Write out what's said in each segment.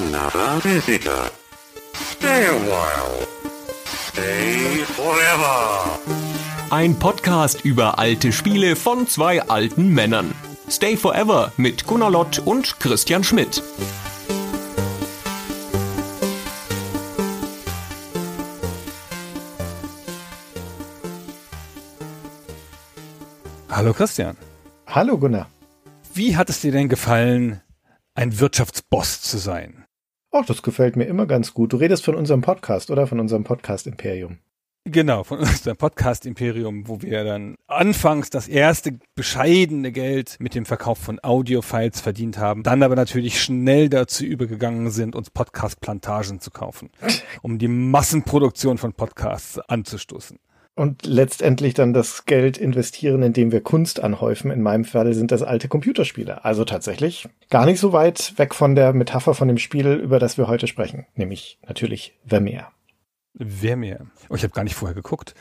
another visitor. Stay a while. Stay forever. Ein Podcast über alte Spiele von zwei alten Männern. Stay Forever mit Gunnar Lott und Christian Schmidt. Hallo Christian. Hallo Gunnar. Wie hat es dir denn gefallen, ein Wirtschaftsboss zu sein? Oh, das gefällt mir immer ganz gut. Du redest von unserem Podcast oder von unserem Podcast Imperium? Genau, von unserem Podcast Imperium, wo wir dann anfangs das erste bescheidene Geld mit dem Verkauf von Audiofiles verdient haben, dann aber natürlich schnell dazu übergegangen sind, uns Podcast-Plantagen zu kaufen, um die Massenproduktion von Podcasts anzustoßen und letztendlich dann das Geld investieren, indem wir Kunst anhäufen. In meinem Fall sind das alte Computerspiele. Also tatsächlich gar nicht so weit weg von der Metapher von dem Spiel, über das wir heute sprechen, nämlich natürlich Vermeer. Vermeer. Oh, ich habe gar nicht vorher geguckt.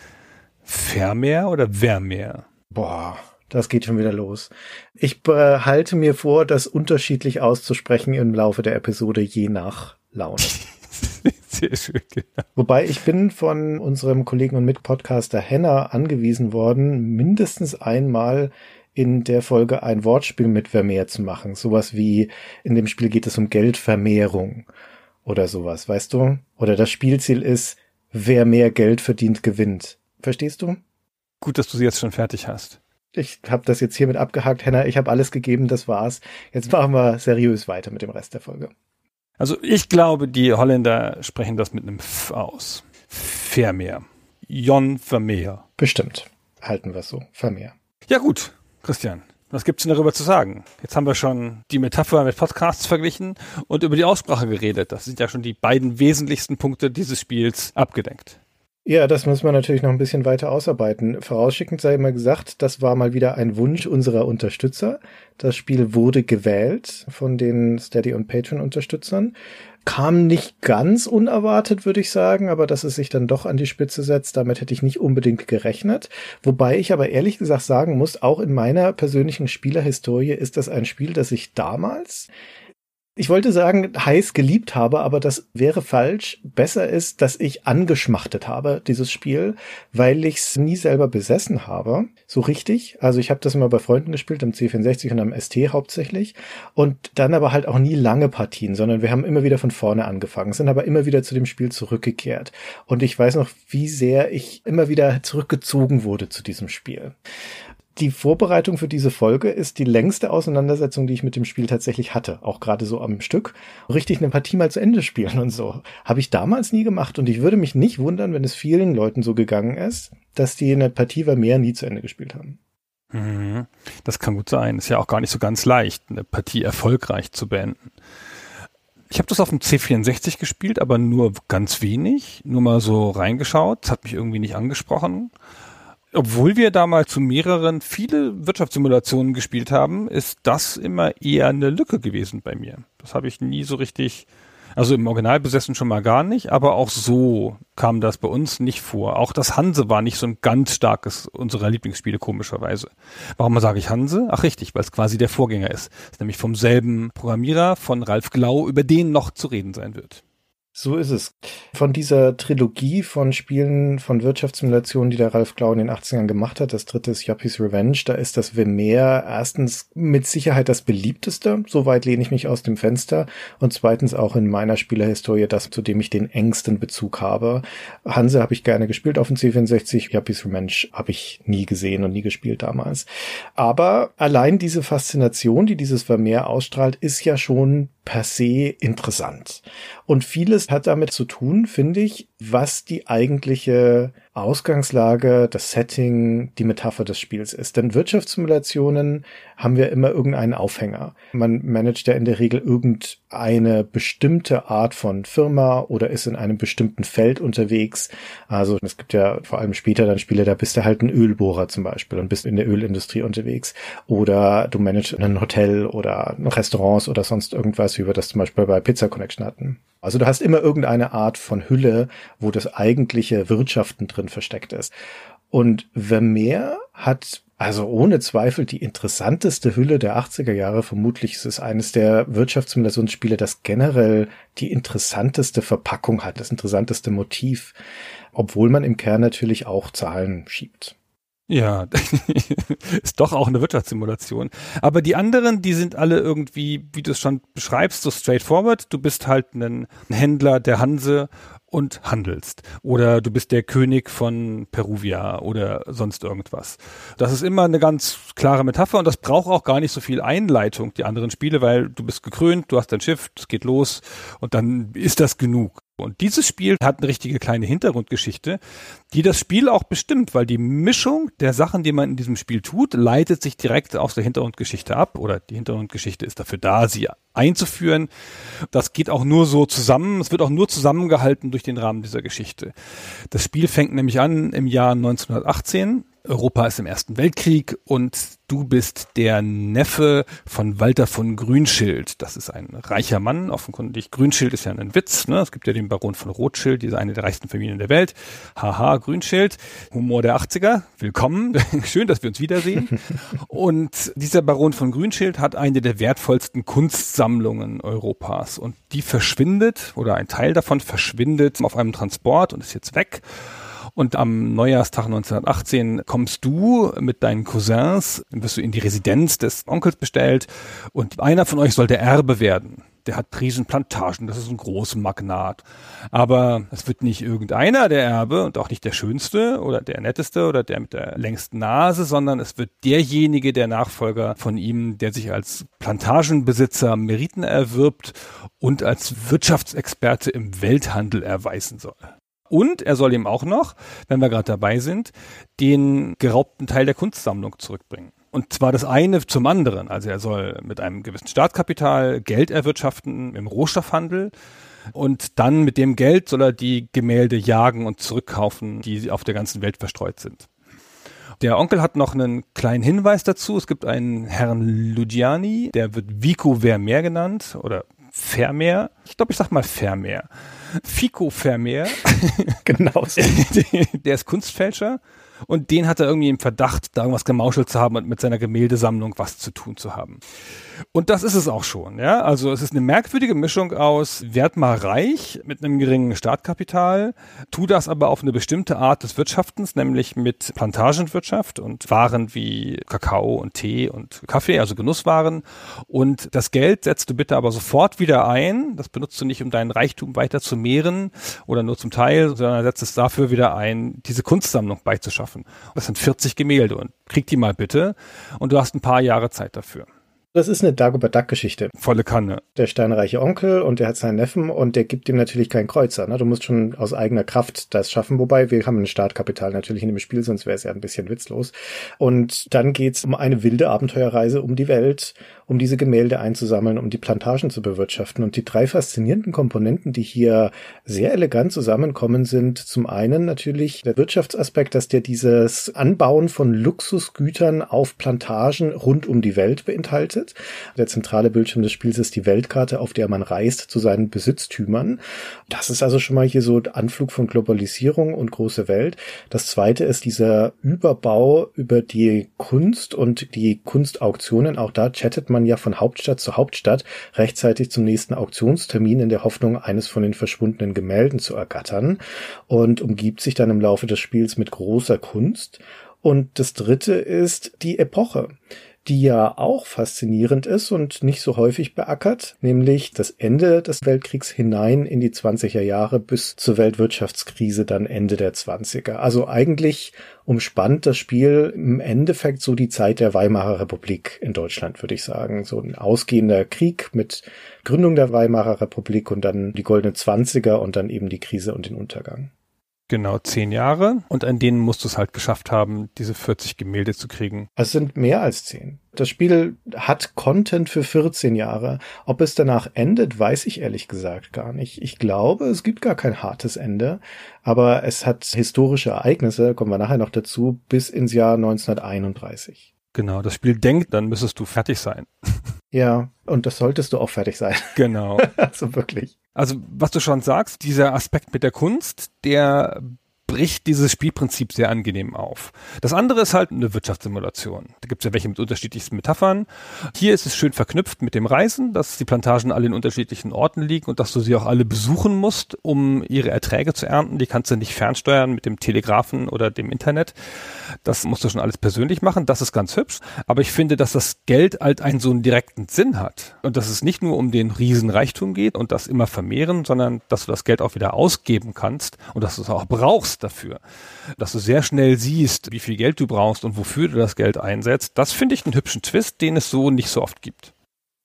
Vermeer oder Vermeer? Boah, das geht schon wieder los. Ich behalte mir vor, das unterschiedlich auszusprechen im Laufe der Episode, je nach Laune. Sehr schön, genau. Wobei ich bin von unserem Kollegen und Mitpodcaster Henner angewiesen worden, mindestens einmal in der Folge ein Wortspiel mit Vermehr zu machen. Sowas wie, in dem Spiel geht es um Geldvermehrung oder sowas, weißt du? Oder das Spielziel ist, wer mehr Geld verdient, gewinnt. Verstehst du? Gut, dass du sie jetzt schon fertig hast. Ich habe das jetzt hiermit abgehakt, Henner. Ich habe alles gegeben, das war's. Jetzt machen wir seriös weiter mit dem Rest der Folge. Also ich glaube, die Holländer sprechen das mit einem F aus. Vermeer. Jon Vermeer. Bestimmt. Halten wir es so. Vermeer. Ja gut, Christian. Was gibt's denn darüber zu sagen? Jetzt haben wir schon die Metapher mit Podcasts verglichen und über die Aussprache geredet. Das sind ja schon die beiden wesentlichsten Punkte dieses Spiels abgedeckt. Ja, das muss man natürlich noch ein bisschen weiter ausarbeiten. Vorausschickend sei immer gesagt, das war mal wieder ein Wunsch unserer Unterstützer. Das Spiel wurde gewählt von den Steady und Patreon Unterstützern. Kam nicht ganz unerwartet, würde ich sagen, aber dass es sich dann doch an die Spitze setzt, damit hätte ich nicht unbedingt gerechnet. Wobei ich aber ehrlich gesagt sagen muss, auch in meiner persönlichen Spielerhistorie ist das ein Spiel, das ich damals ich wollte sagen, heiß geliebt habe, aber das wäre falsch. Besser ist, dass ich angeschmachtet habe, dieses Spiel, weil ich es nie selber besessen habe. So richtig. Also ich habe das immer bei Freunden gespielt, am C64 und am ST hauptsächlich. Und dann aber halt auch nie lange Partien, sondern wir haben immer wieder von vorne angefangen, sind aber immer wieder zu dem Spiel zurückgekehrt. Und ich weiß noch, wie sehr ich immer wieder zurückgezogen wurde zu diesem Spiel die Vorbereitung für diese Folge ist die längste Auseinandersetzung, die ich mit dem Spiel tatsächlich hatte. Auch gerade so am Stück. Richtig eine Partie mal zu Ende spielen und so. Habe ich damals nie gemacht. Und ich würde mich nicht wundern, wenn es vielen Leuten so gegangen ist, dass die eine Partie war mehr nie zu Ende gespielt haben. Mhm. Das kann gut sein. Ist ja auch gar nicht so ganz leicht, eine Partie erfolgreich zu beenden. Ich habe das auf dem C64 gespielt, aber nur ganz wenig. Nur mal so reingeschaut. Das hat mich irgendwie nicht angesprochen obwohl wir damals zu mehreren viele Wirtschaftssimulationen gespielt haben, ist das immer eher eine Lücke gewesen bei mir. Das habe ich nie so richtig, also im Original besessen schon mal gar nicht, aber auch so kam das bei uns nicht vor. Auch das Hanse war nicht so ein ganz starkes unserer Lieblingsspiele, komischerweise. Warum sage ich Hanse? Ach richtig, weil es quasi der Vorgänger ist. ist nämlich vom selben Programmierer von Ralf Glau, über den noch zu reden sein wird. So ist es. Von dieser Trilogie von Spielen von Wirtschaftssimulationen, die der Ralf Glau in den 80ern gemacht hat, das dritte ist Yuppies Revenge, da ist das Vermeer erstens mit Sicherheit das beliebteste, soweit lehne ich mich aus dem Fenster, und zweitens auch in meiner Spielerhistorie das, zu dem ich den engsten Bezug habe. Hanse habe ich gerne gespielt auf dem C64, Yuppies Revenge habe ich nie gesehen und nie gespielt damals. Aber allein diese Faszination, die dieses Vermeer ausstrahlt, ist ja schon per se interessant. Und vieles hat damit zu tun, finde ich, was die eigentliche Ausgangslage, das Setting, die Metapher des Spiels ist. Denn Wirtschaftssimulationen haben wir immer irgendeinen Aufhänger. Man managt ja in der Regel irgendeine bestimmte Art von Firma oder ist in einem bestimmten Feld unterwegs. Also es gibt ja vor allem später dann Spiele, da bist du halt ein Ölbohrer zum Beispiel und bist in der Ölindustrie unterwegs. Oder du managst ein Hotel oder Restaurants oder sonst irgendwas, wie wir das zum Beispiel bei Pizza Connection hatten. Also du hast immer irgendeine Art von Hülle, wo das eigentliche Wirtschaften drin versteckt ist. Und Vermeer hat Also ohne Zweifel die interessanteste Hülle der 80er Jahre. Vermutlich ist es eines der Wirtschaftssimulationsspiele, das generell die interessanteste Verpackung hat, das interessanteste Motiv, obwohl man im Kern natürlich auch Zahlen schiebt. Ja, ist doch auch eine Wirtschaftssimulation. Aber die anderen, die sind alle irgendwie, wie du es schon beschreibst, so straightforward. Du bist halt ein Händler der Hanse und handelst. Oder du bist der König von Peruvia oder sonst irgendwas. Das ist immer eine ganz klare Metapher und das braucht auch gar nicht so viel Einleitung, die anderen Spiele, weil du bist gekrönt, du hast dein Schiff, es geht los und dann ist das genug. Und dieses Spiel hat eine richtige kleine Hintergrundgeschichte, die das Spiel auch bestimmt, weil die Mischung der Sachen, die man in diesem Spiel tut, leitet sich direkt aus der Hintergrundgeschichte ab oder die Hintergrundgeschichte ist dafür da, sie einzuführen. Das geht auch nur so zusammen, es wird auch nur zusammengehalten durch den Rahmen dieser Geschichte. Das Spiel fängt nämlich an im Jahr 1918 Europa ist im Ersten Weltkrieg und du bist der Neffe von Walter von Grünschild. Das ist ein reicher Mann, offenkundig. Grünschild ist ja ein Witz, ne? Es gibt ja den Baron von Rothschild, diese eine der reichsten Familien der Welt. Haha, Grünschild. Humor der 80er. Willkommen. Schön, dass wir uns wiedersehen. Und dieser Baron von Grünschild hat eine der wertvollsten Kunstsammlungen Europas und die verschwindet oder ein Teil davon verschwindet auf einem Transport und ist jetzt weg. Und am Neujahrstag 1918 kommst du mit deinen Cousins, wirst du in die Residenz des Onkels bestellt und einer von euch soll der Erbe werden. Der hat Riesenplantagen, das ist ein großer Magnat. Aber es wird nicht irgendeiner der Erbe und auch nicht der schönste oder der netteste oder der mit der längsten Nase, sondern es wird derjenige, der Nachfolger von ihm, der sich als Plantagenbesitzer Meriten erwirbt und als Wirtschaftsexperte im Welthandel erweisen soll. Und er soll ihm auch noch, wenn wir gerade dabei sind, den geraubten Teil der Kunstsammlung zurückbringen. Und zwar das eine zum anderen. Also er soll mit einem gewissen Startkapital Geld erwirtschaften im Rohstoffhandel. Und dann mit dem Geld soll er die Gemälde jagen und zurückkaufen, die auf der ganzen Welt verstreut sind. Der Onkel hat noch einen kleinen Hinweis dazu. Es gibt einen Herrn Lugiani, der wird Vico Vermeer genannt oder Vermeer. Ich glaube, ich sag mal Vermeer. Fico Vermeer. genau. So. der ist Kunstfälscher und den hat er irgendwie im Verdacht, da irgendwas gemauschelt zu haben und mit seiner Gemäldesammlung was zu tun zu haben. Und das ist es auch schon, ja. Also es ist eine merkwürdige Mischung aus werd mal reich mit einem geringen Startkapital, tu das aber auf eine bestimmte Art des Wirtschaftens, nämlich mit Plantagenwirtschaft und Waren wie Kakao und Tee und Kaffee, also Genusswaren. Und das Geld setzt du bitte aber sofort wieder ein. Das benutzt du nicht, um deinen Reichtum weiter zu mehren oder nur zum Teil, sondern setzt es dafür wieder ein, diese Kunstsammlung beizuschaffen. Das sind 40 Gemälde und krieg die mal bitte. Und du hast ein paar Jahre Zeit dafür. Das ist eine Dagobert Duck-Geschichte. Volle Kanne. Der steinreiche Onkel und der hat seinen Neffen und der gibt ihm natürlich keinen Kreuzer. Ne? Du musst schon aus eigener Kraft das schaffen, wobei wir haben ein Startkapital natürlich in dem Spiel, sonst wäre es ja ein bisschen witzlos. Und dann geht's um eine wilde Abenteuerreise um die Welt, um diese Gemälde einzusammeln, um die Plantagen zu bewirtschaften. Und die drei faszinierenden Komponenten, die hier sehr elegant zusammenkommen, sind zum einen natürlich der Wirtschaftsaspekt, dass der dieses Anbauen von Luxusgütern auf Plantagen rund um die Welt beinhaltet bedeutet. Der zentrale Bildschirm des Spiels ist die Weltkarte, auf der man reist zu seinen Besitztümern. Das ist also schon mal hier so Anflug von Globalisierung und große Welt. Das zweite ist dieser Überbau über die Kunst und die Kunstauktionen. Auch da chattet man ja von Hauptstadt zu Hauptstadt rechtzeitig zum nächsten Auktionstermin in der Hoffnung, eines von den verschwundenen Gemälden zu ergattern und umgibt sich dann im Laufe des Spiels mit großer Kunst. Und das dritte ist die Epoche die ja auch faszinierend ist und nicht so häufig beackert, nämlich das Ende des Weltkriegs hinein in die 20er Jahre bis zur Weltwirtschaftskrise dann Ende der 20er. Also eigentlich umspannt das Spiel im Endeffekt so die Zeit der Weimarer Republik in Deutschland, würde ich sagen. So ein ausgehender Krieg mit Gründung der Weimarer Republik und dann die goldene 20er und dann eben die Krise und den Untergang. Genau, zehn Jahre. Und an denen musst du es halt geschafft haben, diese 40 Gemälde zu kriegen. Es sind mehr als zehn. Das Spiel hat Content für 14 Jahre. Ob es danach endet, weiß ich ehrlich gesagt gar nicht. Ich glaube, es gibt gar kein hartes Ende. Aber es hat historische Ereignisse, kommen wir nachher noch dazu, bis ins Jahr 1931. Genau, das Spiel denkt, dann müsstest du fertig sein. Ja, und das solltest du auch fertig sein. Genau. also wirklich. Also, was du schon sagst, dieser Aspekt mit der Kunst, der bricht dieses Spielprinzip sehr angenehm auf. Das andere ist halt eine Wirtschaftssimulation. Da gibt es ja welche mit unterschiedlichsten Metaphern. Hier ist es schön verknüpft mit dem Reisen, dass die Plantagen alle in unterschiedlichen Orten liegen und dass du sie auch alle besuchen musst, um ihre Erträge zu ernten. Die kannst du nicht fernsteuern mit dem Telegrafen oder dem Internet. Das musst du schon alles persönlich machen. Das ist ganz hübsch. Aber ich finde, dass das Geld halt einen so einen direkten Sinn hat. Und dass es nicht nur um den Riesenreichtum geht und das immer vermehren, sondern dass du das Geld auch wieder ausgeben kannst und dass du es auch brauchst dafür. Dass du sehr schnell siehst, wie viel Geld du brauchst und wofür du das Geld einsetzt. Das finde ich einen hübschen Twist, den es so nicht so oft gibt.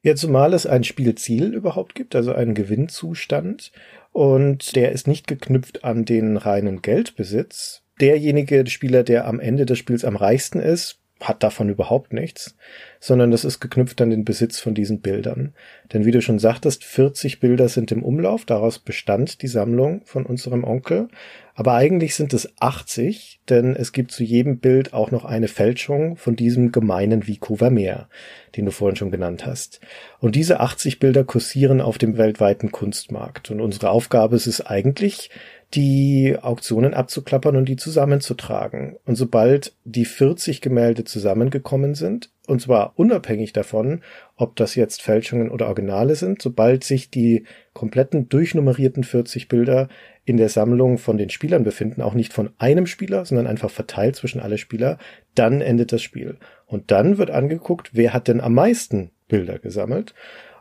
Ja, zumal es ein Spielziel überhaupt gibt, also einen Gewinnzustand. Und der ist nicht geknüpft an den reinen Geldbesitz. Derjenige Spieler, der am Ende des Spiels am reichsten ist, hat davon überhaupt nichts, sondern das ist geknüpft an den Besitz von diesen Bildern. Denn wie du schon sagtest, 40 Bilder sind im Umlauf, daraus bestand die Sammlung von unserem Onkel. Aber eigentlich sind es 80, denn es gibt zu jedem Bild auch noch eine Fälschung von diesem gemeinen Vico Vermeer, den du vorhin schon genannt hast. Und diese 80 Bilder kursieren auf dem weltweiten Kunstmarkt. Und unsere Aufgabe ist es eigentlich, die Auktionen abzuklappern und die zusammenzutragen. Und sobald die 40 Gemälde zusammengekommen sind, und zwar unabhängig davon, ob das jetzt Fälschungen oder Originale sind, sobald sich die kompletten durchnummerierten 40 Bilder in der Sammlung von den Spielern befinden, auch nicht von einem Spieler, sondern einfach verteilt zwischen alle Spieler, dann endet das Spiel. Und dann wird angeguckt, wer hat denn am meisten Bilder gesammelt.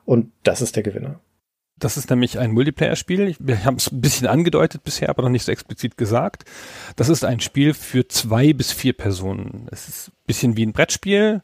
Und das ist der Gewinner. Das ist nämlich ein Multiplayer-Spiel. Wir haben es ein bisschen angedeutet bisher, aber noch nicht so explizit gesagt. Das ist ein Spiel für zwei bis vier Personen. Es ist ein bisschen wie ein Brettspiel.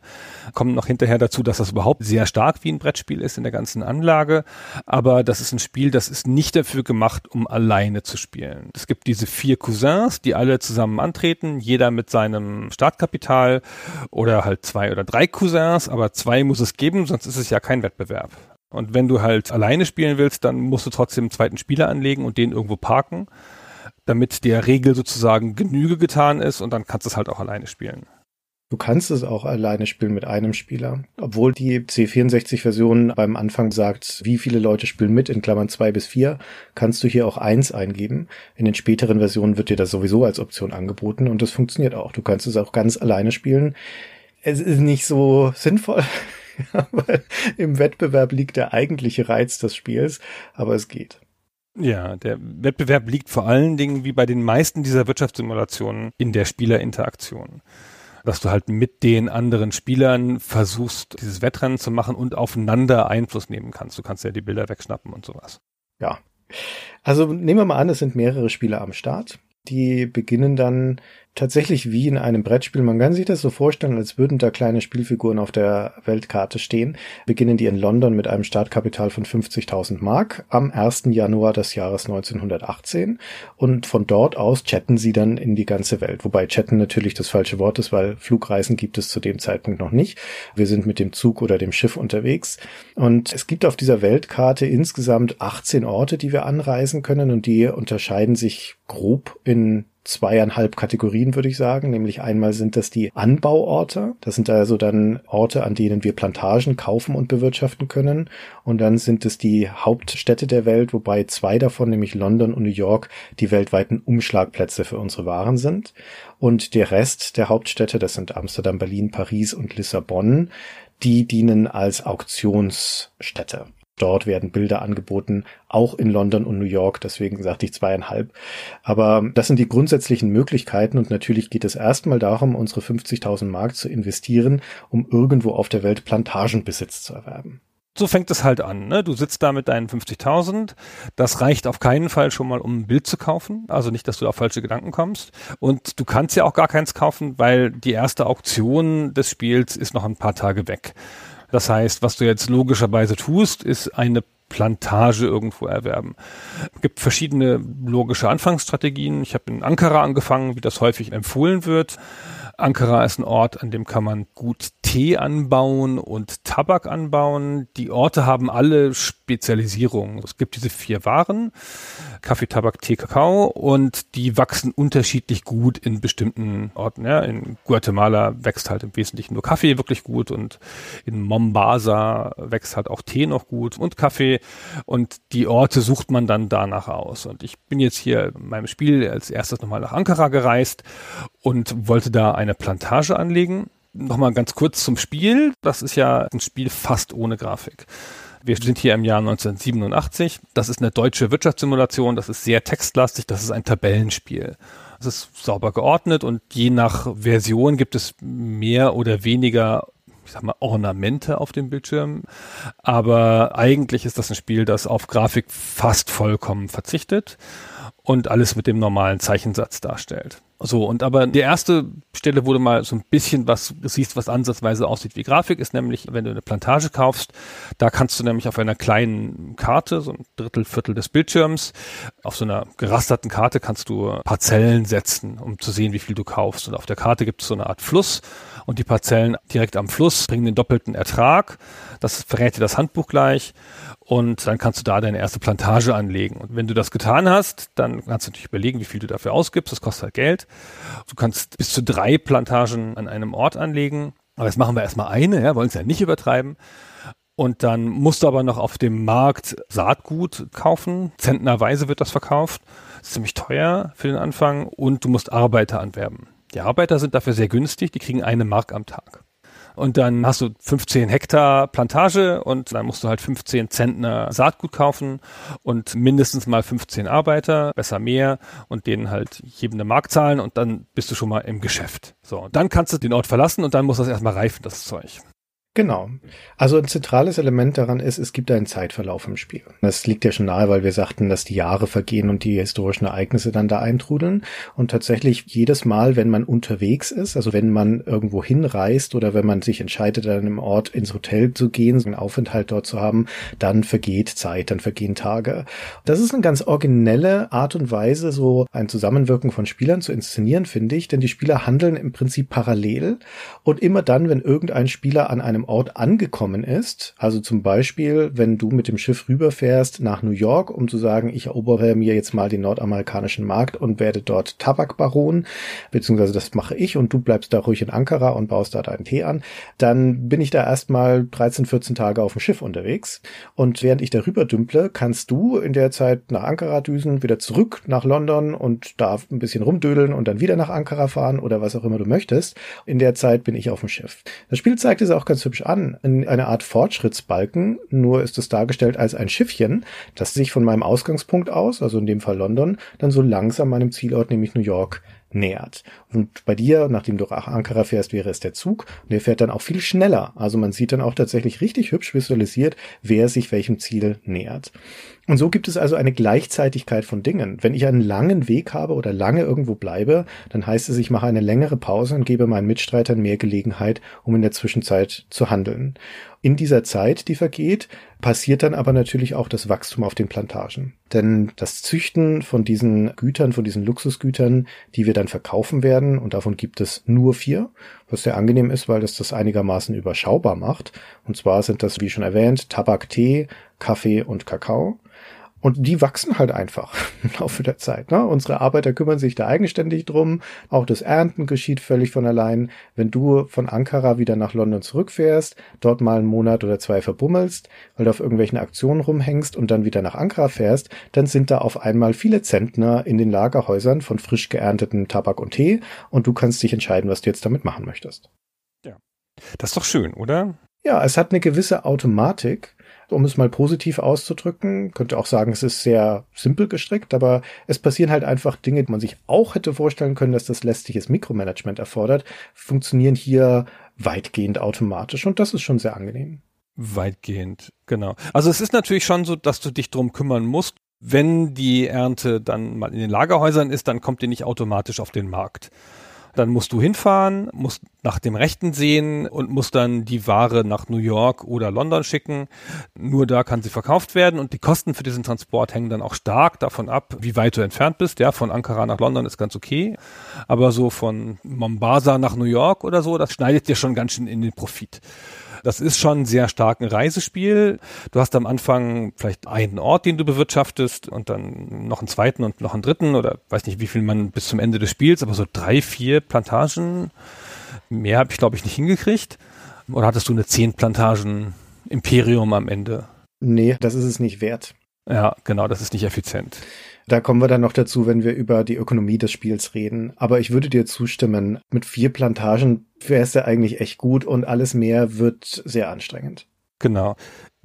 Kommt noch hinterher dazu, dass das überhaupt sehr stark wie ein Brettspiel ist in der ganzen Anlage. Aber das ist ein Spiel, das ist nicht dafür gemacht, um alleine zu spielen. Es gibt diese vier Cousins, die alle zusammen antreten, jeder mit seinem Startkapital oder halt zwei oder drei Cousins, aber zwei muss es geben, sonst ist es ja kein Wettbewerb. Und wenn du halt alleine spielen willst, dann musst du trotzdem einen zweiten Spieler anlegen und den irgendwo parken, damit der Regel sozusagen Genüge getan ist und dann kannst du es halt auch alleine spielen. Du kannst es auch alleine spielen mit einem Spieler. Obwohl die C64-Version beim Anfang sagt, wie viele Leute spielen mit, in Klammern zwei bis vier, kannst du hier auch eins eingeben. In den späteren Versionen wird dir das sowieso als Option angeboten und das funktioniert auch. Du kannst es auch ganz alleine spielen. Es ist nicht so sinnvoll, weil im Wettbewerb liegt der eigentliche Reiz des Spiels, aber es geht. Ja, der Wettbewerb liegt vor allen Dingen wie bei den meisten dieser Wirtschaftssimulationen in der Spielerinteraktion. Dass du halt mit den anderen Spielern versuchst, dieses Wettrennen zu machen und aufeinander Einfluss nehmen kannst. Du kannst ja die Bilder wegschnappen und sowas. Ja. Also nehmen wir mal an, es sind mehrere Spieler am Start. Die beginnen dann tatsächlich wie in einem Brettspiel. Man kann sich das so vorstellen, als würden da kleine Spielfiguren auf der Weltkarte stehen. Beginnen die in London mit einem Startkapital von 50.000 Mark am 1. Januar des Jahres 1918 und von dort aus chatten sie dann in die ganze Welt. Wobei chatten natürlich das falsche Wort ist, weil Flugreisen gibt es zu dem Zeitpunkt noch nicht. Wir sind mit dem Zug oder dem Schiff unterwegs und es gibt auf dieser Weltkarte insgesamt 18 Orte, die wir anreisen können und die unterscheiden sich grob in zweieinhalb Kategorien, würde ich sagen. Nämlich einmal sind das die Anbauorte. Das sind also dann Orte, an denen wir Plantagen kaufen und bewirtschaften können. Und dann sind es die Hauptstädte der Welt, wobei zwei davon, nämlich London und New York, die weltweiten Umschlagplätze für unsere Waren sind. Und der Rest der Hauptstädte, das sind Amsterdam, Berlin, Paris und Lissabon, die dienen als Auktionsstätte. Dort werden Bilder angeboten, auch in London und New York, deswegen sagte ich zweieinhalb. Aber das sind die grundsätzlichen Möglichkeiten und natürlich geht es erstmal darum, unsere 50.000 Mark zu investieren, um irgendwo auf der Welt Plantagenbesitz zu erwerben. So fängt es halt an. Ne? Du sitzt da mit deinen 50.000. Das reicht auf keinen Fall schon mal, um ein Bild zu kaufen. Also nicht, dass du auf falsche Gedanken kommst. Und du kannst ja auch gar keins kaufen, weil die erste Auktion des Spiels ist noch ein paar Tage weg. Das heißt, was du jetzt logischerweise tust, ist eine Plantage irgendwo erwerben. Es gibt verschiedene logische Anfangsstrategien. Ich habe in Ankara angefangen, wie das häufig empfohlen wird. Ankara ist ein Ort, an dem kann man gut Tee anbauen und Tabak anbauen. Die Orte haben alle Spezialisierungen. Es gibt diese vier Waren, Kaffee, Tabak, Tee, Kakao und die wachsen unterschiedlich gut in bestimmten Orten. Ja, in Guatemala wächst halt im Wesentlichen nur Kaffee wirklich gut und in Mombasa wächst halt auch Tee noch gut und Kaffee und die Orte sucht man dann danach aus. Und ich bin jetzt hier in meinem Spiel als erstes nochmal nach Ankara gereist und wollte da eine Plantage anlegen. Nochmal ganz kurz zum Spiel. Das ist ja ein Spiel fast ohne Grafik. Wir sind hier im Jahr 1987. Das ist eine deutsche Wirtschaftssimulation. Das ist sehr textlastig. Das ist ein Tabellenspiel. Es ist sauber geordnet und je nach Version gibt es mehr oder weniger ich sag mal, Ornamente auf dem Bildschirm. Aber eigentlich ist das ein Spiel, das auf Grafik fast vollkommen verzichtet und alles mit dem normalen Zeichensatz darstellt. So, und aber die erste Stelle, wo du mal so ein bisschen was siehst, was ansatzweise aussieht wie Grafik, ist nämlich, wenn du eine Plantage kaufst, da kannst du nämlich auf einer kleinen Karte, so ein Drittel, Viertel des Bildschirms, auf so einer gerasterten Karte kannst du Parzellen setzen, um zu sehen, wie viel du kaufst. Und auf der Karte gibt es so eine Art Fluss und die Parzellen direkt am Fluss bringen den doppelten Ertrag. Das verrät dir das Handbuch gleich und dann kannst du da deine erste Plantage anlegen. Und wenn du das getan hast, dann kannst du natürlich überlegen, wie viel du dafür ausgibst. Das kostet halt Geld. Du kannst bis zu drei Plantagen an einem Ort anlegen. Aber jetzt machen wir erstmal eine, ja, wollen es ja nicht übertreiben. Und dann musst du aber noch auf dem Markt Saatgut kaufen. Zentnerweise wird das verkauft. Das ist ziemlich teuer für den Anfang. Und du musst Arbeiter anwerben. Die Arbeiter sind dafür sehr günstig. Die kriegen eine Mark am Tag und dann hast du 15 Hektar Plantage und dann musst du halt 15 Zentner Saatgut kaufen und mindestens mal 15 Arbeiter, besser mehr und denen halt jedem eine Mark zahlen und dann bist du schon mal im Geschäft. So, dann kannst du den Ort verlassen und dann muss das erstmal reifen, das Zeug. Genau. Also ein zentrales Element daran ist, es gibt einen Zeitverlauf im Spiel. Das liegt ja schon nahe, weil wir sagten, dass die Jahre vergehen und die historischen Ereignisse dann da eintrudeln. Und tatsächlich jedes Mal, wenn man unterwegs ist, also wenn man irgendwo hinreist oder wenn man sich entscheidet, an einem Ort ins Hotel zu gehen, einen Aufenthalt dort zu haben, dann vergeht Zeit, dann vergehen Tage. Das ist eine ganz originelle Art und Weise, so ein Zusammenwirken von Spielern zu inszenieren, finde ich, denn die Spieler handeln im Prinzip parallel und immer dann, wenn irgendein Spieler an einem einem Ort angekommen ist, also zum Beispiel, wenn du mit dem Schiff rüberfährst nach New York, um zu sagen, ich erobere mir jetzt mal den nordamerikanischen Markt und werde dort Tabakbaron, beziehungsweise das mache ich und du bleibst da ruhig in Ankara und baust da deinen Tee an, dann bin ich da erstmal 13, 14 Tage auf dem Schiff unterwegs und während ich darüber dümple, kannst du in der Zeit nach Ankara düsen, wieder zurück nach London und da ein bisschen rumdödeln und dann wieder nach Ankara fahren oder was auch immer du möchtest. In der Zeit bin ich auf dem Schiff. Das Spiel zeigt es auch ganz hübsch an. Eine Art Fortschrittsbalken, nur ist es dargestellt als ein Schiffchen, das sich von meinem Ausgangspunkt aus, also in dem Fall London, dann so langsam meinem Zielort, nämlich New York, nähert. Und bei dir, nachdem du nach Ankara fährst, wäre es der Zug und der fährt dann auch viel schneller. Also man sieht dann auch tatsächlich richtig hübsch visualisiert, wer sich welchem Ziel nähert. Und so gibt es also eine Gleichzeitigkeit von Dingen. Wenn ich einen langen Weg habe oder lange irgendwo bleibe, dann heißt es, ich mache eine längere Pause und gebe meinen Mitstreitern mehr Gelegenheit, um in der Zwischenzeit zu handeln. In dieser Zeit, die vergeht, passiert dann aber natürlich auch das Wachstum auf den Plantagen. Denn das Züchten von diesen Gütern, von diesen Luxusgütern, die wir dann verkaufen werden, und davon gibt es nur vier, was sehr angenehm ist, weil das das einigermaßen überschaubar macht. Und zwar sind das, wie schon erwähnt, Tabak, Tee, Kaffee und Kakao. Und die wachsen halt einfach im Laufe der Zeit. Ne? Unsere Arbeiter kümmern sich da eigenständig drum. Auch das Ernten geschieht völlig von allein. Wenn du von Ankara wieder nach London zurückfährst, dort mal einen Monat oder zwei verbummelst, weil du auf irgendwelchen Aktionen rumhängst und dann wieder nach Ankara fährst, dann sind da auf einmal viele Zentner in den Lagerhäusern von frisch geernteten Tabak und Tee und du kannst dich entscheiden, was du jetzt damit machen möchtest. Ja. Das ist doch schön, oder? Ja, es hat eine gewisse Automatik um es mal positiv auszudrücken. Könnte auch sagen, es ist sehr simpel gestrickt, aber es passieren halt einfach Dinge, die man sich auch hätte vorstellen können, dass das lästiges Mikromanagement erfordert, funktionieren hier weitgehend automatisch und das ist schon sehr angenehm. Weitgehend, genau. Also es ist natürlich schon so, dass du dich drum kümmern musst. Wenn die Ernte dann mal in den Lagerhäusern ist, dann kommt die nicht automatisch auf den Markt. Dann musst du hinfahren, musst nach dem Rechten sehen und musst dann die Ware nach New York oder London schicken. Nur da kann sie verkauft werden und die Kosten für diesen Transport hängen dann auch stark davon ab, wie weit du entfernt bist. Ja, von Ankara nach London ist ganz okay. Aber so von Mombasa nach New York oder so, das schneidet dir schon ganz schön in den Profit. Das ist schon sehr stark ein Reisespiel. Du hast am Anfang vielleicht einen Ort, den du bewirtschaftest und dann noch einen zweiten und noch einen dritten oder weiß nicht, wie viel man bis zum Ende des Spiels, aber so drei, vier Plantagen. Mehr habe ich, glaube ich, nicht hingekriegt. Oder hattest du eine zehn Plantagen Imperium am Ende? Nee, das ist es nicht wert. Ja, genau, das ist nicht effizient. Da kommen wir dann noch dazu, wenn wir über die Ökonomie des Spiels reden. Aber ich würde dir zustimmen, mit vier Plantagen wäre es ja eigentlich echt gut und alles mehr wird sehr anstrengend. Genau.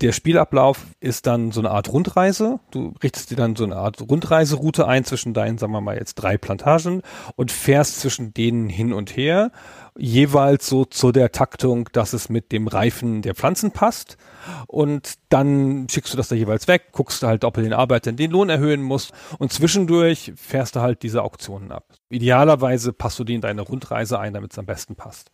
Der Spielablauf ist dann so eine Art Rundreise. Du richtest dir dann so eine Art Rundreiseroute ein zwischen deinen, sagen wir mal jetzt drei Plantagen und fährst zwischen denen hin und her jeweils so zu der Taktung, dass es mit dem Reifen der Pflanzen passt. Und dann schickst du das da jeweils weg, guckst halt, ob du den Arbeitern den Lohn erhöhen musst. Und zwischendurch fährst du halt diese Auktionen ab. Idealerweise passt du die in deine Rundreise ein, damit es am besten passt.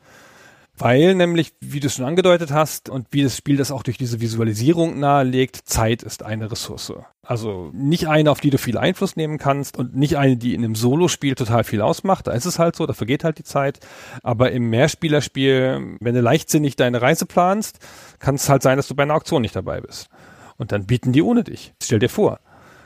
Weil nämlich, wie du es schon angedeutet hast und wie das Spiel das auch durch diese Visualisierung nahelegt, Zeit ist eine Ressource. Also nicht eine, auf die du viel Einfluss nehmen kannst und nicht eine, die in einem Solo-Spiel total viel ausmacht. Da ist es halt so, da vergeht halt die Zeit. Aber im Mehrspielerspiel, wenn du leichtsinnig deine Reise planst, kann es halt sein, dass du bei einer Auktion nicht dabei bist. Und dann bieten die ohne dich. Stell dir vor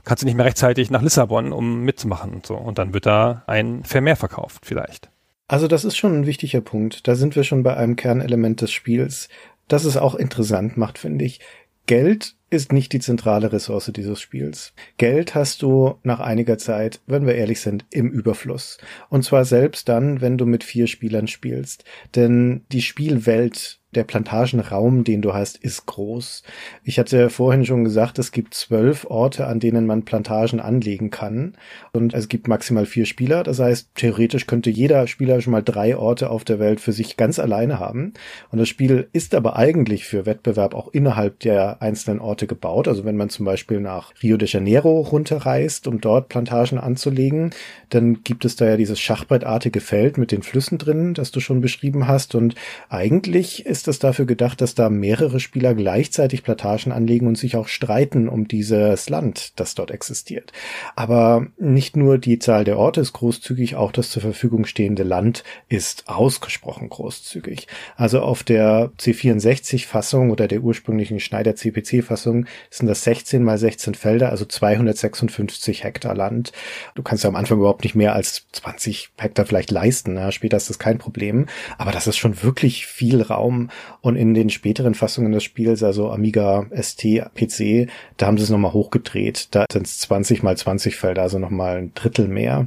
kannst du nicht mehr rechtzeitig nach Lissabon, um mitzumachen und so. Und dann wird da ein Vermehr verkauft, vielleicht. Also das ist schon ein wichtiger Punkt. Da sind wir schon bei einem Kernelement des Spiels, das es auch interessant macht, finde ich. Geld ist nicht die zentrale Ressource dieses Spiels. Geld hast du nach einiger Zeit, wenn wir ehrlich sind, im Überfluss. Und zwar selbst dann, wenn du mit vier Spielern spielst. Denn die Spielwelt der Plantagenraum, den du hast, ist groß. Ich hatte vorhin schon gesagt, es gibt zwölf Orte, an denen man Plantagen anlegen kann. Und es gibt maximal vier Spieler. Das heißt, theoretisch könnte jeder Spieler schon mal drei Orte auf der Welt für sich ganz alleine haben. Und das Spiel ist aber eigentlich für Wettbewerb auch innerhalb der einzelnen Orte gebaut. Also wenn man zum Beispiel nach Rio de Janeiro runterreist, um dort Plantagen anzulegen, dann gibt es da ja dieses schachbrettartige Feld mit den Flüssen drin, das du schon beschrieben hast. Und eigentlich ist ist es dafür gedacht, dass da mehrere Spieler gleichzeitig Plantagen anlegen und sich auch streiten um dieses Land, das dort existiert. Aber nicht nur die Zahl der Orte ist großzügig, auch das zur Verfügung stehende Land ist ausgesprochen großzügig. Also auf der C64-Fassung oder der ursprünglichen Schneider CPC-Fassung sind das 16 mal 16 Felder, also 256 Hektar Land. Du kannst ja am Anfang überhaupt nicht mehr als 20 Hektar vielleicht leisten. Ja, später ist das kein Problem. Aber das ist schon wirklich viel Raum und in den späteren Fassungen des Spiels, also Amiga ST, PC, da haben sie es nochmal hochgedreht. Da sind es 20 mal 20 Felder, also nochmal ein Drittel mehr.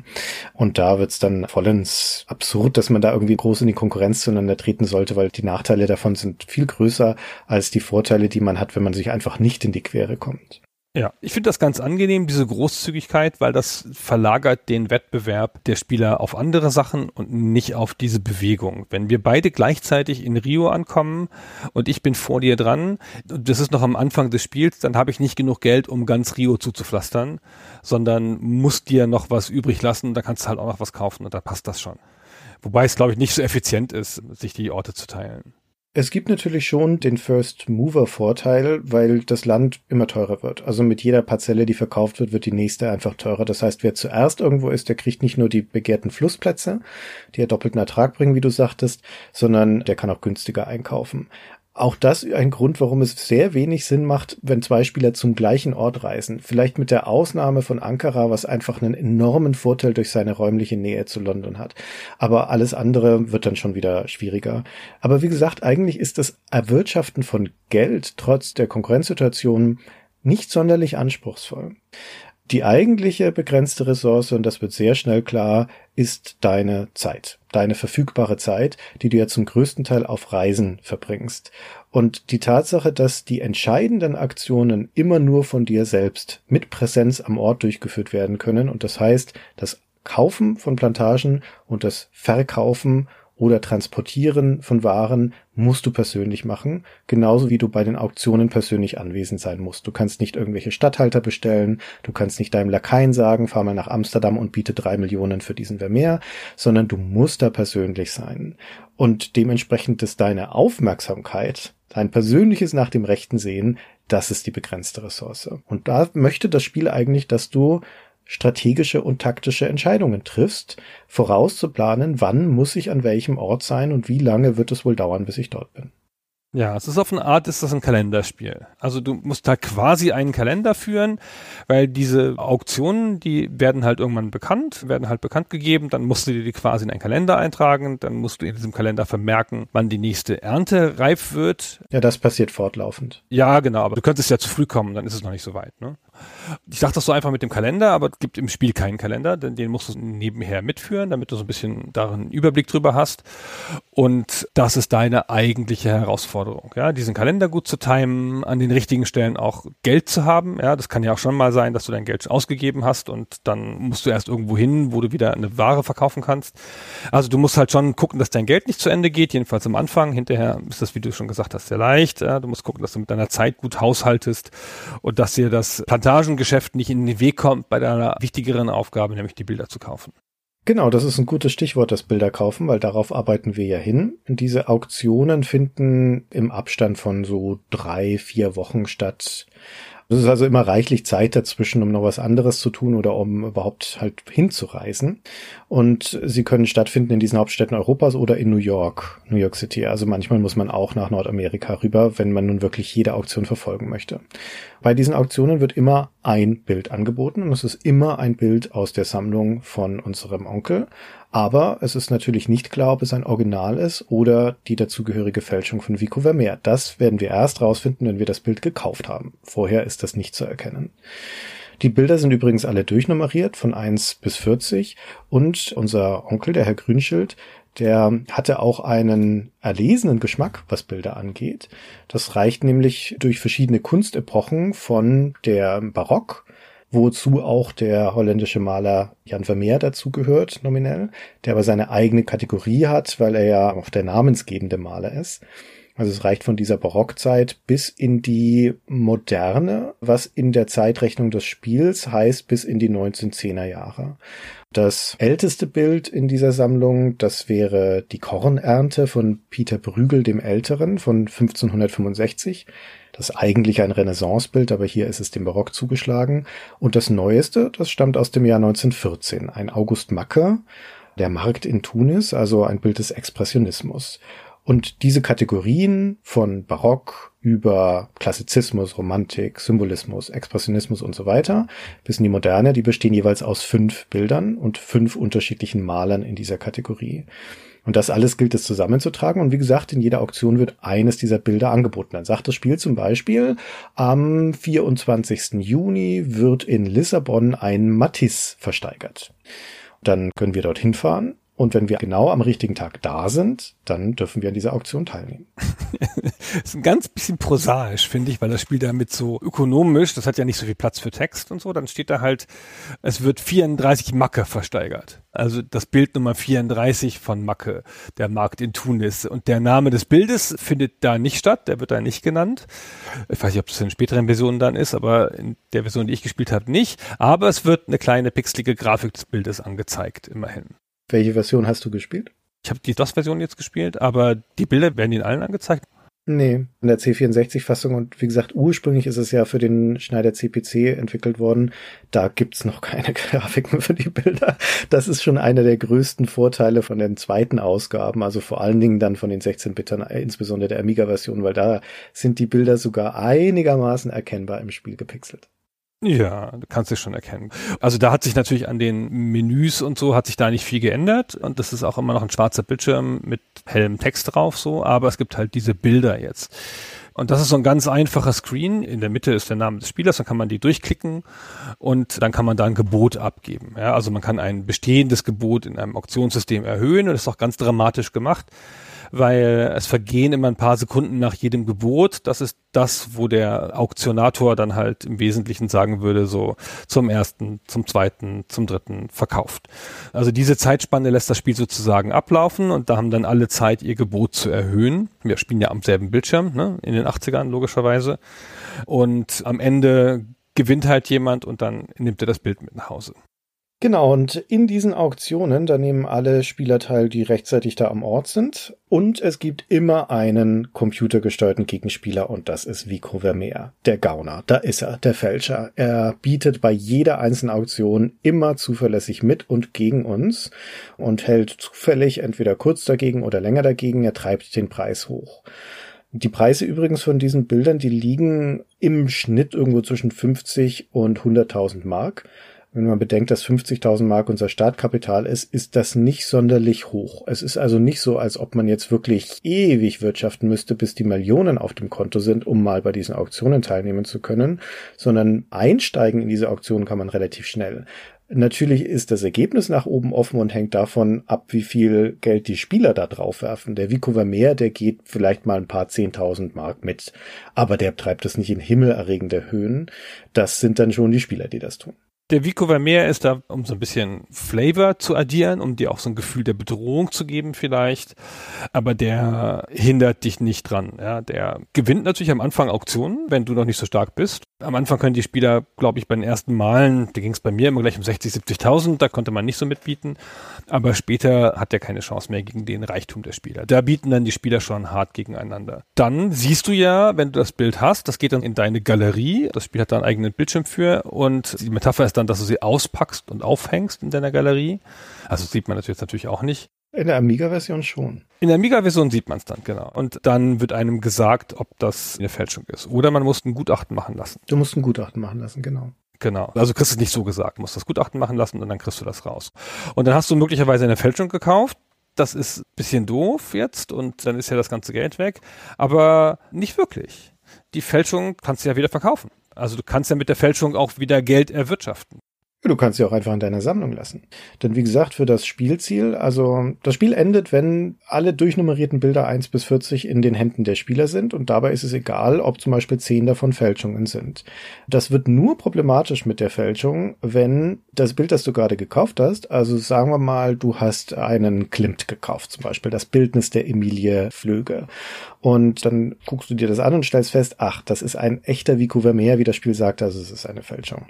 Und da wird es dann vollends absurd, dass man da irgendwie groß in die Konkurrenz zueinander treten sollte, weil die Nachteile davon sind viel größer als die Vorteile, die man hat, wenn man sich einfach nicht in die Quere kommt. Ja, ich finde das ganz angenehm, diese Großzügigkeit, weil das verlagert den Wettbewerb der Spieler auf andere Sachen und nicht auf diese Bewegung. Wenn wir beide gleichzeitig in Rio ankommen und ich bin vor dir dran, das ist noch am Anfang des Spiels, dann habe ich nicht genug Geld, um ganz Rio zuzupflastern, sondern muss dir noch was übrig lassen, da kannst du halt auch noch was kaufen und da passt das schon. Wobei es, glaube ich, nicht so effizient ist, sich die Orte zu teilen. Es gibt natürlich schon den First Mover Vorteil, weil das Land immer teurer wird. Also mit jeder Parzelle, die verkauft wird, wird die nächste einfach teurer. Das heißt, wer zuerst irgendwo ist, der kriegt nicht nur die begehrten Flussplätze, die ja doppelten Ertrag bringen, wie du sagtest, sondern der kann auch günstiger einkaufen. Auch das ein Grund, warum es sehr wenig Sinn macht, wenn zwei Spieler zum gleichen Ort reisen. Vielleicht mit der Ausnahme von Ankara, was einfach einen enormen Vorteil durch seine räumliche Nähe zu London hat. Aber alles andere wird dann schon wieder schwieriger. Aber wie gesagt, eigentlich ist das Erwirtschaften von Geld trotz der Konkurrenzsituation nicht sonderlich anspruchsvoll. Die eigentliche begrenzte Ressource, und das wird sehr schnell klar, ist deine Zeit, deine verfügbare Zeit, die du ja zum größten Teil auf Reisen verbringst. Und die Tatsache, dass die entscheidenden Aktionen immer nur von dir selbst mit Präsenz am Ort durchgeführt werden können, und das heißt, das Kaufen von Plantagen und das Verkaufen oder Transportieren von Waren musst du persönlich machen, genauso wie du bei den Auktionen persönlich anwesend sein musst. Du kannst nicht irgendwelche Statthalter bestellen, du kannst nicht deinem Lakaien sagen, fahr mal nach Amsterdam und biete drei Millionen für diesen Vermeer, sondern du musst da persönlich sein. Und dementsprechend ist deine Aufmerksamkeit, dein persönliches nach dem Rechten sehen, das ist die begrenzte Ressource. Und da möchte das Spiel eigentlich, dass du strategische und taktische Entscheidungen triffst, vorauszuplanen, wann muss ich an welchem Ort sein und wie lange wird es wohl dauern, bis ich dort bin. Ja, es ist auf eine Art, ist das ein Kalenderspiel. Also du musst da quasi einen Kalender führen, weil diese Auktionen, die werden halt irgendwann bekannt, werden halt bekannt gegeben, dann musst du dir die quasi in einen Kalender eintragen, dann musst du in diesem Kalender vermerken, wann die nächste Ernte reif wird. Ja, das passiert fortlaufend. Ja, genau, aber du könntest ja zu früh kommen, dann ist es noch nicht so weit, ne? Ich sage das so einfach mit dem Kalender, aber es gibt im Spiel keinen Kalender, denn den musst du nebenher mitführen, damit du so ein bisschen darin Überblick drüber hast. Und das ist deine eigentliche Herausforderung, ja, diesen Kalender gut zu timen, an den richtigen Stellen auch Geld zu haben. Ja, das kann ja auch schon mal sein, dass du dein Geld ausgegeben hast und dann musst du erst irgendwo hin, wo du wieder eine Ware verkaufen kannst. Also du musst halt schon gucken, dass dein Geld nicht zu Ende geht, jedenfalls am Anfang. Hinterher ist das, wie du schon gesagt hast, sehr leicht. Ja, du musst gucken, dass du mit deiner Zeit gut haushaltest und dass dir das Plantage Montagengeschäft nicht in den Weg kommt bei deiner wichtigeren Aufgabe, nämlich die Bilder zu kaufen. Genau, das ist ein gutes Stichwort, das Bilder kaufen, weil darauf arbeiten wir ja hin. Diese Auktionen finden im Abstand von so drei, vier Wochen statt. Es ist also immer reichlich Zeit dazwischen, um noch was anderes zu tun oder um überhaupt halt hinzureisen. Und sie können stattfinden in diesen Hauptstädten Europas oder in New York, New York City. Also manchmal muss man auch nach Nordamerika rüber, wenn man nun wirklich jede Auktion verfolgen möchte. Bei diesen Auktionen wird immer ein Bild angeboten und es ist immer ein Bild aus der Sammlung von unserem Onkel. Aber es ist natürlich nicht klar, ob es ein Original ist oder die dazugehörige Fälschung von Vico Vermeer. Das werden wir erst rausfinden, wenn wir das Bild gekauft haben. Vorher ist das nicht zu erkennen. Die Bilder sind übrigens alle durchnummeriert von 1 bis 40 und unser Onkel, der Herr Grünschild, der hatte auch einen erlesenen Geschmack, was Bilder angeht. Das reicht nämlich durch verschiedene Kunstepochen von der Barock wozu auch der holländische Maler Jan Vermeer dazugehört, nominell, der aber seine eigene Kategorie hat, weil er ja auch der namensgebende Maler ist. Also es reicht von dieser Barockzeit bis in die Moderne, was in der Zeitrechnung des Spiels heißt bis in die 1910er Jahre. Das älteste Bild in dieser Sammlung, das wäre die Kornernte von Peter Brügel dem Älteren von 1565. Das ist eigentlich ein Renaissancebild, aber hier ist es dem Barock zugeschlagen. Und das Neueste, das stammt aus dem Jahr 1914. Ein August Macke, der Markt in Tunis, also ein Bild des Expressionismus. Und diese Kategorien von Barock über Klassizismus, Romantik, Symbolismus, Expressionismus und so weiter bis in die Moderne, die bestehen jeweils aus fünf Bildern und fünf unterschiedlichen Malern in dieser Kategorie. Und das alles gilt es zusammenzutragen. Und wie gesagt, in jeder Auktion wird eines dieser Bilder angeboten. Dann sagt das Spiel zum Beispiel, am 24. Juni wird in Lissabon ein Matisse versteigert. Dann können wir dorthin fahren und wenn wir genau am richtigen Tag da sind, dann dürfen wir an dieser Auktion teilnehmen. das ist ein ganz bisschen prosaisch, finde ich, weil das Spiel damit so ökonomisch, das hat ja nicht so viel Platz für Text und so, dann steht da halt, es wird 34 Macke versteigert. Also das Bild Nummer 34 von Macke, der Markt in Tunis. Und der Name des Bildes findet da nicht statt, der wird da nicht genannt. Ich weiß nicht, ob es in späteren Versionen dann ist, aber in der Version, die ich gespielt habe, nicht. Aber es wird eine kleine pixelige Grafik des Bildes angezeigt, immerhin. Welche Version hast du gespielt? Ich habe die DOS-Version jetzt gespielt, aber die Bilder werden Ihnen allen angezeigt? Nee, in der C64-Fassung und wie gesagt, ursprünglich ist es ja für den Schneider CPC entwickelt worden. Da gibt's noch keine Grafiken für die Bilder. Das ist schon einer der größten Vorteile von den zweiten Ausgaben, also vor allen Dingen dann von den 16-Bittern, äh, insbesondere der Amiga-Version, weil da sind die Bilder sogar einigermaßen erkennbar im Spiel gepixelt. Ja, du kannst es schon erkennen. Also da hat sich natürlich an den Menüs und so hat sich da nicht viel geändert und das ist auch immer noch ein schwarzer Bildschirm mit hellem Text drauf so, aber es gibt halt diese Bilder jetzt. Und das ist so ein ganz einfacher Screen. In der Mitte ist der Name des Spielers, dann kann man die durchklicken und dann kann man da ein Gebot abgeben. Ja, also man kann ein bestehendes Gebot in einem Auktionssystem erhöhen und das ist auch ganz dramatisch gemacht. Weil es vergehen immer ein paar Sekunden nach jedem Gebot. Das ist das, wo der Auktionator dann halt im Wesentlichen sagen würde, so zum ersten, zum zweiten, zum dritten verkauft. Also diese Zeitspanne lässt das Spiel sozusagen ablaufen und da haben dann alle Zeit, ihr Gebot zu erhöhen. Wir spielen ja am selben Bildschirm, ne, in den 80ern logischerweise. Und am Ende gewinnt halt jemand und dann nimmt er das Bild mit nach Hause. Genau, und in diesen Auktionen, da nehmen alle Spieler teil, die rechtzeitig da am Ort sind. Und es gibt immer einen computergesteuerten Gegenspieler und das ist Vico Vermeer, der Gauner. Da ist er, der Fälscher. Er bietet bei jeder einzelnen Auktion immer zuverlässig mit und gegen uns und hält zufällig entweder kurz dagegen oder länger dagegen. Er treibt den Preis hoch. Die Preise übrigens von diesen Bildern, die liegen im Schnitt irgendwo zwischen 50 und 100.000 Mark. Wenn man bedenkt, dass 50.000 Mark unser Startkapital ist, ist das nicht sonderlich hoch. Es ist also nicht so, als ob man jetzt wirklich ewig wirtschaften müsste, bis die Millionen auf dem Konto sind, um mal bei diesen Auktionen teilnehmen zu können, sondern einsteigen in diese Auktion kann man relativ schnell. Natürlich ist das Ergebnis nach oben offen und hängt davon ab, wie viel Geld die Spieler da drauf werfen. Der Vico Vermeer, der geht vielleicht mal ein paar zehntausend Mark mit, aber der treibt das nicht in himmelerregende Höhen. Das sind dann schon die Spieler, die das tun. Der Vico Vermeer ist da, um so ein bisschen Flavor zu addieren, um dir auch so ein Gefühl der Bedrohung zu geben vielleicht. Aber der hindert dich nicht dran. Ja, der gewinnt natürlich am Anfang Auktionen, wenn du noch nicht so stark bist. Am Anfang können die Spieler, glaube ich, bei den ersten Malen, da ging es bei mir immer gleich um 60, 70.000, da konnte man nicht so mitbieten. Aber später hat er keine Chance mehr gegen den Reichtum der Spieler. Da bieten dann die Spieler schon hart gegeneinander. Dann siehst du ja, wenn du das Bild hast, das geht dann in deine Galerie. Das Spiel hat da einen eigenen Bildschirm für und die Metapher ist dann, dass du sie auspackst und aufhängst in deiner Galerie. Also sieht man das jetzt natürlich auch nicht. In der Amiga-Version schon. In der Amiga-Version sieht man es dann, genau. Und dann wird einem gesagt, ob das eine Fälschung ist. Oder man muss ein Gutachten machen lassen. Du musst ein Gutachten machen lassen, genau. Genau. Also kriegst du es nicht so gesagt. Du musst das Gutachten machen lassen und dann kriegst du das raus. Und dann hast du möglicherweise eine Fälschung gekauft. Das ist bisschen doof jetzt und dann ist ja das ganze Geld weg. Aber nicht wirklich. Die Fälschung kannst du ja wieder verkaufen. Also du kannst ja mit der Fälschung auch wieder Geld erwirtschaften. Du kannst sie auch einfach in deiner Sammlung lassen. Denn wie gesagt, für das Spielziel, also das Spiel endet, wenn alle durchnummerierten Bilder 1 bis 40 in den Händen der Spieler sind und dabei ist es egal, ob zum Beispiel 10 davon Fälschungen sind. Das wird nur problematisch mit der Fälschung, wenn das Bild, das du gerade gekauft hast, also sagen wir mal, du hast einen Klimt gekauft, zum Beispiel das Bildnis der Emilie Flöge. Und dann guckst du dir das an und stellst fest, ach, das ist ein echter Vico Vermeer, wie das Spiel sagt, also es ist eine Fälschung.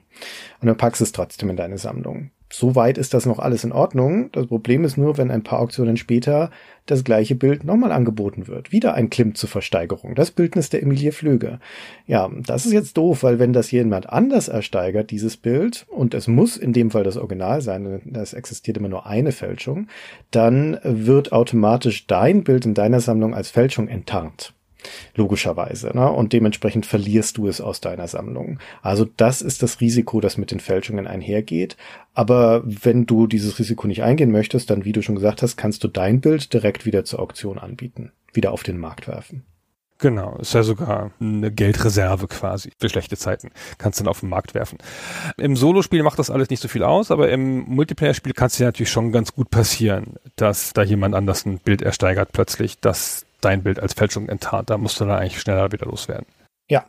Und dann packst du es trotzdem in deine Sammlung. Soweit ist das noch alles in Ordnung. Das Problem ist nur, wenn ein paar Auktionen später das gleiche Bild nochmal angeboten wird. Wieder ein Klimt zur Versteigerung. Das Bildnis der Emilie Flöge. Ja, das ist jetzt doof, weil wenn das jemand anders ersteigert, dieses Bild, und es muss in dem Fall das Original sein, es existiert immer nur eine Fälschung, dann wird automatisch dein Bild in deiner Sammlung als Fälschung enttarnt. Logischerweise. Ne? Und dementsprechend verlierst du es aus deiner Sammlung. Also das ist das Risiko, das mit den Fälschungen einhergeht. Aber wenn du dieses Risiko nicht eingehen möchtest, dann, wie du schon gesagt hast, kannst du dein Bild direkt wieder zur Auktion anbieten. Wieder auf den Markt werfen. Genau, ist ja sogar eine Geldreserve quasi für schlechte Zeiten. Kannst du dann auf den Markt werfen. Im Solospiel macht das alles nicht so viel aus, aber im Multiplayer-Spiel kann es ja natürlich schon ganz gut passieren, dass da jemand anders ein Bild ersteigert plötzlich, dass dein Bild als Fälschung enttarnt. Da musst du dann eigentlich schneller wieder loswerden. Ja.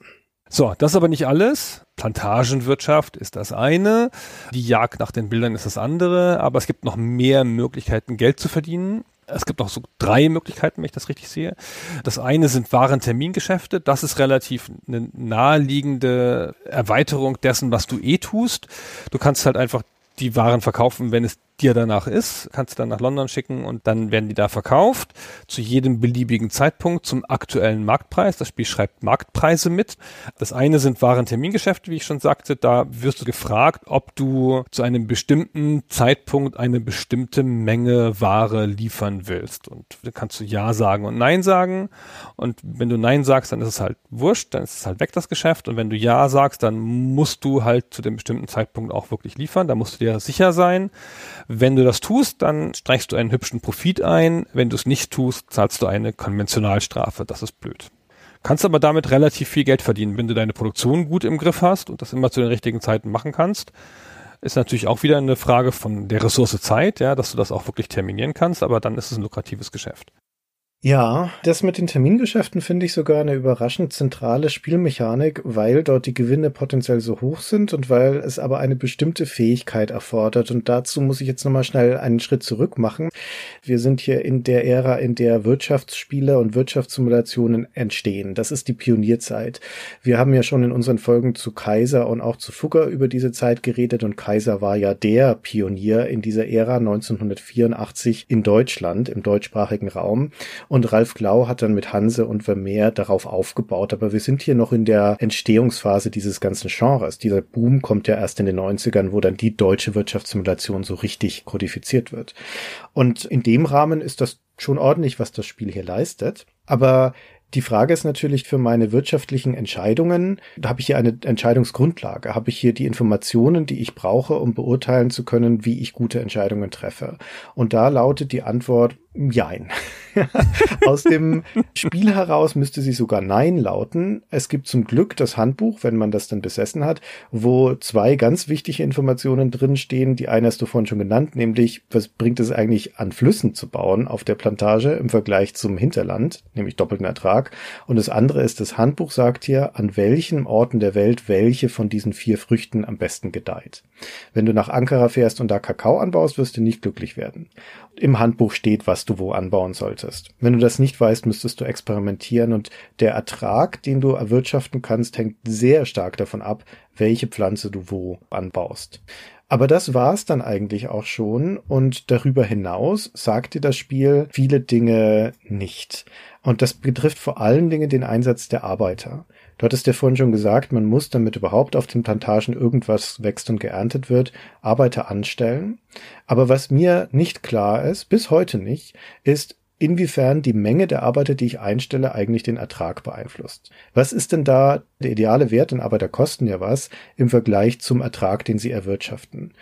So, das ist aber nicht alles. Plantagenwirtschaft ist das eine, die Jagd nach den Bildern ist das andere, aber es gibt noch mehr Möglichkeiten, Geld zu verdienen. Es gibt noch so drei Möglichkeiten, wenn ich das richtig sehe. Das eine sind Warentermingeschäfte. Das ist relativ eine naheliegende Erweiterung dessen, was du eh tust. Du kannst halt einfach die Waren verkaufen, wenn es dir danach ist, kannst du dann nach London schicken und dann werden die da verkauft zu jedem beliebigen Zeitpunkt zum aktuellen Marktpreis. Das Spiel schreibt Marktpreise mit. Das eine sind Warentermingeschäfte, wie ich schon sagte. Da wirst du gefragt, ob du zu einem bestimmten Zeitpunkt eine bestimmte Menge Ware liefern willst. Und dann kannst du Ja sagen und Nein sagen. Und wenn du Nein sagst, dann ist es halt wurscht, dann ist es halt weg das Geschäft. Und wenn du Ja sagst, dann musst du halt zu dem bestimmten Zeitpunkt auch wirklich liefern. Da musst du dir sicher sein. Wenn du das tust, dann streichst du einen hübschen Profit ein. Wenn du es nicht tust, zahlst du eine Konventionalstrafe. Das ist blöd. Kannst aber damit relativ viel Geld verdienen, wenn du deine Produktion gut im Griff hast und das immer zu den richtigen Zeiten machen kannst. Ist natürlich auch wieder eine Frage von der Ressource Zeit, ja, dass du das auch wirklich terminieren kannst, aber dann ist es ein lukratives Geschäft. Ja, das mit den Termingeschäften finde ich sogar eine überraschend zentrale Spielmechanik, weil dort die Gewinne potenziell so hoch sind und weil es aber eine bestimmte Fähigkeit erfordert. Und dazu muss ich jetzt nochmal schnell einen Schritt zurück machen. Wir sind hier in der Ära, in der Wirtschaftsspiele und Wirtschaftssimulationen entstehen. Das ist die Pionierzeit. Wir haben ja schon in unseren Folgen zu Kaiser und auch zu Fugger über diese Zeit geredet und Kaiser war ja der Pionier in dieser Ära 1984 in Deutschland, im deutschsprachigen Raum. Und Ralf Glau hat dann mit Hanse und Vermeer darauf aufgebaut. Aber wir sind hier noch in der Entstehungsphase dieses ganzen Genres. Dieser Boom kommt ja erst in den 90ern, wo dann die deutsche Wirtschaftssimulation so richtig kodifiziert wird. Und in dem Rahmen ist das schon ordentlich, was das Spiel hier leistet. Aber die Frage ist natürlich für meine wirtschaftlichen Entscheidungen, da habe ich hier eine Entscheidungsgrundlage, habe ich hier die Informationen, die ich brauche, um beurteilen zu können, wie ich gute Entscheidungen treffe. Und da lautet die Antwort, Jein. Aus dem Spiel heraus müsste sie sogar Nein lauten. Es gibt zum Glück das Handbuch, wenn man das dann besessen hat, wo zwei ganz wichtige Informationen drinstehen. Die eine hast du vorhin schon genannt, nämlich was bringt es eigentlich an Flüssen zu bauen auf der Plantage im Vergleich zum Hinterland, nämlich doppelten Ertrag. Und das andere ist, das Handbuch sagt hier, an welchen Orten der Welt welche von diesen vier Früchten am besten gedeiht. Wenn du nach Ankara fährst und da Kakao anbaust, wirst du nicht glücklich werden. Im Handbuch steht, was du wo anbauen solltest. Wenn du das nicht weißt, müsstest du experimentieren und der Ertrag, den du erwirtschaften kannst, hängt sehr stark davon ab, welche Pflanze du wo anbaust. Aber das war's dann eigentlich auch schon und darüber hinaus sagt dir das Spiel viele Dinge nicht. Und das betrifft vor allen Dingen den Einsatz der Arbeiter. Du hattest ja vorhin schon gesagt, man muss, damit überhaupt auf den Plantagen irgendwas wächst und geerntet wird, Arbeiter anstellen. Aber was mir nicht klar ist, bis heute nicht, ist, inwiefern die Menge der Arbeiter, die ich einstelle, eigentlich den Ertrag beeinflusst. Was ist denn da der ideale Wert, denn Arbeiter kosten ja was, im Vergleich zum Ertrag, den sie erwirtschaften?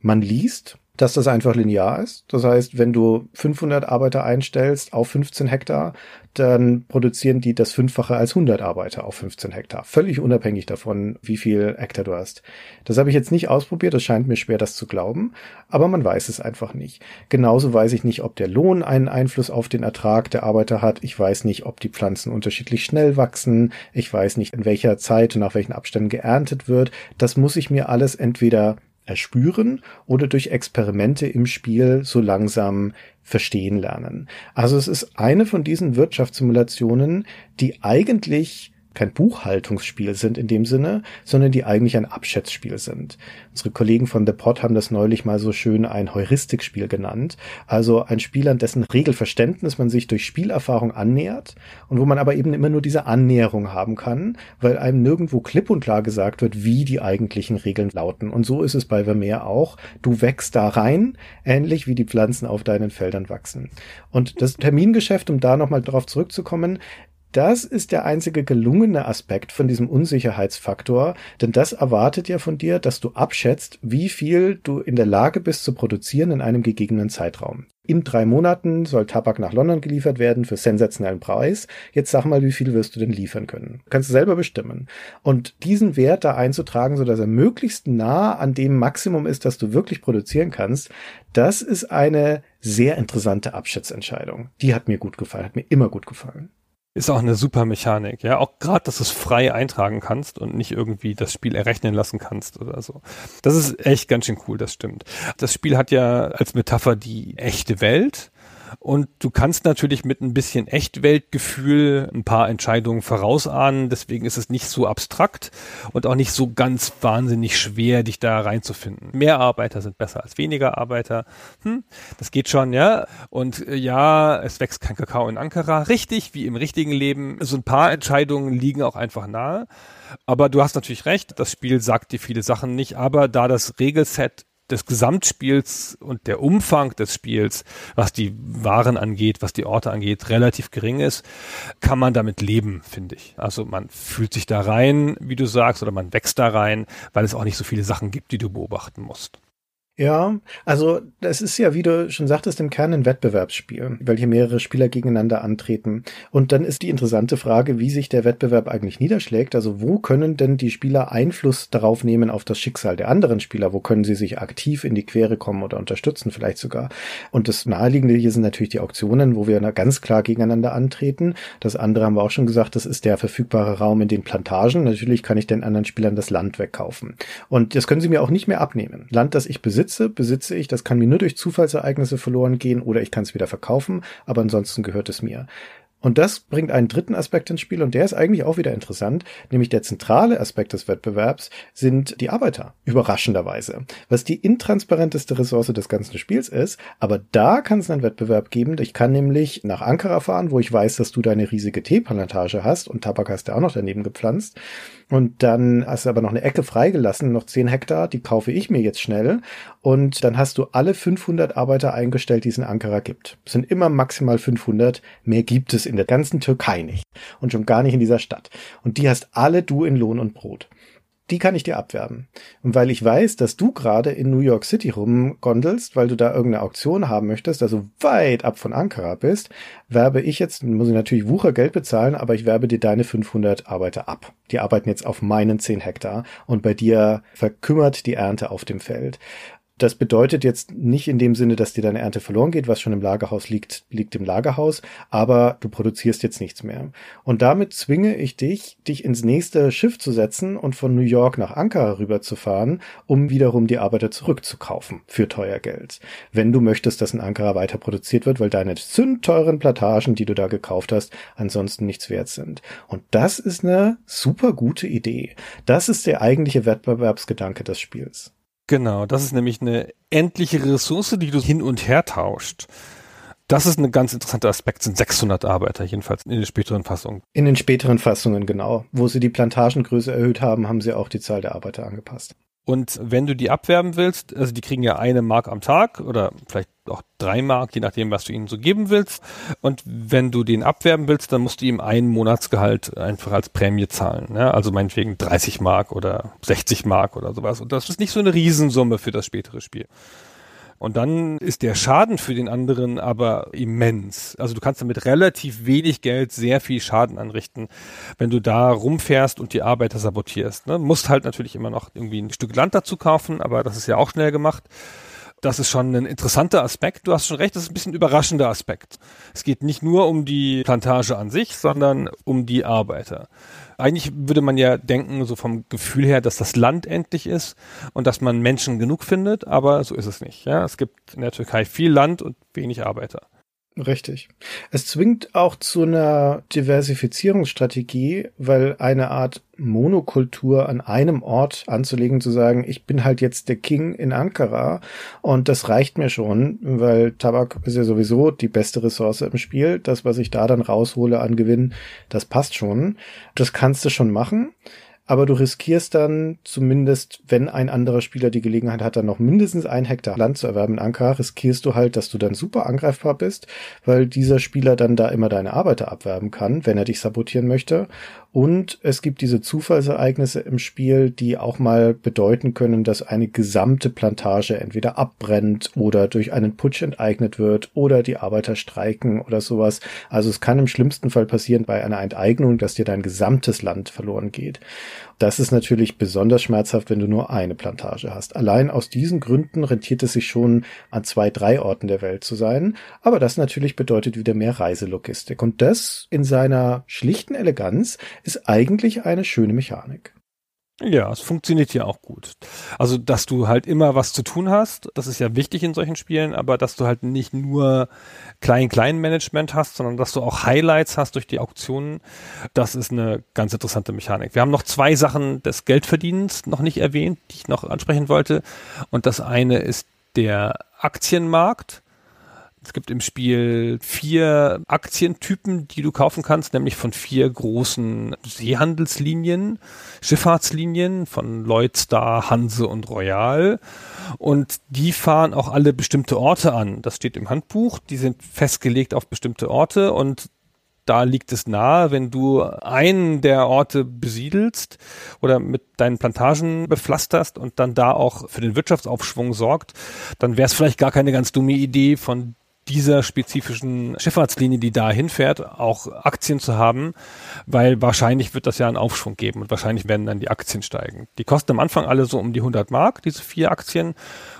Man liest, dass das einfach linear ist. Das heißt, wenn du 500 Arbeiter einstellst auf 15 Hektar, dann produzieren die das Fünffache als 100 Arbeiter auf 15 Hektar. Völlig unabhängig davon, wie viel Hektar du hast. Das habe ich jetzt nicht ausprobiert. Es scheint mir schwer, das zu glauben. Aber man weiß es einfach nicht. Genauso weiß ich nicht, ob der Lohn einen Einfluss auf den Ertrag der Arbeiter hat. Ich weiß nicht, ob die Pflanzen unterschiedlich schnell wachsen. Ich weiß nicht, in welcher Zeit und nach welchen Abständen geerntet wird. Das muss ich mir alles entweder erspüren oder durch Experimente im Spiel so langsam verstehen lernen. Also es ist eine von diesen Wirtschaftssimulationen, die eigentlich kein Buchhaltungsspiel sind in dem Sinne, sondern die eigentlich ein Abschätzspiel sind. Unsere Kollegen von The Pod haben das neulich mal so schön ein Heuristikspiel genannt. Also ein Spiel, an dessen Regelverständnis man sich durch Spielerfahrung annähert und wo man aber eben immer nur diese Annäherung haben kann, weil einem nirgendwo klipp und klar gesagt wird, wie die eigentlichen Regeln lauten. Und so ist es bei Vermeer auch. Du wächst da rein, ähnlich wie die Pflanzen auf deinen Feldern wachsen. Und das Termingeschäft, um da nochmal drauf zurückzukommen, das ist der einzige gelungene Aspekt von diesem Unsicherheitsfaktor, denn das erwartet ja von dir, dass du abschätzt, wie viel du in der Lage bist zu produzieren in einem gegebenen Zeitraum. In drei Monaten soll Tabak nach London geliefert werden für sensationellen Preis. Jetzt sag mal, wie viel wirst du denn liefern können? Kannst du selber bestimmen. Und diesen Wert da einzutragen, sodass er möglichst nah an dem Maximum ist, das du wirklich produzieren kannst, das ist eine sehr interessante Abschätzentscheidung. Die hat mir gut gefallen, hat mir immer gut gefallen ist auch eine super Mechanik, ja. Auch gerade, dass du es frei eintragen kannst und nicht irgendwie das Spiel errechnen lassen kannst oder so. Das ist echt ganz schön cool, das stimmt. Das Spiel hat ja als Metapher die echte Welt und du kannst natürlich mit ein bisschen Echtweltgefühl ein paar Entscheidungen vorausahnen. Deswegen ist es nicht so abstrakt und auch nicht so ganz wahnsinnig schwer, dich da reinzufinden. Mehr Arbeiter sind besser als weniger Arbeiter. Hm, das geht schon, ja. Und äh, ja, es wächst kein Kakao in Ankara. Richtig, wie im richtigen Leben. So ein paar Entscheidungen liegen auch einfach nahe. Aber du hast natürlich recht, das Spiel sagt dir viele Sachen nicht, aber da das Regelset des Gesamtspiels und der Umfang des Spiels, was die Waren angeht, was die Orte angeht, relativ gering ist, kann man damit leben, finde ich. Also man fühlt sich da rein, wie du sagst, oder man wächst da rein, weil es auch nicht so viele Sachen gibt, die du beobachten musst. Ja, also das ist ja, wie du schon sagtest, im Kern ein Wettbewerbsspiel, weil hier mehrere Spieler gegeneinander antreten. Und dann ist die interessante Frage, wie sich der Wettbewerb eigentlich niederschlägt. Also wo können denn die Spieler Einfluss darauf nehmen auf das Schicksal der anderen Spieler? Wo können sie sich aktiv in die Quere kommen oder unterstützen vielleicht sogar? Und das Naheliegende hier sind natürlich die Auktionen, wo wir ganz klar gegeneinander antreten. Das andere haben wir auch schon gesagt, das ist der verfügbare Raum in den Plantagen. Natürlich kann ich den anderen Spielern das Land wegkaufen. Und das können sie mir auch nicht mehr abnehmen. Land, das ich besitze, besitze, besitze ich. Das kann mir nur durch Zufallsereignisse verloren gehen oder ich kann es wieder verkaufen, aber ansonsten gehört es mir. Und das bringt einen dritten Aspekt ins Spiel und der ist eigentlich auch wieder interessant, nämlich der zentrale Aspekt des Wettbewerbs sind die Arbeiter, überraschenderweise. Was die intransparenteste Ressource des ganzen Spiels ist, aber da kann es einen Wettbewerb geben. Ich kann nämlich nach Ankara fahren, wo ich weiß, dass du deine riesige Teeplantage hast und Tabak hast du auch noch daneben gepflanzt. Und dann hast du aber noch eine Ecke freigelassen, noch 10 Hektar, die kaufe ich mir jetzt schnell. Und dann hast du alle 500 Arbeiter eingestellt, die es in Ankara gibt. Es sind immer maximal 500. Mehr gibt es in der ganzen Türkei nicht. Und schon gar nicht in dieser Stadt. Und die hast alle du in Lohn und Brot die kann ich dir abwerben. Und weil ich weiß, dass du gerade in New York City rumgondelst, weil du da irgendeine Auktion haben möchtest, also weit ab von Ankara bist, werbe ich jetzt, muss ich natürlich Wuchergeld bezahlen, aber ich werbe dir deine 500 Arbeiter ab. Die arbeiten jetzt auf meinen 10 Hektar und bei dir verkümmert die Ernte auf dem Feld. Das bedeutet jetzt nicht in dem Sinne, dass dir deine Ernte verloren geht, was schon im Lagerhaus liegt, liegt im Lagerhaus, aber du produzierst jetzt nichts mehr. Und damit zwinge ich dich, dich ins nächste Schiff zu setzen und von New York nach Ankara rüberzufahren, um wiederum die Arbeiter zurückzukaufen für teuer Geld. Wenn du möchtest, dass in Ankara weiter produziert wird, weil deine zündteuren Plantagen, die du da gekauft hast, ansonsten nichts wert sind. Und das ist eine super gute Idee. Das ist der eigentliche Wettbewerbsgedanke des Spiels. Genau, das ist nämlich eine endliche Ressource, die du hin und her tauscht. Das ist ein ganz interessanter Aspekt, sind 600 Arbeiter, jedenfalls in den späteren Fassungen. In den späteren Fassungen, genau. Wo sie die Plantagengröße erhöht haben, haben sie auch die Zahl der Arbeiter angepasst. Und wenn du die abwerben willst, also die kriegen ja eine Mark am Tag oder vielleicht auch drei Mark, je nachdem, was du ihnen so geben willst. Und wenn du den abwerben willst, dann musst du ihm einen Monatsgehalt einfach als Prämie zahlen. Ne? Also meinetwegen 30 Mark oder 60 Mark oder sowas. Und das ist nicht so eine Riesensumme für das spätere Spiel. Und dann ist der Schaden für den anderen aber immens. Also du kannst damit relativ wenig Geld sehr viel Schaden anrichten, wenn du da rumfährst und die Arbeiter sabotierst. Ne? Musst halt natürlich immer noch irgendwie ein Stück Land dazu kaufen, aber das ist ja auch schnell gemacht. Das ist schon ein interessanter Aspekt. Du hast schon recht, das ist ein bisschen ein überraschender Aspekt. Es geht nicht nur um die Plantage an sich, sondern um die Arbeiter. Eigentlich würde man ja denken, so vom Gefühl her, dass das Land endlich ist und dass man Menschen genug findet, aber so ist es nicht. Ja? Es gibt in der Türkei viel Land und wenig Arbeiter. Richtig. Es zwingt auch zu einer Diversifizierungsstrategie, weil eine Art Monokultur an einem Ort anzulegen, zu sagen, ich bin halt jetzt der King in Ankara und das reicht mir schon, weil Tabak ist ja sowieso die beste Ressource im Spiel. Das, was ich da dann raushole an Gewinn, das passt schon. Das kannst du schon machen aber du riskierst dann zumindest, wenn ein anderer Spieler die Gelegenheit hat, dann noch mindestens ein Hektar Land zu erwerben in Ankara, riskierst du halt, dass du dann super angreifbar bist, weil dieser Spieler dann da immer deine Arbeiter abwerben kann, wenn er dich sabotieren möchte. Und es gibt diese Zufallsereignisse im Spiel, die auch mal bedeuten können, dass eine gesamte Plantage entweder abbrennt oder durch einen Putsch enteignet wird oder die Arbeiter streiken oder sowas. Also es kann im schlimmsten Fall passieren bei einer Enteignung, dass dir dein gesamtes Land verloren geht. Das ist natürlich besonders schmerzhaft, wenn du nur eine Plantage hast. Allein aus diesen Gründen rentiert es sich schon, an zwei, drei Orten der Welt zu sein. Aber das natürlich bedeutet wieder mehr Reiselogistik. Und das in seiner schlichten Eleganz ist eigentlich eine schöne Mechanik. Ja, es funktioniert ja auch gut. Also, dass du halt immer was zu tun hast, das ist ja wichtig in solchen Spielen, aber dass du halt nicht nur Klein-Klein-Management hast, sondern dass du auch Highlights hast durch die Auktionen, das ist eine ganz interessante Mechanik. Wir haben noch zwei Sachen des Geldverdienens noch nicht erwähnt, die ich noch ansprechen wollte. Und das eine ist der Aktienmarkt. Es gibt im Spiel vier Aktientypen, die du kaufen kannst, nämlich von vier großen Seehandelslinien, Schifffahrtslinien von Lloydstar, Hanse und Royal. Und die fahren auch alle bestimmte Orte an. Das steht im Handbuch. Die sind festgelegt auf bestimmte Orte und da liegt es nahe, wenn du einen der Orte besiedelst oder mit deinen Plantagen bepflasterst und dann da auch für den Wirtschaftsaufschwung sorgt, dann wäre es vielleicht gar keine ganz dumme Idee von dieser spezifischen Schifffahrtslinie, die da hinfährt, auch Aktien zu haben, weil wahrscheinlich wird das ja einen Aufschwung geben und wahrscheinlich werden dann die Aktien steigen. Die kosten am Anfang alle so um die 100 Mark, diese vier Aktien,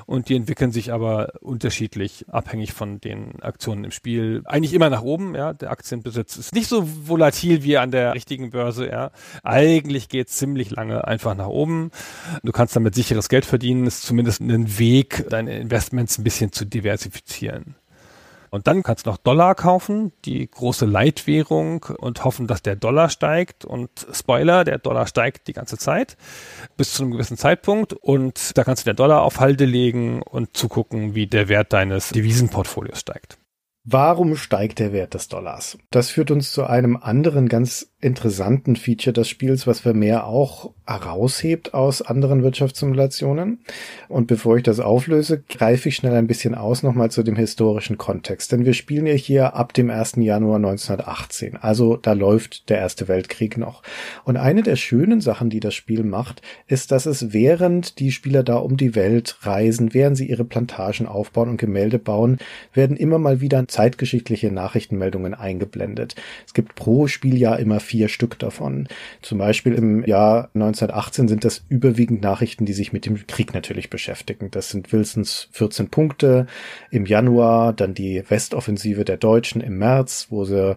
und die entwickeln sich aber unterschiedlich, abhängig von den Aktionen im Spiel. Eigentlich immer nach oben, ja. Der Aktienbesitz ist nicht so volatil wie an der richtigen Börse, ja. Eigentlich geht es ziemlich lange einfach nach oben. Du kannst damit sicheres Geld verdienen, ist zumindest ein Weg, deine Investments ein bisschen zu diversifizieren. Und dann kannst du noch Dollar kaufen, die große Leitwährung und hoffen, dass der Dollar steigt. Und Spoiler, der Dollar steigt die ganze Zeit bis zu einem gewissen Zeitpunkt. Und da kannst du den Dollar auf Halde legen und zugucken, wie der Wert deines Devisenportfolios steigt. Warum steigt der Wert des Dollars? Das führt uns zu einem anderen ganz interessanten Feature des Spiels, was Vermeer auch heraushebt aus anderen Wirtschaftssimulationen. Und bevor ich das auflöse, greife ich schnell ein bisschen aus nochmal zu dem historischen Kontext. Denn wir spielen ja hier ab dem 1. Januar 1918. Also da läuft der Erste Weltkrieg noch. Und eine der schönen Sachen, die das Spiel macht, ist, dass es während die Spieler da um die Welt reisen, während sie ihre Plantagen aufbauen und Gemälde bauen, werden immer mal wieder zeitgeschichtliche Nachrichtenmeldungen eingeblendet. Es gibt pro Spieljahr immer vier Stück davon. Zum Beispiel im Jahr 1918 sind das überwiegend Nachrichten, die sich mit dem Krieg natürlich beschäftigen. Das sind Wilsons 14 Punkte im Januar, dann die Westoffensive der Deutschen im März, wo sie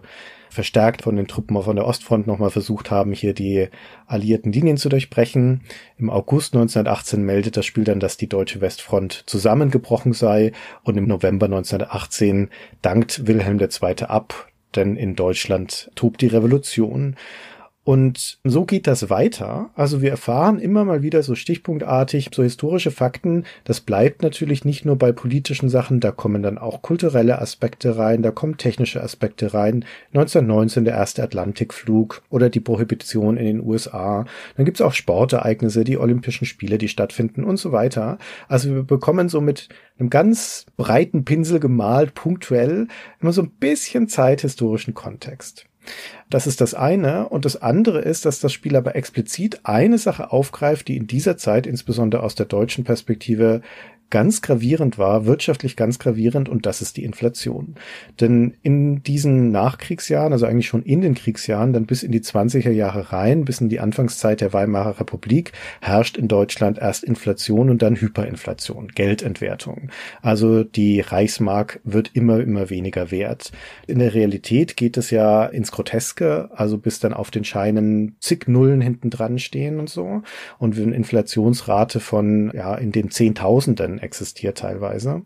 verstärkt von den Truppen von der Ostfront nochmal versucht haben, hier die alliierten Linien zu durchbrechen. Im August 1918 meldet das Spiel dann, dass die deutsche Westfront zusammengebrochen sei und im November 1918 dankt Wilhelm II. ab, denn in Deutschland tobt die Revolution. Und so geht das weiter. Also wir erfahren immer mal wieder so stichpunktartig so historische Fakten. Das bleibt natürlich nicht nur bei politischen Sachen, da kommen dann auch kulturelle Aspekte rein, da kommen technische Aspekte rein. 1919 der erste Atlantikflug oder die Prohibition in den USA. Dann gibt's auch Sportereignisse, die Olympischen Spiele, die stattfinden und so weiter. Also wir bekommen so mit einem ganz breiten Pinsel gemalt, punktuell, immer so ein bisschen zeithistorischen Kontext. Das ist das eine. Und das andere ist, dass das Spiel aber explizit eine Sache aufgreift, die in dieser Zeit, insbesondere aus der deutschen Perspektive, ganz gravierend war, wirtschaftlich ganz gravierend, und das ist die Inflation. Denn in diesen Nachkriegsjahren, also eigentlich schon in den Kriegsjahren, dann bis in die 20er Jahre rein, bis in die Anfangszeit der Weimarer Republik, herrscht in Deutschland erst Inflation und dann Hyperinflation, Geldentwertung. Also die Reichsmark wird immer, immer weniger wert. In der Realität geht es ja ins Groteske, also bis dann auf den Scheinen zig Nullen hinten dran stehen und so. Und eine Inflationsrate von, ja, in den Zehntausenden existiert teilweise.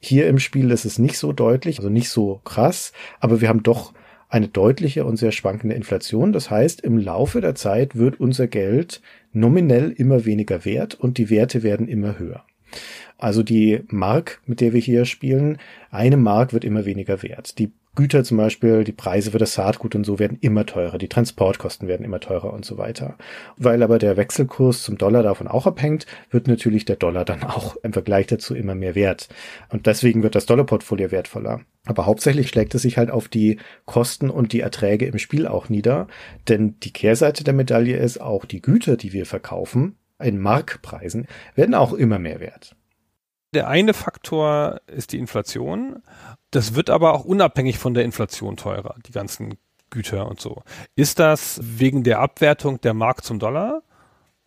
Hier im Spiel ist es nicht so deutlich, also nicht so krass, aber wir haben doch eine deutliche und sehr schwankende Inflation. Das heißt, im Laufe der Zeit wird unser Geld nominell immer weniger wert und die Werte werden immer höher. Also die Mark, mit der wir hier spielen, eine Mark wird immer weniger wert. Die Güter zum Beispiel, die Preise für das Saatgut und so werden immer teurer, die Transportkosten werden immer teurer und so weiter. Weil aber der Wechselkurs zum Dollar davon auch abhängt, wird natürlich der Dollar dann auch im Vergleich dazu immer mehr wert. Und deswegen wird das Dollarportfolio wertvoller. Aber hauptsächlich schlägt es sich halt auf die Kosten und die Erträge im Spiel auch nieder, denn die Kehrseite der Medaille ist auch die Güter, die wir verkaufen, in Markpreisen, werden auch immer mehr wert. Der eine Faktor ist die Inflation. Das wird aber auch unabhängig von der Inflation teurer, die ganzen Güter und so. Ist das wegen der Abwertung der Mark zum Dollar?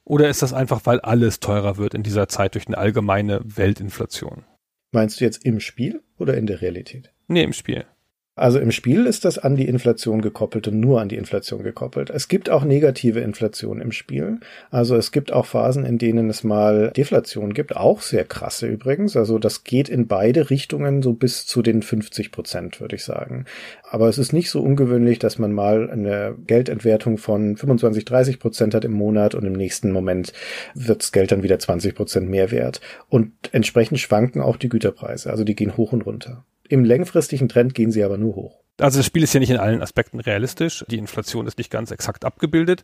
Oder ist das einfach, weil alles teurer wird in dieser Zeit durch eine allgemeine Weltinflation? Meinst du jetzt im Spiel oder in der Realität? Nee, im Spiel. Also im Spiel ist das an die Inflation gekoppelt und nur an die Inflation gekoppelt. Es gibt auch negative Inflation im Spiel. Also es gibt auch Phasen, in denen es mal Deflation gibt, auch sehr krasse übrigens. Also das geht in beide Richtungen so bis zu den 50 Prozent, würde ich sagen. Aber es ist nicht so ungewöhnlich, dass man mal eine Geldentwertung von 25, 30 Prozent hat im Monat und im nächsten Moment wird das Geld dann wieder 20 Prozent mehr wert. Und entsprechend schwanken auch die Güterpreise. Also die gehen hoch und runter. Im längfristigen Trend gehen sie aber nur hoch. Also das Spiel ist ja nicht in allen Aspekten realistisch. Die Inflation ist nicht ganz exakt abgebildet,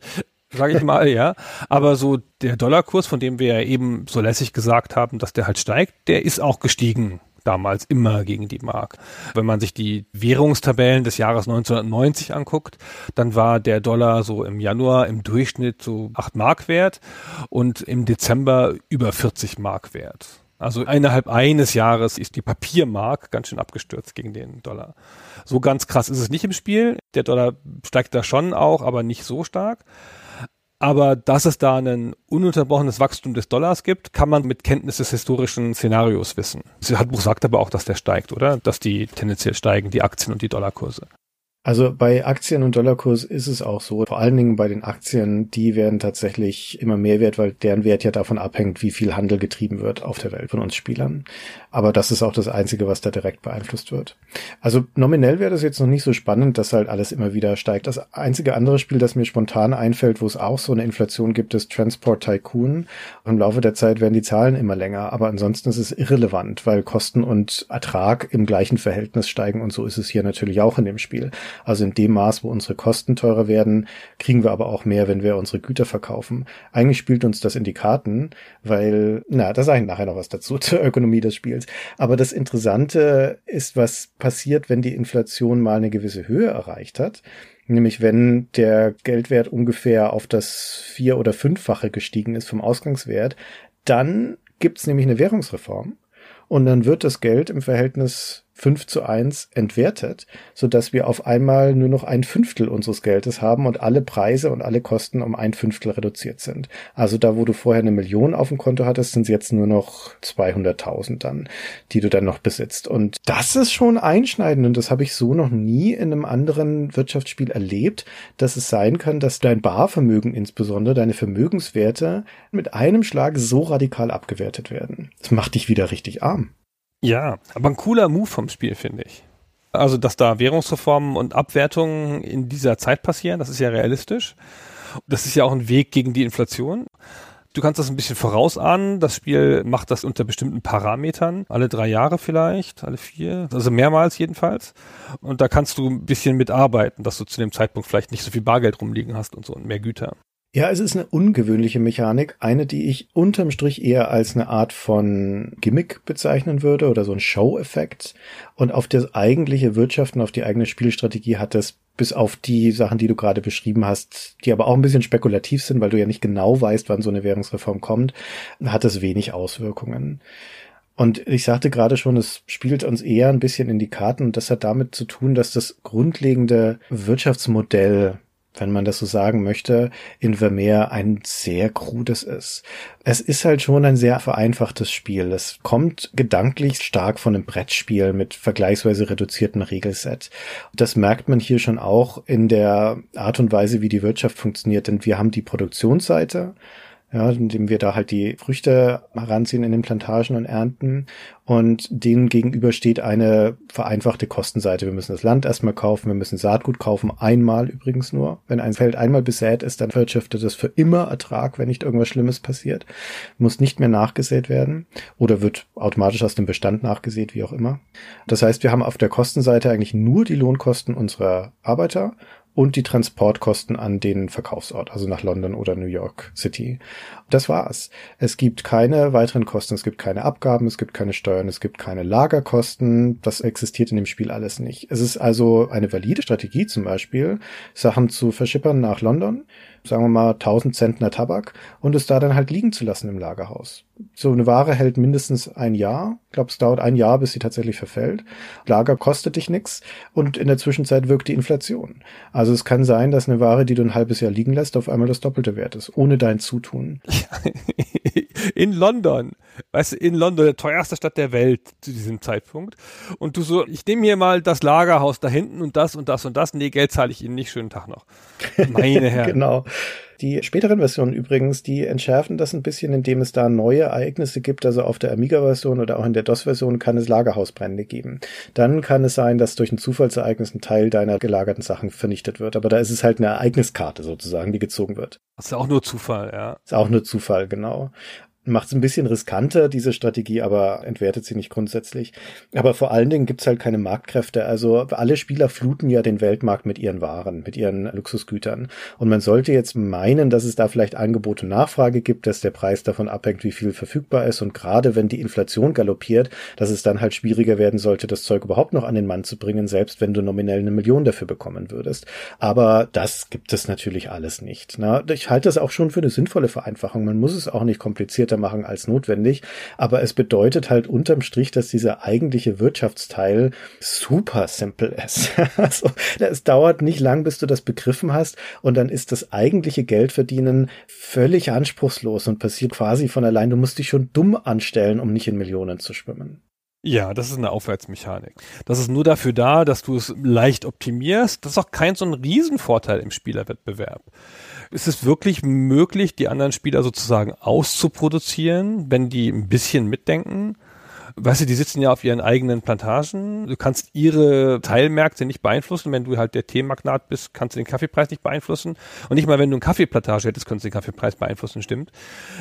sage ich mal, ja. Aber so der Dollarkurs, von dem wir ja eben so lässig gesagt haben, dass der halt steigt, der ist auch gestiegen damals immer gegen die Mark. Wenn man sich die Währungstabellen des Jahres 1990 anguckt, dann war der Dollar so im Januar im Durchschnitt so 8 Mark wert und im Dezember über 40 Mark wert. Also innerhalb eines Jahres ist die Papiermark ganz schön abgestürzt gegen den Dollar. So ganz krass ist es nicht im Spiel. Der Dollar steigt da schon auch, aber nicht so stark. Aber dass es da ein ununterbrochenes Wachstum des Dollars gibt, kann man mit Kenntnis des historischen Szenarios wissen. Das Handbuch sagt aber auch, dass der steigt, oder? Dass die tendenziell steigen, die Aktien und die Dollarkurse. Also bei Aktien und Dollarkurs ist es auch so. Vor allen Dingen bei den Aktien, die werden tatsächlich immer mehr wert, weil deren Wert ja davon abhängt, wie viel Handel getrieben wird auf der Welt von uns Spielern. Aber das ist auch das Einzige, was da direkt beeinflusst wird. Also nominell wäre das jetzt noch nicht so spannend, dass halt alles immer wieder steigt. Das einzige andere Spiel, das mir spontan einfällt, wo es auch so eine Inflation gibt, ist Transport Tycoon. Und Im Laufe der Zeit werden die Zahlen immer länger. Aber ansonsten ist es irrelevant, weil Kosten und Ertrag im gleichen Verhältnis steigen. Und so ist es hier natürlich auch in dem Spiel. Also in dem Maß, wo unsere Kosten teurer werden, kriegen wir aber auch mehr, wenn wir unsere Güter verkaufen. Eigentlich spielt uns das in die Karten, weil, na, da sage ich nachher noch was dazu zur Ökonomie des Spiels. Aber das Interessante ist, was passiert, wenn die Inflation mal eine gewisse Höhe erreicht hat. Nämlich wenn der Geldwert ungefähr auf das vier- oder fünffache gestiegen ist vom Ausgangswert, dann gibt's nämlich eine Währungsreform und dann wird das Geld im Verhältnis 5 zu 1 entwertet, so dass wir auf einmal nur noch ein Fünftel unseres Geldes haben und alle Preise und alle Kosten um ein Fünftel reduziert sind. Also da, wo du vorher eine Million auf dem Konto hattest, sind es jetzt nur noch 200.000 dann, die du dann noch besitzt. Und das ist schon einschneidend und das habe ich so noch nie in einem anderen Wirtschaftsspiel erlebt, dass es sein kann, dass dein Barvermögen insbesondere, deine Vermögenswerte mit einem Schlag so radikal abgewertet werden. Das macht dich wieder richtig arm. Ja, aber ein cooler Move vom Spiel, finde ich. Also, dass da Währungsreformen und Abwertungen in dieser Zeit passieren, das ist ja realistisch. Das ist ja auch ein Weg gegen die Inflation. Du kannst das ein bisschen vorausahnen. Das Spiel macht das unter bestimmten Parametern. Alle drei Jahre vielleicht, alle vier, also mehrmals jedenfalls. Und da kannst du ein bisschen mitarbeiten, dass du zu dem Zeitpunkt vielleicht nicht so viel Bargeld rumliegen hast und so und mehr Güter. Ja, es ist eine ungewöhnliche Mechanik, eine, die ich unterm Strich eher als eine Art von Gimmick bezeichnen würde oder so ein Show-Effekt. Und auf das eigentliche Wirtschaften, auf die eigene Spielstrategie hat das bis auf die Sachen, die du gerade beschrieben hast, die aber auch ein bisschen spekulativ sind, weil du ja nicht genau weißt, wann so eine Währungsreform kommt, hat es wenig Auswirkungen. Und ich sagte gerade schon, es spielt uns eher ein bisschen in die Karten und das hat damit zu tun, dass das grundlegende Wirtschaftsmodell wenn man das so sagen möchte, in Vermeer ein sehr krudes ist. Es ist halt schon ein sehr vereinfachtes Spiel. Es kommt gedanklich stark von einem Brettspiel mit vergleichsweise reduziertem Regelset. Das merkt man hier schon auch in der Art und Weise, wie die Wirtschaft funktioniert, denn wir haben die Produktionsseite, ja, indem wir da halt die Früchte heranziehen in den Plantagen und ernten. Und denen gegenüber steht eine vereinfachte Kostenseite. Wir müssen das Land erstmal kaufen, wir müssen Saatgut kaufen, einmal übrigens nur. Wenn ein Feld einmal besät ist, dann wirtschaftet es für immer Ertrag, wenn nicht irgendwas Schlimmes passiert. Muss nicht mehr nachgesät werden oder wird automatisch aus dem Bestand nachgesät, wie auch immer. Das heißt, wir haben auf der Kostenseite eigentlich nur die Lohnkosten unserer Arbeiter und die Transportkosten an den Verkaufsort, also nach London oder New York City. Das war's. Es gibt keine weiteren Kosten, es gibt keine Abgaben, es gibt keine Steuern, es gibt keine Lagerkosten. Das existiert in dem Spiel alles nicht. Es ist also eine valide Strategie zum Beispiel, Sachen zu verschippern nach London, sagen wir mal 1000 Zentner Tabak und es da dann halt liegen zu lassen im Lagerhaus. So eine Ware hält mindestens ein Jahr. Ich glaube, es dauert ein Jahr, bis sie tatsächlich verfällt. Lager kostet dich nichts und in der Zwischenzeit wirkt die Inflation. Also es kann sein, dass eine Ware, die du ein halbes Jahr liegen lässt, auf einmal das Doppelte wert ist, ohne dein Zutun. in London. Weißt du, in London, der teuerste Stadt der Welt zu diesem Zeitpunkt. Und du so, ich nehme hier mal das Lagerhaus da hinten und das und das und das. Nee, Geld zahle ich Ihnen nicht. Schönen Tag noch. Meine Herren. genau. Die späteren Versionen übrigens, die entschärfen das ein bisschen, indem es da neue Ereignisse gibt. Also auf der Amiga-Version oder auch in der DOS-Version kann es Lagerhausbrände geben. Dann kann es sein, dass durch ein Zufallsereignis ein Teil deiner gelagerten Sachen vernichtet wird. Aber da ist es halt eine Ereigniskarte sozusagen, die gezogen wird. Das ist auch nur Zufall, ja. Ist auch nur Zufall, genau. Macht es ein bisschen riskanter, diese Strategie, aber entwertet sie nicht grundsätzlich. Aber vor allen Dingen gibt's halt keine Marktkräfte. Also alle Spieler fluten ja den Weltmarkt mit ihren Waren, mit ihren Luxusgütern. Und man sollte jetzt meinen, dass es da vielleicht Angebot und Nachfrage gibt, dass der Preis davon abhängt, wie viel verfügbar ist. Und gerade wenn die Inflation galoppiert, dass es dann halt schwieriger werden sollte, das Zeug überhaupt noch an den Mann zu bringen, selbst wenn du nominell eine Million dafür bekommen würdest. Aber das gibt es natürlich alles nicht. Na, ich halte das auch schon für eine sinnvolle Vereinfachung. Man muss es auch nicht komplizierter machen als notwendig. Aber es bedeutet halt unterm Strich, dass dieser eigentliche Wirtschaftsteil super simpel ist. also, es dauert nicht lang, bis du das begriffen hast. Und dann ist das eigentliche Geldverdienen völlig anspruchslos und passiert quasi von allein. Du musst dich schon dumm anstellen, um nicht in Millionen zu schwimmen. Ja, das ist eine Aufwärtsmechanik. Das ist nur dafür da, dass du es leicht optimierst. Das ist auch kein so ein Riesenvorteil im Spielerwettbewerb. Ist es wirklich möglich, die anderen Spieler sozusagen auszuproduzieren, wenn die ein bisschen mitdenken? Weißt du, die sitzen ja auf ihren eigenen Plantagen. Du kannst ihre Teilmärkte nicht beeinflussen. Wenn du halt der Teemagnat bist, kannst du den Kaffeepreis nicht beeinflussen. Und nicht mal, wenn du eine Kaffeeplantage hättest, könntest du den Kaffeepreis beeinflussen, stimmt.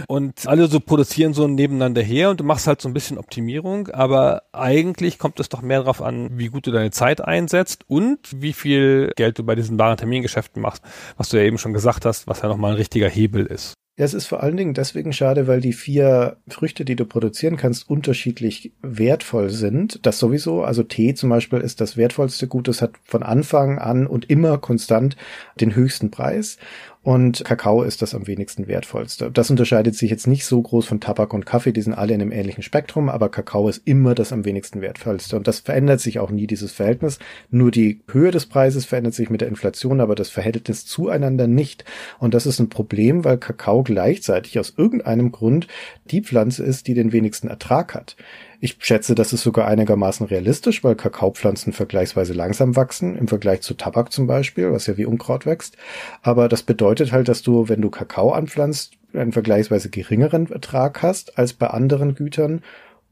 Und alle so produzieren so nebeneinander her und du machst halt so ein bisschen Optimierung. Aber eigentlich kommt es doch mehr darauf an, wie gut du deine Zeit einsetzt und wie viel Geld du bei diesen wahren Termingeschäften machst, was du ja eben schon gesagt hast, was ja nochmal ein richtiger Hebel ist. Ja, es ist vor allen Dingen deswegen schade, weil die vier Früchte, die du produzieren kannst, unterschiedlich wertvoll sind. Das sowieso, also Tee zum Beispiel ist das wertvollste Gut. Es hat von Anfang an und immer konstant den höchsten Preis und Kakao ist das am wenigsten wertvollste. Das unterscheidet sich jetzt nicht so groß von Tabak und Kaffee, die sind alle in einem ähnlichen Spektrum, aber Kakao ist immer das am wenigsten wertvollste und das verändert sich auch nie, dieses Verhältnis. Nur die Höhe des Preises verändert sich mit der Inflation, aber das Verhältnis zueinander nicht. Und das ist ein Problem, weil Kakao gleichzeitig aus irgendeinem Grund die Pflanze ist, die den wenigsten Ertrag hat. Ich schätze, das ist sogar einigermaßen realistisch, weil Kakaopflanzen vergleichsweise langsam wachsen, im Vergleich zu Tabak zum Beispiel, was ja wie Unkraut wächst. Aber das bedeutet halt, dass du, wenn du Kakao anpflanzt, einen vergleichsweise geringeren Ertrag hast als bei anderen Gütern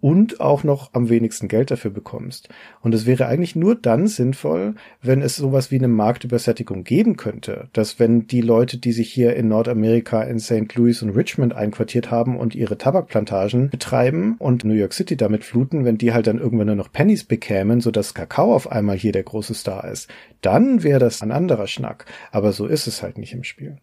und auch noch am wenigsten Geld dafür bekommst. Und es wäre eigentlich nur dann sinnvoll, wenn es sowas wie eine Marktübersättigung geben könnte, dass wenn die Leute, die sich hier in Nordamerika in St. Louis und Richmond einquartiert haben und ihre Tabakplantagen betreiben und New York City damit fluten, wenn die halt dann irgendwann nur noch Pennies bekämen, sodass Kakao auf einmal hier der große Star ist, dann wäre das ein anderer Schnack. Aber so ist es halt nicht im Spiel.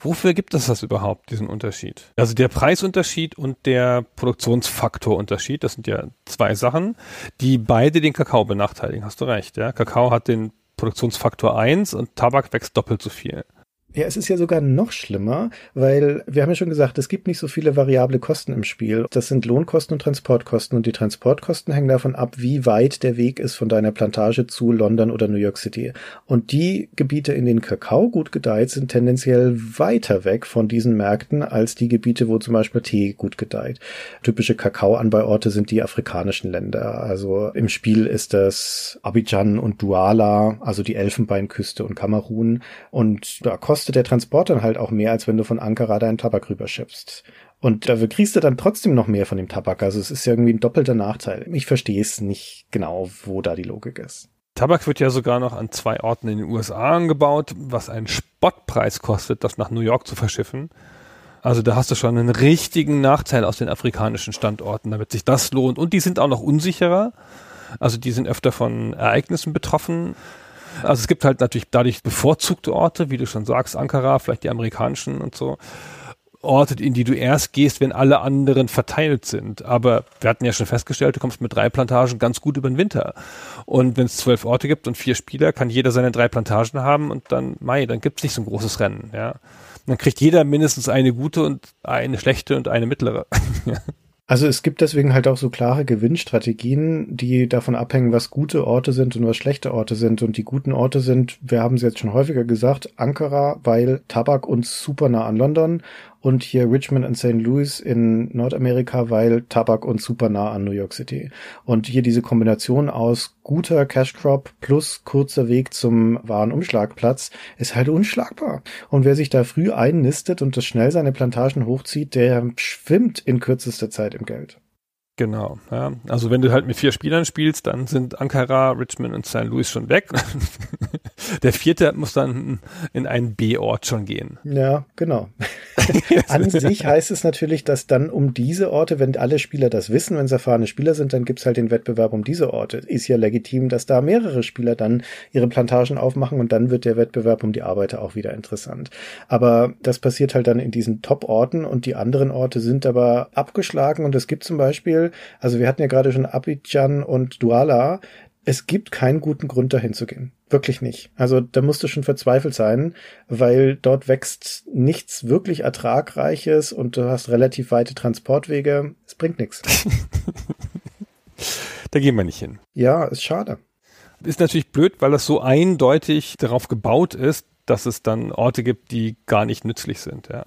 Wofür gibt es das überhaupt, diesen Unterschied? Also der Preisunterschied und der Produktionsfaktorunterschied, das sind ja zwei Sachen, die beide den Kakao benachteiligen, hast du recht. Ja? Kakao hat den Produktionsfaktor 1 und Tabak wächst doppelt so viel. Ja, es ist ja sogar noch schlimmer, weil wir haben ja schon gesagt, es gibt nicht so viele variable Kosten im Spiel. Das sind Lohnkosten und Transportkosten und die Transportkosten hängen davon ab, wie weit der Weg ist von deiner Plantage zu London oder New York City. Und die Gebiete, in denen Kakao gut gedeiht, sind tendenziell weiter weg von diesen Märkten als die Gebiete, wo zum Beispiel Tee gut gedeiht. Typische Kakaoanbauorte sind die afrikanischen Länder. Also im Spiel ist das Abidjan und Douala, also die Elfenbeinküste und Kamerun. Und da kostet kostet der Transport dann halt auch mehr, als wenn du von Ankara deinen Tabak rüberschippst. Und dafür kriegst du dann trotzdem noch mehr von dem Tabak. Also es ist ja irgendwie ein doppelter Nachteil. Ich verstehe es nicht genau, wo da die Logik ist. Tabak wird ja sogar noch an zwei Orten in den USA angebaut, was einen Spottpreis kostet, das nach New York zu verschiffen. Also da hast du schon einen richtigen Nachteil aus den afrikanischen Standorten, damit sich das lohnt. Und die sind auch noch unsicherer. Also die sind öfter von Ereignissen betroffen. Also es gibt halt natürlich dadurch bevorzugte Orte, wie du schon sagst, Ankara, vielleicht die amerikanischen und so. Orte, in die du erst gehst, wenn alle anderen verteilt sind. Aber wir hatten ja schon festgestellt, du kommst mit drei Plantagen ganz gut über den Winter. Und wenn es zwölf Orte gibt und vier Spieler, kann jeder seine drei Plantagen haben und dann, mei, dann gibt's nicht so ein großes Rennen. Ja, dann kriegt jeder mindestens eine gute und eine schlechte und eine mittlere. Also es gibt deswegen halt auch so klare Gewinnstrategien, die davon abhängen, was gute Orte sind und was schlechte Orte sind. Und die guten Orte sind, wir haben es jetzt schon häufiger gesagt, Ankara, weil Tabak uns super nah an London und hier Richmond und St. Louis in Nordamerika, weil Tabak uns super nah an New York City. Und hier diese Kombination aus guter Cash Crop plus kurzer Weg zum Warenumschlagplatz ist halt unschlagbar. Und wer sich da früh einnistet und das schnell seine Plantagen hochzieht, der schwimmt in kürzester Zeit im Geld. Genau. Ja. Also wenn du halt mit vier Spielern spielst, dann sind Ankara, Richmond und St. Louis schon weg. Der vierte muss dann in einen B-Ort schon gehen. Ja, genau. An sich heißt es natürlich, dass dann um diese Orte, wenn alle Spieler das wissen, wenn es erfahrene Spieler sind, dann gibt's halt den Wettbewerb um diese Orte. Ist ja legitim, dass da mehrere Spieler dann ihre Plantagen aufmachen und dann wird der Wettbewerb um die Arbeiter auch wieder interessant. Aber das passiert halt dann in diesen Top-Orten und die anderen Orte sind aber abgeschlagen und es gibt zum Beispiel also wir hatten ja gerade schon Abidjan und Douala. Es gibt keinen guten Grund, dahin zu gehen. Wirklich nicht. Also da musst du schon verzweifelt sein, weil dort wächst nichts wirklich Ertragreiches und du hast relativ weite Transportwege. Es bringt nichts. da gehen wir nicht hin. Ja, ist schade. Ist natürlich blöd, weil das so eindeutig darauf gebaut ist, dass es dann Orte gibt, die gar nicht nützlich sind, ja.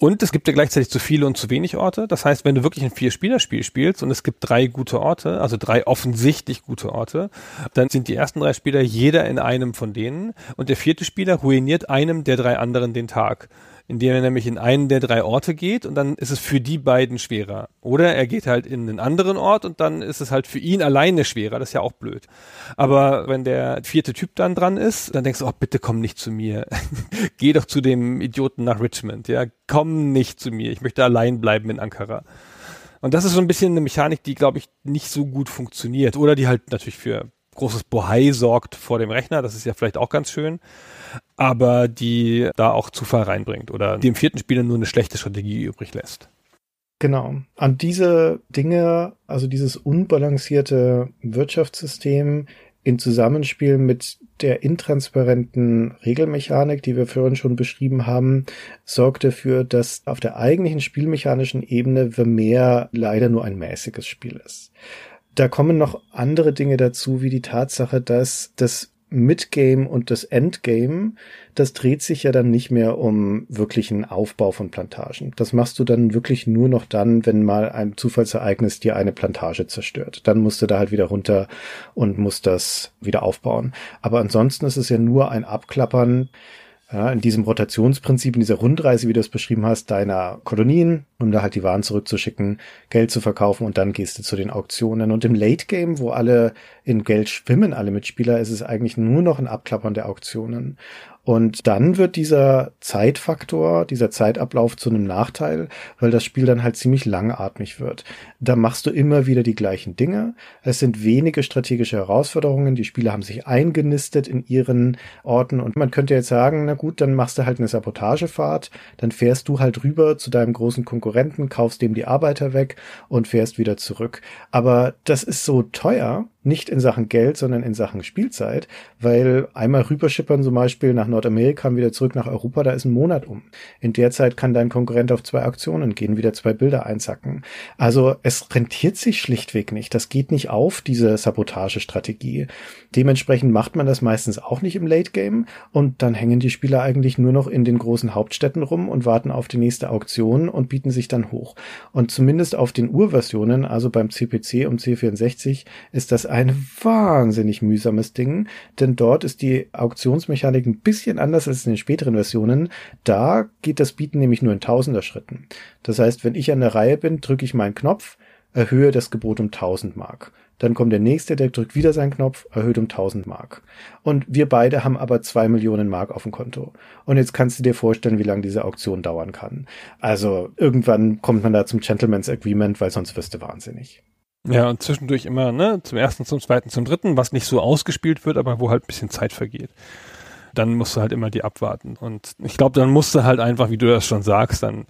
Und es gibt ja gleichzeitig zu viele und zu wenig Orte. Das heißt, wenn du wirklich ein Vier-Spieler-Spiel spielst und es gibt drei gute Orte, also drei offensichtlich gute Orte, dann sind die ersten drei Spieler jeder in einem von denen und der vierte Spieler ruiniert einem der drei anderen den Tag indem er nämlich in einen der drei Orte geht und dann ist es für die beiden schwerer. Oder er geht halt in einen anderen Ort und dann ist es halt für ihn alleine schwerer. Das ist ja auch blöd. Aber wenn der vierte Typ dann dran ist, dann denkst du, oh, bitte komm nicht zu mir. Geh doch zu dem Idioten nach Richmond. Ja, komm nicht zu mir. Ich möchte allein bleiben in Ankara. Und das ist so ein bisschen eine Mechanik, die, glaube ich, nicht so gut funktioniert. Oder die halt natürlich für großes Bohai sorgt vor dem Rechner. Das ist ja vielleicht auch ganz schön aber die da auch Zufall reinbringt oder dem vierten Spieler nur eine schlechte Strategie übrig lässt. Genau. An diese Dinge, also dieses unbalancierte Wirtschaftssystem in Zusammenspiel mit der intransparenten Regelmechanik, die wir vorhin schon beschrieben haben, sorgt dafür, dass auf der eigentlichen spielmechanischen Ebene Vermeer leider nur ein mäßiges Spiel ist. Da kommen noch andere Dinge dazu, wie die Tatsache, dass das Midgame und das Endgame, das dreht sich ja dann nicht mehr um wirklichen Aufbau von Plantagen. Das machst du dann wirklich nur noch dann, wenn mal ein Zufallsereignis dir eine Plantage zerstört. Dann musst du da halt wieder runter und musst das wieder aufbauen. Aber ansonsten ist es ja nur ein Abklappern ja, in diesem Rotationsprinzip, in dieser Rundreise, wie du es beschrieben hast, deiner Kolonien, um da halt die Waren zurückzuschicken, Geld zu verkaufen und dann gehst du zu den Auktionen. Und im Late Game, wo alle in Geld schwimmen, alle Mitspieler, ist es eigentlich nur noch ein Abklappern der Auktionen. Und dann wird dieser Zeitfaktor, dieser Zeitablauf zu einem Nachteil, weil das Spiel dann halt ziemlich langatmig wird. Da machst du immer wieder die gleichen Dinge. Es sind wenige strategische Herausforderungen. Die Spieler haben sich eingenistet in ihren Orten und man könnte jetzt sagen, na gut, dann machst du halt eine Sabotagefahrt, dann fährst du halt rüber zu deinem großen Konkurrenten, kaufst dem die Arbeiter weg und fährst wieder zurück. Aber das ist so teuer, nicht in Sachen Geld, sondern in Sachen Spielzeit, weil einmal rüberschippern zum Beispiel nach Nordamerika und wieder zurück nach Europa, da ist ein Monat um. In der Zeit kann dein Konkurrent auf zwei Aktionen gehen, wieder zwei Bilder einsacken. Also es rentiert sich schlichtweg nicht. Das geht nicht auf, diese Sabotagestrategie. Dementsprechend macht man das meistens auch nicht im Late Game und dann hängen die Spieler eigentlich nur noch in den großen Hauptstädten rum und warten auf die nächste Auktion und bieten sich dann hoch. Und zumindest auf den Urversionen, also beim CPC und C64, ist das ein wahnsinnig mühsames Ding, denn dort ist die Auktionsmechanik ein bisschen anders als in den späteren Versionen. Da geht das Bieten nämlich nur in tausender Schritten. Das heißt, wenn ich an der Reihe bin, drücke ich meinen Knopf, erhöhe das Gebot um 1000 Mark. Dann kommt der nächste, der drückt wieder seinen Knopf, erhöht um 1000 Mark. Und wir beide haben aber zwei Millionen Mark auf dem Konto. Und jetzt kannst du dir vorstellen, wie lange diese Auktion dauern kann. Also irgendwann kommt man da zum Gentleman's Agreement, weil sonst wirst du wahnsinnig. Ja, und zwischendurch immer, ne, zum ersten, zum zweiten, zum dritten, was nicht so ausgespielt wird, aber wo halt ein bisschen Zeit vergeht. Dann musst du halt immer die abwarten. Und ich glaube, dann musst du halt einfach, wie du das schon sagst, dann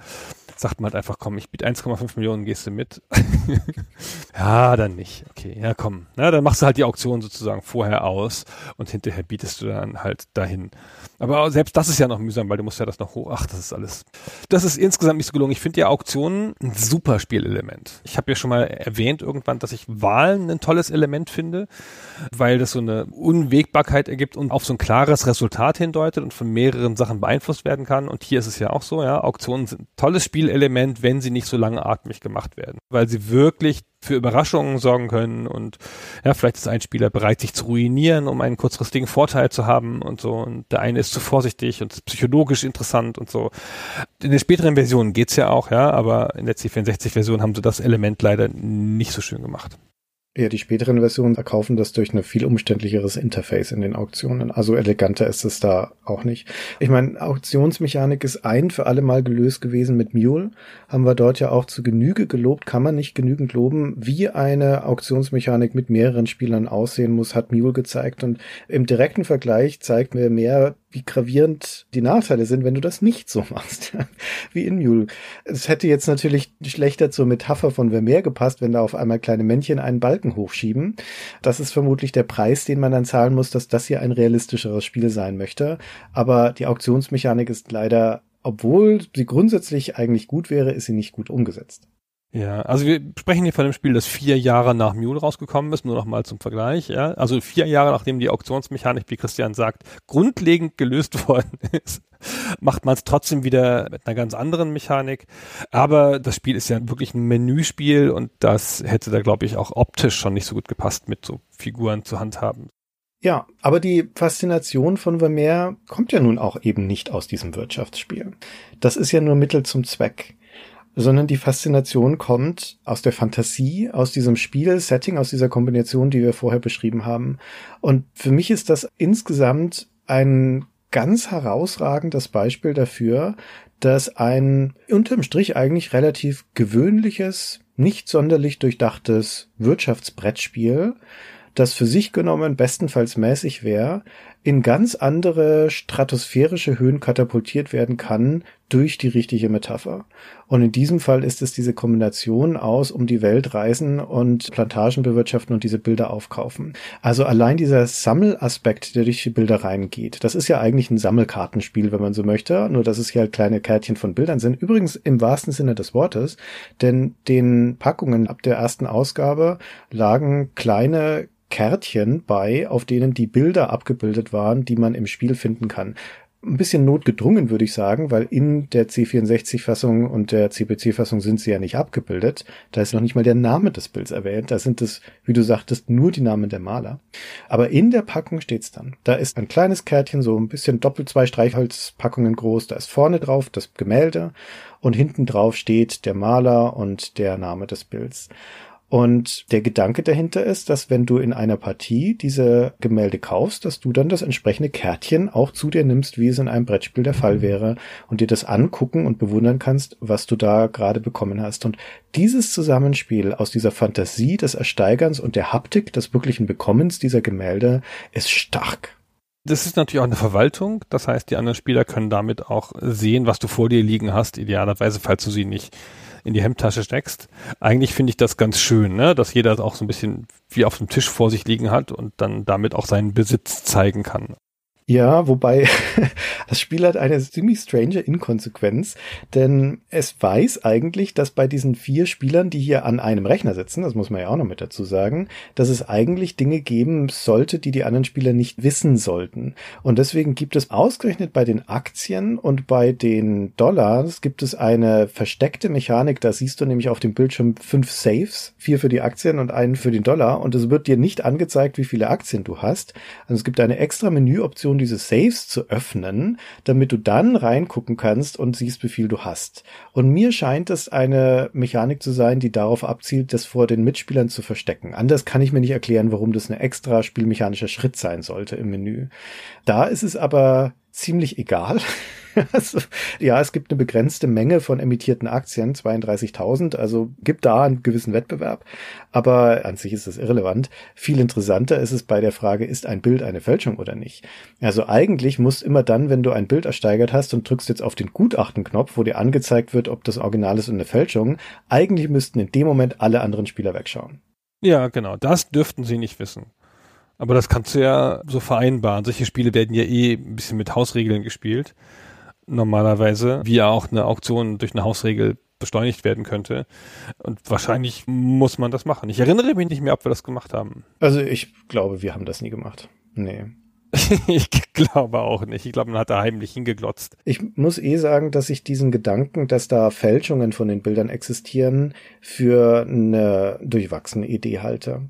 sagt man halt einfach, komm, ich biete 1,5 Millionen, gehst du mit? ja, dann nicht. Okay, ja, komm. Na, dann machst du halt die Auktion sozusagen vorher aus und hinterher bietest du dann halt dahin. Aber selbst das ist ja noch mühsam, weil du musst ja das noch hoch. Ach, das ist alles. Das ist insgesamt nicht so gelungen. Ich finde ja Auktionen ein super Spielelement. Ich habe ja schon mal erwähnt irgendwann, dass ich Wahlen ein tolles Element finde, weil das so eine Unwägbarkeit ergibt und auf so ein klares Resultat hindeutet und von mehreren Sachen beeinflusst werden kann. Und hier ist es ja auch so, ja. Auktionen sind ein tolles Spielelement, wenn sie nicht so langatmig gemacht werden, weil sie wirklich für Überraschungen sorgen können und ja, vielleicht ist ein Spieler bereit, sich zu ruinieren, um einen kurzfristigen Vorteil zu haben und so. Und der eine ist zu vorsichtig und psychologisch interessant und so. In den späteren Versionen geht's ja auch, ja, aber in der C64-Version haben sie das Element leider nicht so schön gemacht. Ja, die späteren Versionen erkaufen das durch ein viel umständlicheres Interface in den Auktionen. Also eleganter ist es da auch nicht. Ich meine, Auktionsmechanik ist ein für alle Mal gelöst gewesen mit Mule. Haben wir dort ja auch zu Genüge gelobt. Kann man nicht genügend loben, wie eine Auktionsmechanik mit mehreren Spielern aussehen muss, hat Mule gezeigt. Und im direkten Vergleich zeigt mir mehr, wie gravierend die Nachteile sind, wenn du das nicht so machst, wie in Mule. Es hätte jetzt natürlich schlechter zur Metapher von Vermeer gepasst, wenn da auf einmal kleine Männchen einen Balken hochschieben. Das ist vermutlich der Preis, den man dann zahlen muss, dass das hier ein realistischeres Spiel sein möchte. Aber die Auktionsmechanik ist leider, obwohl sie grundsätzlich eigentlich gut wäre, ist sie nicht gut umgesetzt. Ja, also wir sprechen hier von dem Spiel, das vier Jahre nach Mule rausgekommen ist, nur noch mal zum Vergleich, ja. Also vier Jahre nachdem die Auktionsmechanik, wie Christian sagt, grundlegend gelöst worden ist, macht man es trotzdem wieder mit einer ganz anderen Mechanik. Aber das Spiel ist ja wirklich ein Menüspiel und das hätte da, glaube ich, auch optisch schon nicht so gut gepasst, mit so Figuren zu handhaben. Ja, aber die Faszination von Vermeer kommt ja nun auch eben nicht aus diesem Wirtschaftsspiel. Das ist ja nur Mittel zum Zweck sondern die Faszination kommt aus der Fantasie, aus diesem Spielsetting, aus dieser Kombination, die wir vorher beschrieben haben. Und für mich ist das insgesamt ein ganz herausragendes Beispiel dafür, dass ein unterm Strich eigentlich relativ gewöhnliches, nicht sonderlich durchdachtes Wirtschaftsbrettspiel, das für sich genommen bestenfalls mäßig wäre, in ganz andere stratosphärische Höhen katapultiert werden kann durch die richtige Metapher. Und in diesem Fall ist es diese Kombination aus um die Welt reisen und Plantagen bewirtschaften und diese Bilder aufkaufen. Also allein dieser Sammelaspekt, der durch die Bilder reingeht, das ist ja eigentlich ein Sammelkartenspiel, wenn man so möchte, nur dass es hier halt kleine Kärtchen von Bildern sind. Übrigens im wahrsten Sinne des Wortes, denn den Packungen ab der ersten Ausgabe lagen kleine Kärtchen bei, auf denen die Bilder abgebildet waren, die man im Spiel finden kann. Ein bisschen notgedrungen, würde ich sagen, weil in der C64-Fassung und der CPC-Fassung sind sie ja nicht abgebildet. Da ist noch nicht mal der Name des Bilds erwähnt. Da sind es, wie du sagtest, nur die Namen der Maler. Aber in der Packung steht's dann. Da ist ein kleines Kärtchen, so ein bisschen doppelt zwei Streichholzpackungen groß. Da ist vorne drauf das Gemälde und hinten drauf steht der Maler und der Name des Bilds. Und der Gedanke dahinter ist, dass wenn du in einer Partie diese Gemälde kaufst, dass du dann das entsprechende Kärtchen auch zu dir nimmst, wie es in einem Brettspiel der Fall wäre und dir das angucken und bewundern kannst, was du da gerade bekommen hast. Und dieses Zusammenspiel aus dieser Fantasie des Ersteigerns und der Haptik des wirklichen Bekommens dieser Gemälde ist stark. Das ist natürlich auch eine Verwaltung. Das heißt, die anderen Spieler können damit auch sehen, was du vor dir liegen hast, idealerweise, falls du sie nicht in die Hemdtasche steckst. Eigentlich finde ich das ganz schön, ne? dass jeder auch so ein bisschen wie auf dem Tisch vor sich liegen hat und dann damit auch seinen Besitz zeigen kann. Ja, wobei das Spiel hat eine ziemlich strange Inkonsequenz, denn es weiß eigentlich, dass bei diesen vier Spielern, die hier an einem Rechner sitzen, das muss man ja auch noch mit dazu sagen, dass es eigentlich Dinge geben sollte, die die anderen Spieler nicht wissen sollten. Und deswegen gibt es ausgerechnet bei den Aktien und bei den Dollars gibt es eine versteckte Mechanik, da siehst du nämlich auf dem Bildschirm fünf Saves, vier für die Aktien und einen für den Dollar und es wird dir nicht angezeigt, wie viele Aktien du hast. Also es gibt eine extra Menüoption, diese Saves zu öffnen, damit du dann reingucken kannst und siehst, wie viel du hast. Und mir scheint es eine Mechanik zu sein, die darauf abzielt, das vor den Mitspielern zu verstecken. Anders kann ich mir nicht erklären, warum das ein extra spielmechanischer Schritt sein sollte im Menü. Da ist es aber ziemlich egal. ja, es gibt eine begrenzte Menge von emittierten Aktien, 32.000, also gibt da einen gewissen Wettbewerb, aber an sich ist das irrelevant. Viel interessanter ist es bei der Frage, ist ein Bild eine Fälschung oder nicht? Also eigentlich muss immer dann, wenn du ein Bild ersteigert hast und drückst jetzt auf den Gutachten-Knopf, wo dir angezeigt wird, ob das Original ist oder eine Fälschung, eigentlich müssten in dem Moment alle anderen Spieler wegschauen. Ja, genau, das dürften sie nicht wissen. Aber das kannst du ja so vereinbaren. Solche Spiele werden ja eh ein bisschen mit Hausregeln gespielt. Normalerweise, wie ja auch eine Auktion durch eine Hausregel beschleunigt werden könnte. Und wahrscheinlich muss man das machen. Ich erinnere mich nicht mehr, ob wir das gemacht haben. Also ich glaube, wir haben das nie gemacht. Nee. ich glaube auch nicht. Ich glaube, man hat da heimlich hingeglotzt. Ich muss eh sagen, dass ich diesen Gedanken, dass da Fälschungen von den Bildern existieren, für eine durchwachsene Idee halte.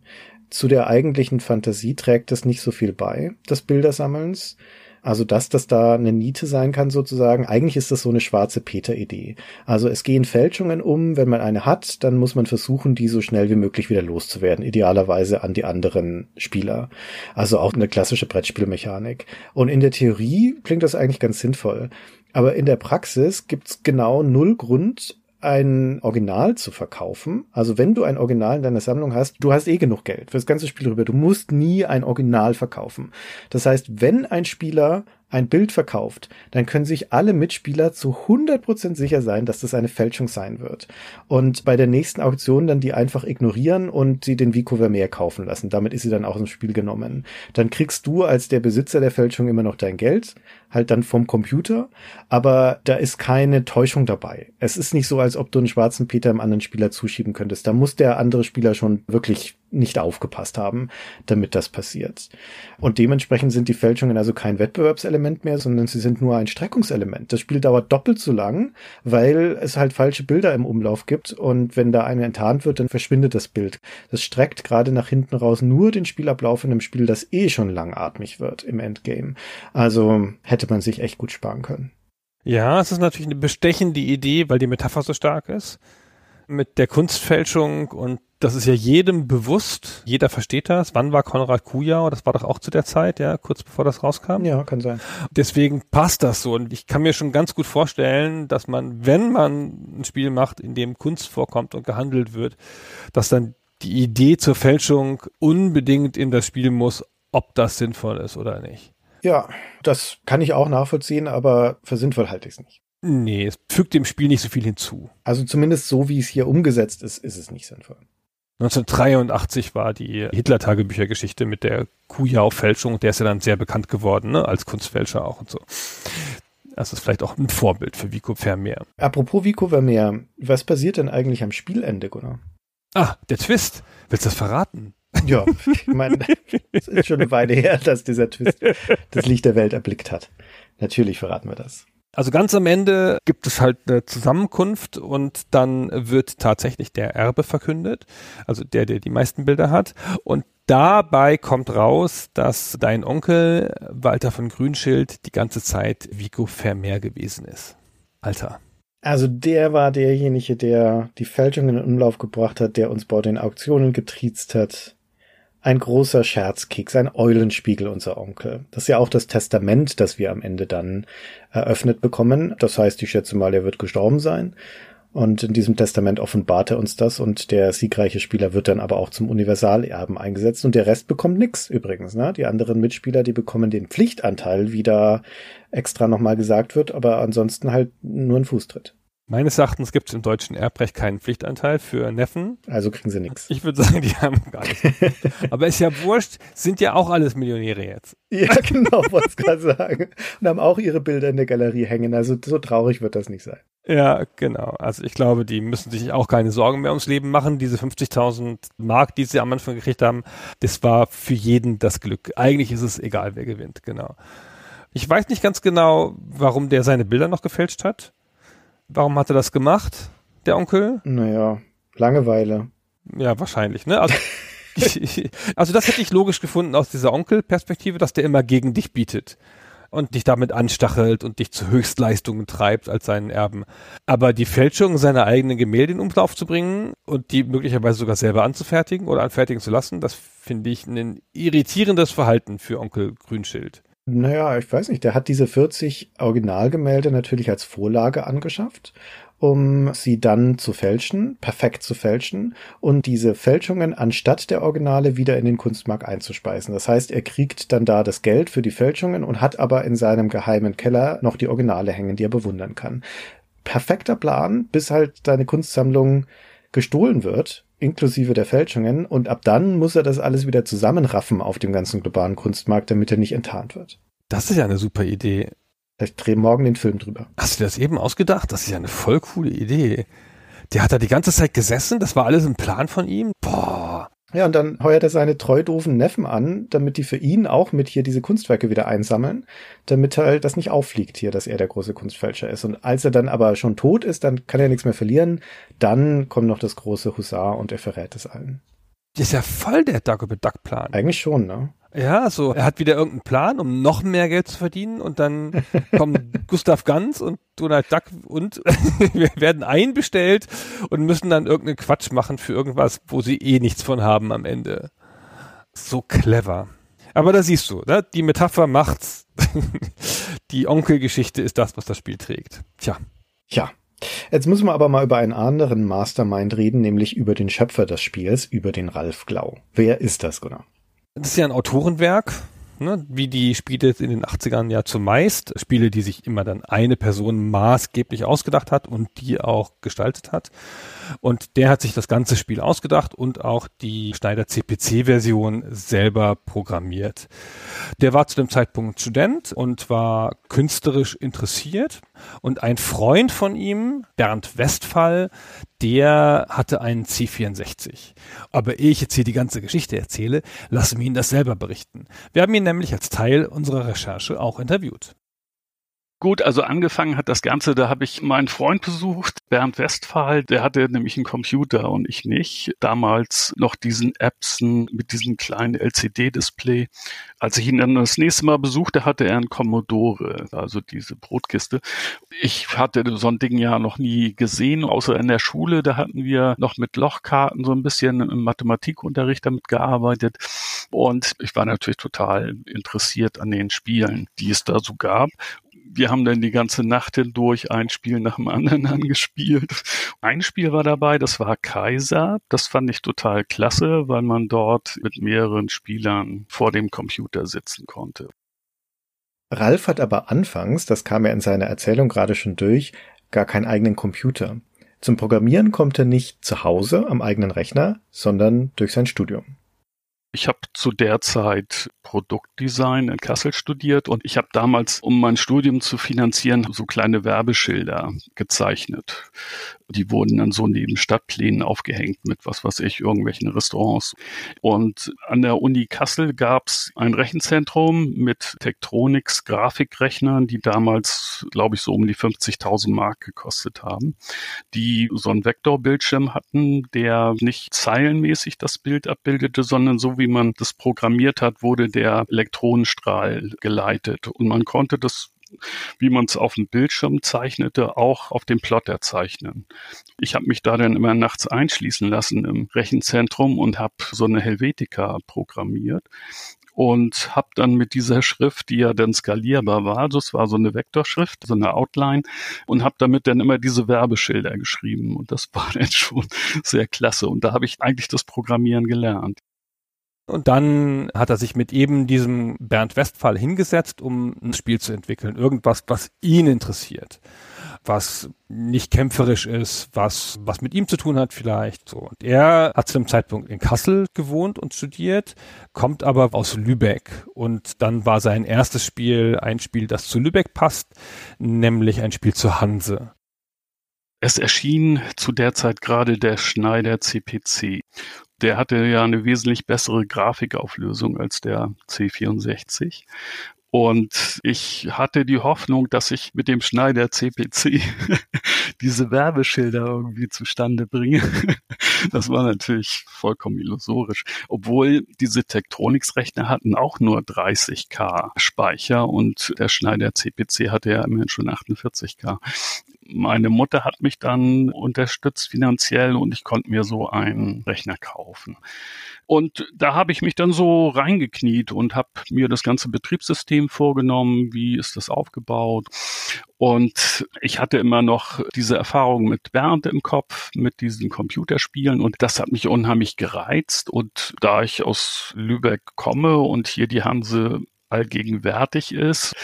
Zu der eigentlichen Fantasie trägt es nicht so viel bei, des Bildersammelns. Also, dass das da eine Niete sein kann sozusagen. Eigentlich ist das so eine schwarze Peter-Idee. Also es gehen Fälschungen um. Wenn man eine hat, dann muss man versuchen, die so schnell wie möglich wieder loszuwerden. Idealerweise an die anderen Spieler. Also auch eine klassische Brettspielmechanik. Und in der Theorie klingt das eigentlich ganz sinnvoll. Aber in der Praxis gibt's genau null Grund, ein Original zu verkaufen. Also wenn du ein Original in deiner Sammlung hast, du hast eh genug Geld für das ganze Spiel drüber. Du musst nie ein Original verkaufen. Das heißt, wenn ein Spieler ein Bild verkauft, dann können sich alle Mitspieler zu 100% sicher sein, dass das eine Fälschung sein wird. Und bei der nächsten Auktion dann die einfach ignorieren und sie den Vico Vermeer kaufen lassen. Damit ist sie dann auch ins Spiel genommen. Dann kriegst du als der Besitzer der Fälschung immer noch dein Geld, halt dann vom Computer, aber da ist keine Täuschung dabei. Es ist nicht so, als ob du einen schwarzen Peter im anderen Spieler zuschieben könntest. Da muss der andere Spieler schon wirklich nicht aufgepasst haben, damit das passiert. Und dementsprechend sind die Fälschungen also kein Wettbewerbselement mehr, sondern sie sind nur ein Streckungselement. Das Spiel dauert doppelt so lang, weil es halt falsche Bilder im Umlauf gibt und wenn da eine enttarnt wird, dann verschwindet das Bild. Das streckt gerade nach hinten raus nur den Spielablauf in einem Spiel, das eh schon langatmig wird im Endgame. Also hätte man sich echt gut sparen können. Ja, es ist natürlich eine bestechende Idee, weil die Metapher so stark ist mit der Kunstfälschung und das ist ja jedem bewusst, jeder versteht das. Wann war Konrad Kujau? Das war doch auch zu der Zeit, ja, kurz bevor das rauskam. Ja, kann sein. Deswegen passt das so. Und ich kann mir schon ganz gut vorstellen, dass man, wenn man ein Spiel macht, in dem Kunst vorkommt und gehandelt wird, dass dann die Idee zur Fälschung unbedingt in das Spiel muss, ob das sinnvoll ist oder nicht. Ja, das kann ich auch nachvollziehen, aber für sinnvoll halte ich es nicht. Nee, es fügt dem Spiel nicht so viel hinzu. Also zumindest so, wie es hier umgesetzt ist, ist es nicht sinnvoll. 1983 war die Hitler-Tagebücher-Geschichte mit der Kujau-Fälschung, der ist ja dann sehr bekannt geworden, ne, als Kunstfälscher auch und so. Das ist vielleicht auch ein Vorbild für Vico Vermeer. Apropos Vico Vermeer, was passiert denn eigentlich am Spielende, Gunnar? Ah, der Twist. Willst du das verraten? Ja, ich meine, es ist schon eine Weile her, dass dieser Twist das Licht der Welt erblickt hat. Natürlich verraten wir das. Also ganz am Ende gibt es halt eine Zusammenkunft und dann wird tatsächlich der Erbe verkündet, also der, der die meisten Bilder hat. Und dabei kommt raus, dass dein Onkel Walter von Grünschild die ganze Zeit Vico Vermeer gewesen ist. Alter. Also der war derjenige, der die Fälschung in den Umlauf gebracht hat, der uns bei den Auktionen getriezt hat ein großer Scherzkeks, ein Eulenspiegel, unser Onkel. Das ist ja auch das Testament, das wir am Ende dann eröffnet bekommen. Das heißt, ich schätze mal, er wird gestorben sein. Und in diesem Testament offenbart er uns das und der siegreiche Spieler wird dann aber auch zum Universalerben eingesetzt und der Rest bekommt nix übrigens. Ne? Die anderen Mitspieler, die bekommen den Pflichtanteil, wie da extra nochmal gesagt wird, aber ansonsten halt nur ein Fußtritt. Meines Erachtens gibt es im deutschen Erbrecht keinen Pflichtanteil für Neffen. Also kriegen sie nichts. Ich würde sagen, die haben gar nichts. Aber ist ja wurscht, sind ja auch alles Millionäre jetzt. Ja, genau, wollte ich gerade sagen. Und haben auch ihre Bilder in der Galerie hängen. Also so traurig wird das nicht sein. Ja, genau. Also ich glaube, die müssen sich auch keine Sorgen mehr ums Leben machen. Diese 50.000 Mark, die sie am Anfang gekriegt haben, das war für jeden das Glück. Eigentlich ist es egal, wer gewinnt, genau. Ich weiß nicht ganz genau, warum der seine Bilder noch gefälscht hat. Warum hat er das gemacht, der Onkel? Naja, Langeweile. Ja, wahrscheinlich, ne? Also, also das hätte ich logisch gefunden aus dieser Onkel-Perspektive, dass der immer gegen dich bietet und dich damit anstachelt und dich zu Höchstleistungen treibt als seinen Erben. Aber die Fälschung seiner eigenen Gemälde in Umlauf zu bringen und die möglicherweise sogar selber anzufertigen oder anfertigen zu lassen, das finde ich ein irritierendes Verhalten für Onkel Grünschild. Naja, ich weiß nicht. Der hat diese 40 Originalgemälde natürlich als Vorlage angeschafft, um sie dann zu fälschen, perfekt zu fälschen und diese Fälschungen anstatt der Originale wieder in den Kunstmarkt einzuspeisen. Das heißt, er kriegt dann da das Geld für die Fälschungen und hat aber in seinem geheimen Keller noch die Originale hängen, die er bewundern kann. Perfekter Plan, bis halt seine Kunstsammlung gestohlen wird inklusive der Fälschungen, und ab dann muss er das alles wieder zusammenraffen auf dem ganzen globalen Kunstmarkt, damit er nicht enttarnt wird. Das ist ja eine super Idee. Ich drehe morgen den Film drüber. Hast du das eben ausgedacht? Das ist ja eine voll coole Idee. Der hat da die ganze Zeit gesessen, das war alles ein Plan von ihm. Boah. Ja, und dann heuert er seine treu doofen Neffen an, damit die für ihn auch mit hier diese Kunstwerke wieder einsammeln, damit halt das nicht auffliegt hier, dass er der große Kunstfälscher ist. Und als er dann aber schon tot ist, dann kann er nichts mehr verlieren. Dann kommt noch das große Husar und er verrät es allen. Das ist ja voll der Dagobert Duck Plan. Eigentlich schon, ne? Ja, so. Er hat wieder irgendeinen Plan, um noch mehr Geld zu verdienen und dann kommen Gustav Ganz und Donald Duck und wir werden einbestellt und müssen dann irgendeinen Quatsch machen für irgendwas, wo sie eh nichts von haben am Ende. So clever. Aber da siehst du, ne? die Metapher macht's. die Onkelgeschichte ist das, was das Spiel trägt. Tja. Ja. Jetzt müssen wir aber mal über einen anderen Mastermind reden, nämlich über den Schöpfer des Spiels, über den Ralf Glau. Wer ist das, Gunnar? Das ist ja ein Autorenwerk, ne, wie die Spiele in den 80ern ja zumeist. Spiele, die sich immer dann eine Person maßgeblich ausgedacht hat und die auch gestaltet hat. Und der hat sich das ganze Spiel ausgedacht und auch die Schneider CPC-Version selber programmiert. Der war zu dem Zeitpunkt Student und war künstlerisch interessiert. Und ein Freund von ihm, Bernd Westphal, der hatte einen C64. Aber ehe ich jetzt hier die ganze Geschichte erzähle, lassen wir ihn das selber berichten. Wir haben ihn nämlich als Teil unserer Recherche auch interviewt. Gut, also angefangen hat das Ganze, da habe ich meinen Freund besucht, Bernd Westphal, der hatte nämlich einen Computer und ich nicht. Damals noch diesen Epson mit diesem kleinen LCD-Display. Als ich ihn dann das nächste Mal besuchte, hatte er einen Commodore, also diese Brotkiste. Ich hatte so ein Ding ja noch nie gesehen, außer in der Schule. Da hatten wir noch mit Lochkarten so ein bisschen im Mathematikunterricht damit gearbeitet. Und ich war natürlich total interessiert an den Spielen, die es da so gab wir haben dann die ganze Nacht hindurch ein Spiel nach dem anderen angespielt. Ein Spiel war dabei, das war Kaiser. Das fand ich total klasse, weil man dort mit mehreren Spielern vor dem Computer sitzen konnte. Ralf hat aber anfangs, das kam ja in seiner Erzählung gerade schon durch, gar keinen eigenen Computer. Zum Programmieren kommt er nicht zu Hause am eigenen Rechner, sondern durch sein Studium. Ich habe zu der Zeit Produktdesign in Kassel studiert und ich habe damals, um mein Studium zu finanzieren, so kleine Werbeschilder gezeichnet. Die wurden dann so neben Stadtplänen aufgehängt mit was weiß ich, irgendwelchen Restaurants. Und an der Uni Kassel gab's ein Rechenzentrum mit Tektronix Grafikrechnern, die damals, glaube ich, so um die 50.000 Mark gekostet haben, die so einen Vektorbildschirm hatten, der nicht zeilenmäßig das Bild abbildete, sondern so wie man das programmiert hat, wurde der Elektronenstrahl geleitet. Und man konnte das wie man es auf dem Bildschirm zeichnete, auch auf dem Plotter zeichnen. Ich habe mich da dann immer nachts einschließen lassen im Rechenzentrum und habe so eine Helvetica programmiert und habe dann mit dieser Schrift, die ja dann skalierbar war, das war so eine Vektorschrift, so eine Outline und habe damit dann immer diese Werbeschilder geschrieben und das war dann schon sehr klasse und da habe ich eigentlich das Programmieren gelernt. Und dann hat er sich mit eben diesem Bernd Westphal hingesetzt, um ein Spiel zu entwickeln. Irgendwas, was ihn interessiert. Was nicht kämpferisch ist, was, was mit ihm zu tun hat vielleicht. So. Und er hat zu dem Zeitpunkt in Kassel gewohnt und studiert, kommt aber aus Lübeck. Und dann war sein erstes Spiel ein Spiel, das zu Lübeck passt, nämlich ein Spiel zur Hanse. Es erschien zu der Zeit gerade der Schneider CPC der hatte ja eine wesentlich bessere Grafikauflösung als der C64. Und ich hatte die Hoffnung, dass ich mit dem Schneider CPC diese Werbeschilder irgendwie zustande bringe. Das war natürlich vollkommen illusorisch. Obwohl diese Tektronix-Rechner hatten auch nur 30k Speicher und der Schneider CPC hatte ja immerhin schon 48k meine Mutter hat mich dann unterstützt finanziell und ich konnte mir so einen Rechner kaufen. Und da habe ich mich dann so reingekniet und habe mir das ganze Betriebssystem vorgenommen, wie ist das aufgebaut. Und ich hatte immer noch diese Erfahrung mit Bernd im Kopf, mit diesen Computerspielen und das hat mich unheimlich gereizt. Und da ich aus Lübeck komme und hier die Hanse allgegenwärtig ist.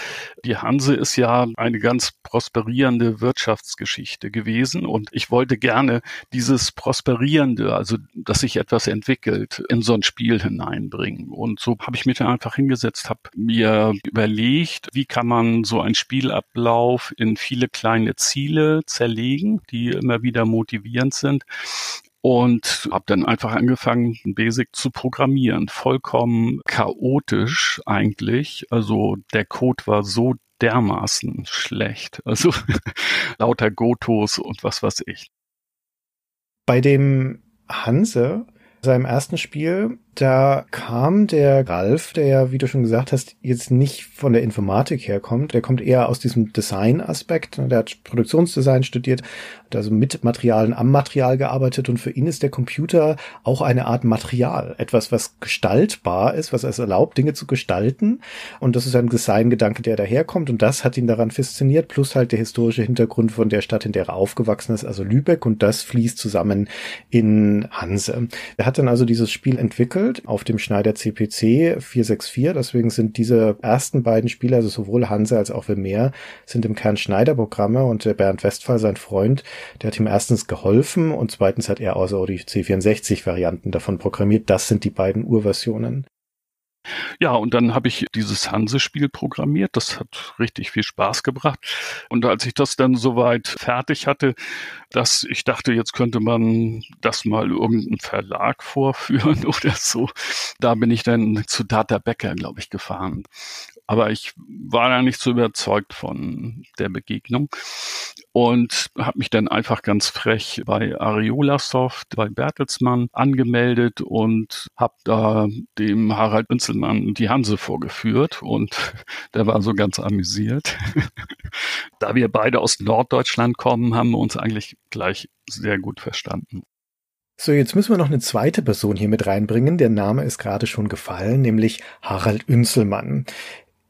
Die Hanse ist ja eine ganz prosperierende Wirtschaftsgeschichte gewesen und ich wollte gerne dieses Prosperierende, also dass sich etwas entwickelt, in so ein Spiel hineinbringen. Und so habe ich mich dann einfach hingesetzt, habe mir überlegt, wie kann man so einen Spielablauf in viele kleine Ziele zerlegen, die immer wieder motivierend sind und habe dann einfach angefangen, Basic zu programmieren. Vollkommen chaotisch eigentlich. Also der Code war so dermaßen schlecht. Also lauter Gotos und was weiß ich. Bei dem Hanse, seinem ersten Spiel, da kam der Ralf, der ja, wie du schon gesagt hast, jetzt nicht von der Informatik herkommt. Der kommt eher aus diesem Design-Aspekt. Der hat Produktionsdesign studiert, hat also mit Materialien am Material gearbeitet und für ihn ist der Computer auch eine Art Material. Etwas, was gestaltbar ist, was es erlaubt, Dinge zu gestalten. Und das ist ein Designgedanke, der daherkommt und das hat ihn daran fasziniert, plus halt der historische Hintergrund von der Stadt, in der er aufgewachsen ist, also Lübeck und das fließt zusammen in Hanse. Er hat dann also dieses Spiel entwickelt entwickelt auf dem Schneider CPC 464. Deswegen sind diese ersten beiden Spiele, also sowohl Hanse als auch Vermeer, sind im Kern Schneider-Programme und Bernd Westphal, sein Freund, der hat ihm erstens geholfen und zweitens hat er außer die C64-Varianten davon programmiert. Das sind die beiden Urversionen. Ja, und dann habe ich dieses Hanse-Spiel programmiert. Das hat richtig viel Spaß gebracht. Und als ich das dann soweit fertig hatte, dass ich dachte, jetzt könnte man das mal irgendeinem Verlag vorführen oder so, da bin ich dann zu Data Becker, glaube ich, gefahren aber ich war da nicht so überzeugt von der Begegnung und habe mich dann einfach ganz frech bei Ariola Soft, bei Bertelsmann angemeldet und habe da dem Harald Winzelmann die Hanse vorgeführt und der war so ganz amüsiert. da wir beide aus Norddeutschland kommen, haben wir uns eigentlich gleich sehr gut verstanden. So, jetzt müssen wir noch eine zweite Person hier mit reinbringen. Der Name ist gerade schon gefallen, nämlich Harald Ünzelmann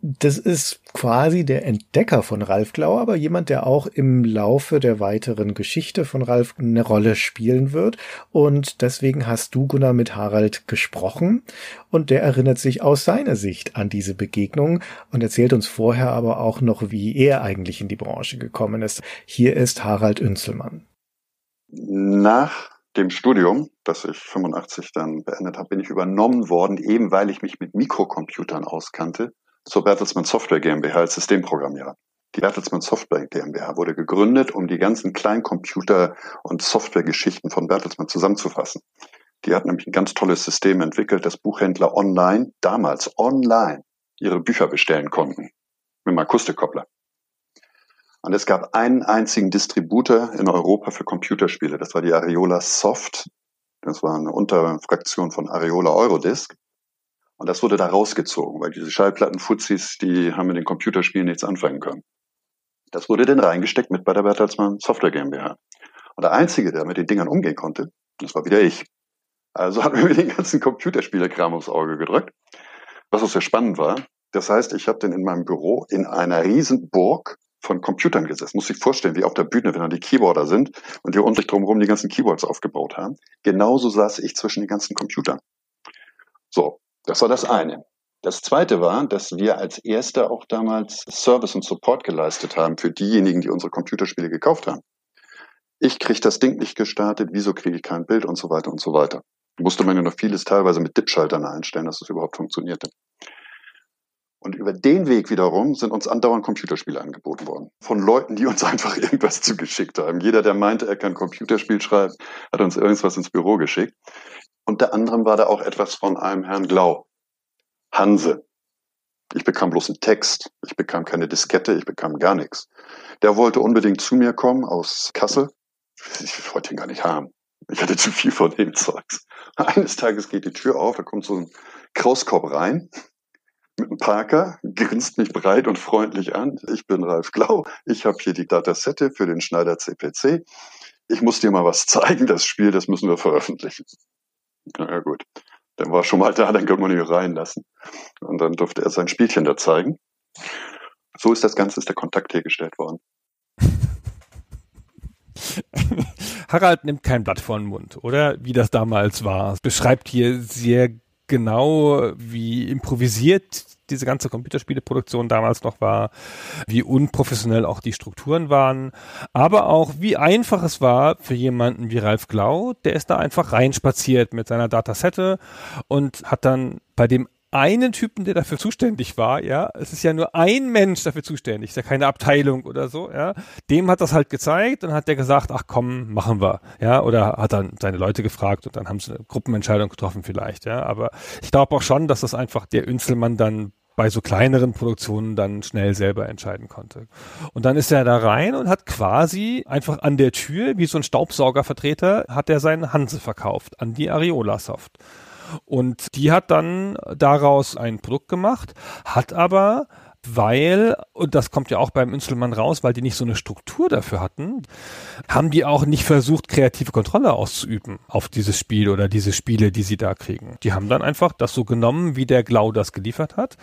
das ist quasi der Entdecker von Ralf Glau, aber jemand, der auch im Laufe der weiteren Geschichte von Ralf eine Rolle spielen wird. Und deswegen hast du, Gunnar, mit Harald gesprochen. Und der erinnert sich aus seiner Sicht an diese Begegnung und erzählt uns vorher aber auch noch, wie er eigentlich in die Branche gekommen ist. Hier ist Harald Ünzelmann. Nach dem Studium, das ich 85 dann beendet habe, bin ich übernommen worden, eben weil ich mich mit Mikrocomputern auskannte zur Bertelsmann Software GmbH als Systemprogrammierer. Die Bertelsmann Software GmbH wurde gegründet, um die ganzen Kleincomputer- und Softwaregeschichten von Bertelsmann zusammenzufassen. Die hat nämlich ein ganz tolles System entwickelt, dass Buchhändler online, damals online, ihre Bücher bestellen konnten. Mit einem Akustikkoppler. Und es gab einen einzigen Distributor in Europa für Computerspiele. Das war die Areola Soft. Das war eine Unterfraktion von Areola Eurodisk. Und das wurde da rausgezogen, weil diese Schallplattenfuzis, die haben mit den Computerspielen nichts anfangen können. Das wurde dann reingesteckt mit bei der Bertelsmann Software GmbH. Und der Einzige, der mit den Dingern umgehen konnte, das war wieder ich. Also hat mir den ganzen Computerspielekram aufs Auge gedrückt, was auch sehr spannend war. Das heißt, ich habe dann in meinem Büro in einer riesen Burg von Computern gesessen. Muss sich vorstellen, wie auf der Bühne, wenn dann die Keyboarder sind und die um sich drumherum die ganzen Keyboards aufgebaut haben. Genauso saß ich zwischen den ganzen Computern. So, das war das eine. Das zweite war, dass wir als Erste auch damals Service und Support geleistet haben für diejenigen, die unsere Computerspiele gekauft haben. Ich kriege das Ding nicht gestartet, wieso kriege ich kein Bild und so weiter und so weiter. Musste man ja noch vieles teilweise mit Dip-Schaltern einstellen, dass es überhaupt funktionierte. Und über den Weg wiederum sind uns andauernd Computerspiele angeboten worden. Von Leuten, die uns einfach irgendwas zugeschickt haben. Jeder, der meinte, er kann Computerspiel schreiben, hat uns irgendwas ins Büro geschickt. Unter anderem war da auch etwas von einem Herrn Glau. Hanse. Ich bekam bloß einen Text. Ich bekam keine Diskette. Ich bekam gar nichts. Der wollte unbedingt zu mir kommen aus Kassel. Ich wollte ihn gar nicht haben. Ich hatte zu viel von dem Zeugs. Eines Tages geht die Tür auf, da kommt so ein Krauskorb rein mit einem Parker, grinst mich breit und freundlich an. Ich bin Ralf Glau. Ich habe hier die Datasette für den Schneider CPC. Ich muss dir mal was zeigen. Das Spiel, das müssen wir veröffentlichen. Na ja, gut. Dann war schon mal da, dann können wir ihn reinlassen. Und dann durfte er sein Spielchen da zeigen. So ist das Ganze, ist der Kontakt hergestellt worden. Harald nimmt kein Blatt vor den Mund, oder? Wie das damals war. Beschreibt hier sehr genau, wie improvisiert diese ganze Computerspieleproduktion damals noch war, wie unprofessionell auch die Strukturen waren, aber auch wie einfach es war für jemanden wie Ralf Glau, der ist da einfach reinspaziert mit seiner Datasette und hat dann bei dem einen Typen, der dafür zuständig war, ja. Es ist ja nur ein Mensch dafür zuständig, ist ja keine Abteilung oder so, ja. Dem hat das halt gezeigt und hat der gesagt, ach komm, machen wir, ja. Oder hat dann seine Leute gefragt und dann haben sie eine Gruppenentscheidung getroffen vielleicht, ja. Aber ich glaube auch schon, dass das einfach derÜnzelmann dann bei so kleineren Produktionen dann schnell selber entscheiden konnte. Und dann ist er da rein und hat quasi einfach an der Tür, wie so ein Staubsaugervertreter, hat er seinen Hanse verkauft an die Areola Soft. Und die hat dann daraus ein Produkt gemacht, hat aber weil, und das kommt ja auch beim Inselmann raus, weil die nicht so eine Struktur dafür hatten, haben die auch nicht versucht, kreative Kontrolle auszuüben auf dieses Spiel oder diese Spiele, die sie da kriegen. Die haben dann einfach das so genommen, wie der Glau das geliefert hat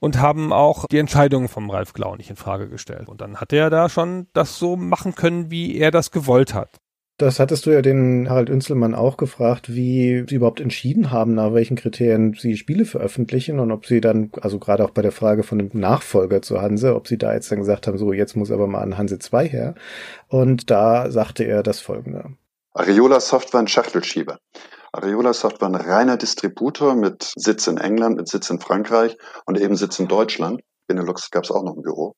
und haben auch die Entscheidungen vom Ralf Glau nicht in Frage gestellt. Und dann hat er da schon das so machen können, wie er das gewollt hat. Das hattest du ja den Harald Unzelmann auch gefragt, wie sie überhaupt entschieden haben, nach welchen Kriterien sie Spiele veröffentlichen und ob sie dann, also gerade auch bei der Frage von dem Nachfolger zu Hanse, ob sie da jetzt dann gesagt haben, so jetzt muss aber mal an Hanse 2 her. Und da sagte er das folgende. Areola Soft war ein Schachtelschieber. Areola Soft war ein reiner Distributor mit Sitz in England, mit Sitz in Frankreich und eben Sitz in Deutschland. Benelux gab es auch noch ein Büro.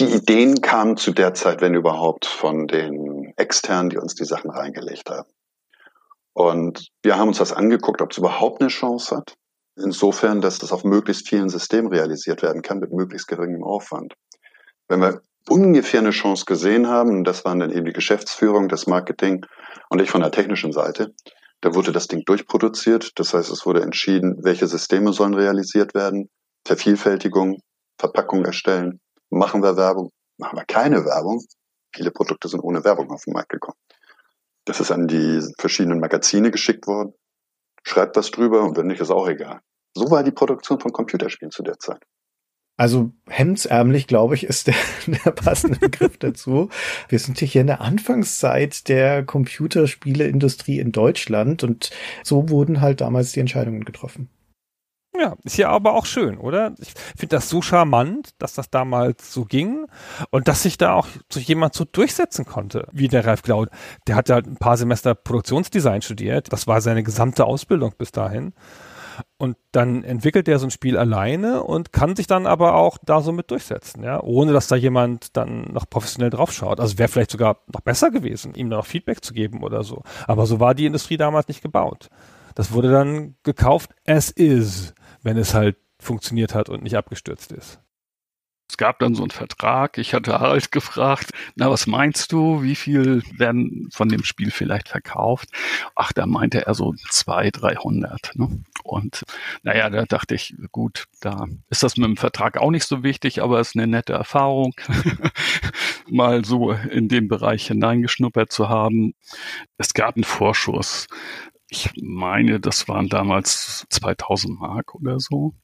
Die Ideen kamen zu der Zeit, wenn überhaupt, von den Externen, die uns die Sachen reingelegt haben. Und wir haben uns das angeguckt, ob es überhaupt eine Chance hat. Insofern, dass das auf möglichst vielen Systemen realisiert werden kann, mit möglichst geringem Aufwand. Wenn wir ungefähr eine Chance gesehen haben, das waren dann eben die Geschäftsführung, das Marketing und ich von der technischen Seite, da wurde das Ding durchproduziert. Das heißt, es wurde entschieden, welche Systeme sollen realisiert werden, Vervielfältigung, Verpackung erstellen, Machen wir Werbung? Machen wir keine Werbung? Viele Produkte sind ohne Werbung auf den Markt gekommen. Das ist an die verschiedenen Magazine geschickt worden. Schreibt was drüber und wenn nicht, ist auch egal. So war die Produktion von Computerspielen zu der Zeit. Also hemdsärmlich, glaube ich, ist der, der passende Begriff dazu. Wir sind hier in der Anfangszeit der Computerspieleindustrie in Deutschland und so wurden halt damals die Entscheidungen getroffen. Ja, ist ja aber auch schön, oder? Ich finde das so charmant, dass das damals so ging und dass sich da auch so jemand so durchsetzen konnte, wie der Ralf Glaud. Der hat ja ein paar Semester Produktionsdesign studiert. Das war seine gesamte Ausbildung bis dahin. Und dann entwickelt er so ein Spiel alleine und kann sich dann aber auch da so mit durchsetzen, ja, ohne dass da jemand dann noch professionell draufschaut. Also wäre vielleicht sogar noch besser gewesen, ihm da noch Feedback zu geben oder so. Aber so war die Industrie damals nicht gebaut. Das wurde dann gekauft as is wenn es halt funktioniert hat und nicht abgestürzt ist. Es gab dann so einen Vertrag. Ich hatte Harald gefragt, na, was meinst du? Wie viel werden von dem Spiel vielleicht verkauft? Ach, da meinte er so zwei, dreihundert. Ne? Und naja, da dachte ich, gut, da ist das mit dem Vertrag auch nicht so wichtig, aber es ist eine nette Erfahrung, mal so in den Bereich hineingeschnuppert zu haben. Es gab einen Vorschuss ich meine, das waren damals 2000 Mark oder so.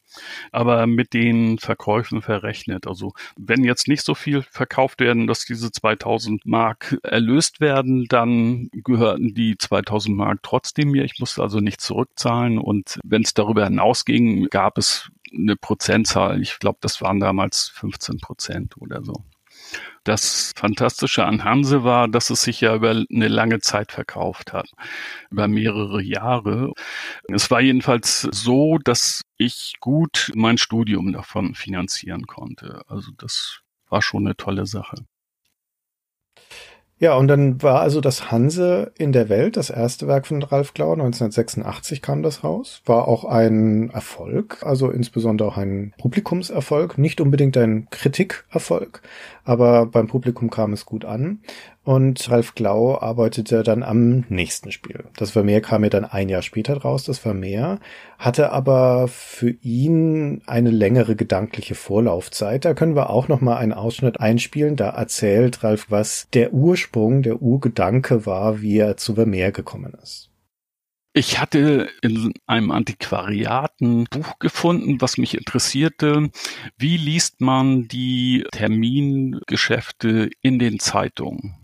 Aber mit den Verkäufen verrechnet. Also wenn jetzt nicht so viel verkauft werden, dass diese 2000 Mark erlöst werden, dann gehörten die 2000 Mark trotzdem mir. Ich musste also nicht zurückzahlen. Und wenn es darüber hinausging, gab es eine Prozentzahl. Ich glaube, das waren damals 15 Prozent oder so. Das Fantastische an Hanse war, dass es sich ja über eine lange Zeit verkauft hat, über mehrere Jahre. Es war jedenfalls so, dass ich gut mein Studium davon finanzieren konnte. Also das war schon eine tolle Sache. Ja, und dann war also das Hanse in der Welt, das erste Werk von Ralf Klauer, 1986 kam das raus, war auch ein Erfolg, also insbesondere auch ein Publikumserfolg, nicht unbedingt ein Kritikerfolg, aber beim Publikum kam es gut an. Und Ralf Glau arbeitete dann am nächsten Spiel. Das Vermeer kam ja dann ein Jahr später raus, das Vermeer, hatte aber für ihn eine längere gedankliche Vorlaufzeit. Da können wir auch noch mal einen Ausschnitt einspielen. Da erzählt Ralf, was der Ursprung, der Urgedanke war, wie er zu Vermeer gekommen ist. Ich hatte in einem Antiquariat ein Buch gefunden, was mich interessierte. Wie liest man die Termingeschäfte in den Zeitungen?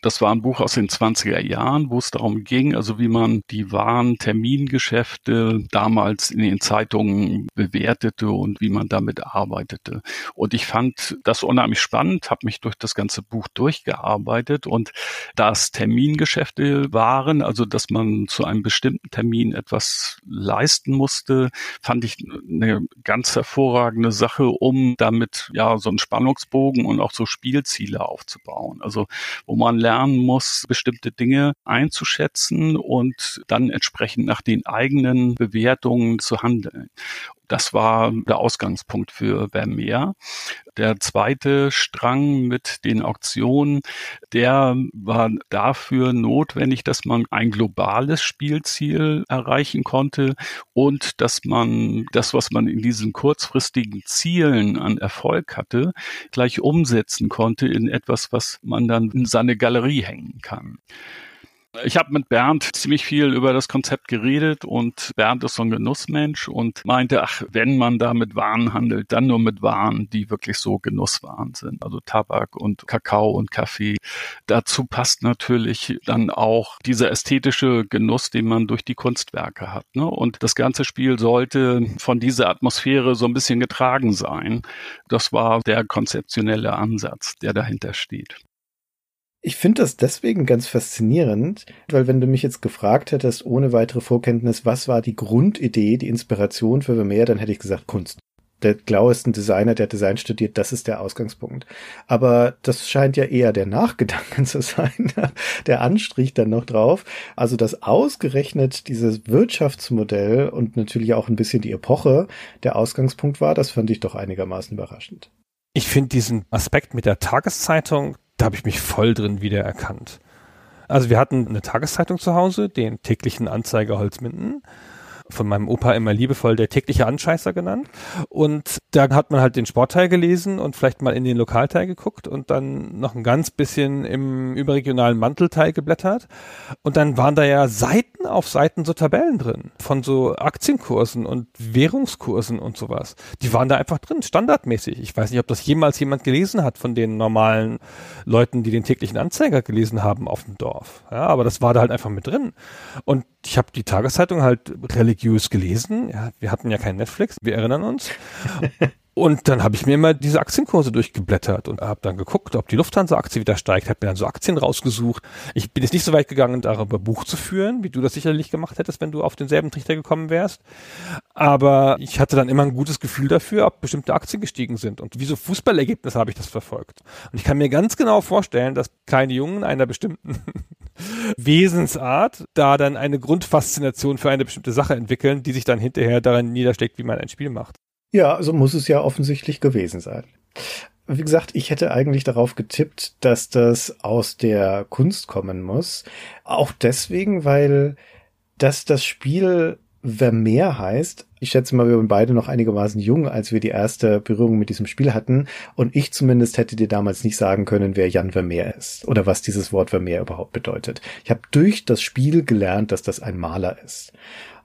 Das war ein Buch aus den 20er Jahren, wo es darum ging, also wie man die wahren Termingeschäfte damals in den Zeitungen bewertete und wie man damit arbeitete. Und ich fand das unheimlich spannend, habe mich durch das ganze Buch durchgearbeitet und das Termingeschäfte waren, also dass man zu einem bestimmten Termin etwas leisten musste, fand ich eine ganz hervorragende Sache, um damit ja so einen Spannungsbogen und auch so Spielziele aufzubauen. Also wo man lernen muss, bestimmte Dinge einzuschätzen und dann entsprechend nach den eigenen Bewertungen zu handeln. Das war der Ausgangspunkt für Vermeer. Der zweite Strang mit den Auktionen, der war dafür notwendig, dass man ein globales Spielziel erreichen konnte und dass man das, was man in diesen kurzfristigen Zielen an Erfolg hatte, gleich umsetzen konnte in etwas, was man dann in seine Galerie hängen kann. Ich habe mit Bernd ziemlich viel über das Konzept geredet und Bernd ist so ein Genussmensch und meinte, ach, wenn man da mit Waren handelt, dann nur mit Waren, die wirklich so Genusswaren sind, also Tabak und Kakao und Kaffee. Dazu passt natürlich dann auch dieser ästhetische Genuss, den man durch die Kunstwerke hat. Ne? Und das ganze Spiel sollte von dieser Atmosphäre so ein bisschen getragen sein. Das war der konzeptionelle Ansatz, der dahinter steht. Ich finde das deswegen ganz faszinierend, weil wenn du mich jetzt gefragt hättest, ohne weitere Vorkenntnis, was war die Grundidee, die Inspiration für Vermeer, dann hätte ich gesagt Kunst. Der Glau ist ein Designer, der Design studiert, das ist der Ausgangspunkt. Aber das scheint ja eher der Nachgedanken zu sein, der Anstrich dann noch drauf. Also, dass ausgerechnet dieses Wirtschaftsmodell und natürlich auch ein bisschen die Epoche der Ausgangspunkt war, das fand ich doch einigermaßen überraschend. Ich finde diesen Aspekt mit der Tageszeitung, da habe ich mich voll drin wiedererkannt. Also wir hatten eine Tageszeitung zu Hause, den täglichen Anzeiger Holzminden von meinem Opa immer liebevoll der tägliche Anscheißer genannt. Und da hat man halt den Sportteil gelesen und vielleicht mal in den Lokalteil geguckt und dann noch ein ganz bisschen im überregionalen Mantelteil geblättert. Und dann waren da ja Seiten auf Seiten so Tabellen drin von so Aktienkursen und Währungskursen und sowas. Die waren da einfach drin, standardmäßig. Ich weiß nicht, ob das jemals jemand gelesen hat von den normalen Leuten, die den täglichen Anzeiger gelesen haben auf dem Dorf. Ja, aber das war da halt einfach mit drin. Und ich habe die Tageszeitung halt religiös gelesen. Ja, wir hatten ja kein Netflix, wir erinnern uns. Und dann habe ich mir immer diese Aktienkurse durchgeblättert und habe dann geguckt, ob die Lufthansa-Aktie wieder steigt, habe mir dann so Aktien rausgesucht. Ich bin jetzt nicht so weit gegangen, darüber Buch zu führen, wie du das sicherlich gemacht hättest, wenn du auf denselben Trichter gekommen wärst. Aber ich hatte dann immer ein gutes Gefühl dafür, ob bestimmte Aktien gestiegen sind. Und wie so Fußballergebnisse habe ich das verfolgt. Und ich kann mir ganz genau vorstellen, dass kleine Jungen einer bestimmten Wesensart da dann eine Grundfaszination für eine bestimmte Sache entwickeln, die sich dann hinterher daran niedersteckt, wie man ein Spiel macht. Ja, so also muss es ja offensichtlich gewesen sein. Wie gesagt, ich hätte eigentlich darauf getippt, dass das aus der Kunst kommen muss. Auch deswegen, weil dass das Spiel Vermeer heißt. Ich schätze mal, wir waren beide noch einigermaßen jung, als wir die erste Berührung mit diesem Spiel hatten. Und ich zumindest hätte dir damals nicht sagen können, wer Jan Vermeer ist oder was dieses Wort Vermeer überhaupt bedeutet. Ich habe durch das Spiel gelernt, dass das ein Maler ist.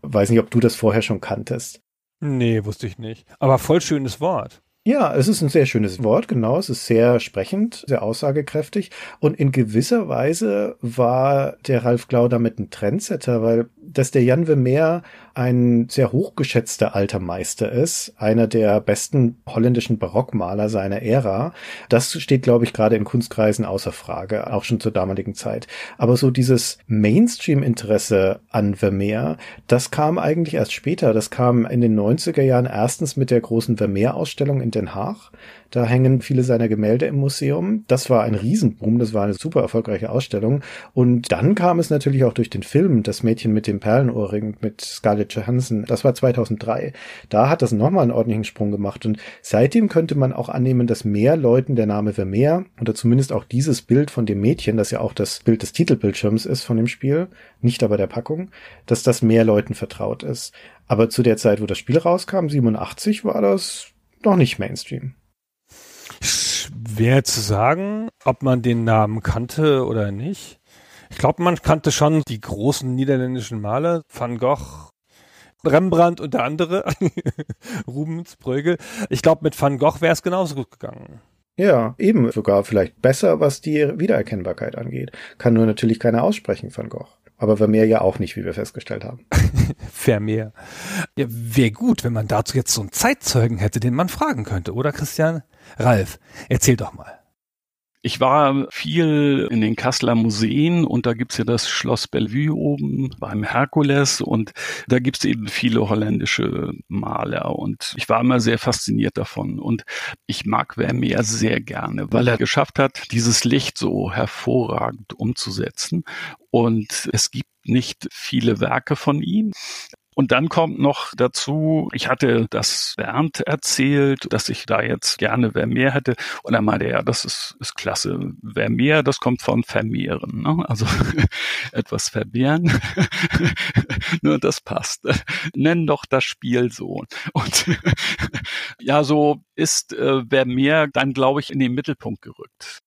Weiß nicht, ob du das vorher schon kanntest. Nee, wusste ich nicht. Aber voll schönes Wort. Ja, es ist ein sehr schönes Wort, genau. Es ist sehr sprechend, sehr aussagekräftig. Und in gewisser Weise war der Ralf Glau damit ein Trendsetter, weil dass der Jan Vermeer ein sehr hochgeschätzter alter Meister ist, einer der besten holländischen Barockmaler seiner Ära. Das steht, glaube ich, gerade in Kunstkreisen außer Frage, auch schon zur damaligen Zeit. Aber so dieses Mainstream-Interesse an Vermeer, das kam eigentlich erst später. Das kam in den 90er Jahren erstens mit der großen Vermeer-Ausstellung in Den Haag. Da hängen viele seiner Gemälde im Museum. Das war ein Riesenboom, das war eine super erfolgreiche Ausstellung. Und dann kam es natürlich auch durch den Film Das Mädchen mit dem Perlenohrring mit Scarlett Johansson. Das war 2003. Da hat das nochmal einen ordentlichen Sprung gemacht. Und seitdem könnte man auch annehmen, dass mehr Leuten der Name Vermeer oder zumindest auch dieses Bild von dem Mädchen, das ja auch das Bild des Titelbildschirms ist von dem Spiel, nicht aber der Packung, dass das mehr Leuten vertraut ist. Aber zu der Zeit, wo das Spiel rauskam, 87, war das noch nicht Mainstream. Schwer zu sagen, ob man den Namen kannte oder nicht. Ich glaube, man kannte schon die großen niederländischen Maler, Van Gogh, Rembrandt und der andere, Rubens, Bruegel. Ich glaube, mit Van Gogh wäre es genauso gut gegangen. Ja, eben sogar vielleicht besser, was die Wiedererkennbarkeit angeht. Kann nur natürlich keiner aussprechen von Gogh. Aber Vermeer ja auch nicht, wie wir festgestellt haben. Vermeer. Ja, wäre gut, wenn man dazu jetzt so einen Zeitzeugen hätte, den man fragen könnte, oder Christian? Ralf, erzähl doch mal. Ich war viel in den Kasseler Museen und da gibt's ja das Schloss Bellevue oben beim Herkules und da gibt's eben viele holländische Maler und ich war immer sehr fasziniert davon und ich mag Vermeer sehr gerne, weil er geschafft hat, dieses Licht so hervorragend umzusetzen und es gibt nicht viele Werke von ihm. Und dann kommt noch dazu, ich hatte das Bernd erzählt, dass ich da jetzt gerne Vermeer hätte. Und er meinte, ja, das ist, ist klasse. Vermeer, das kommt von vermehren. Ne? Also etwas vermehren. Nur das passt. Nenn doch das Spiel so. Und ja, so ist äh, Vermeer dann, glaube ich, in den Mittelpunkt gerückt.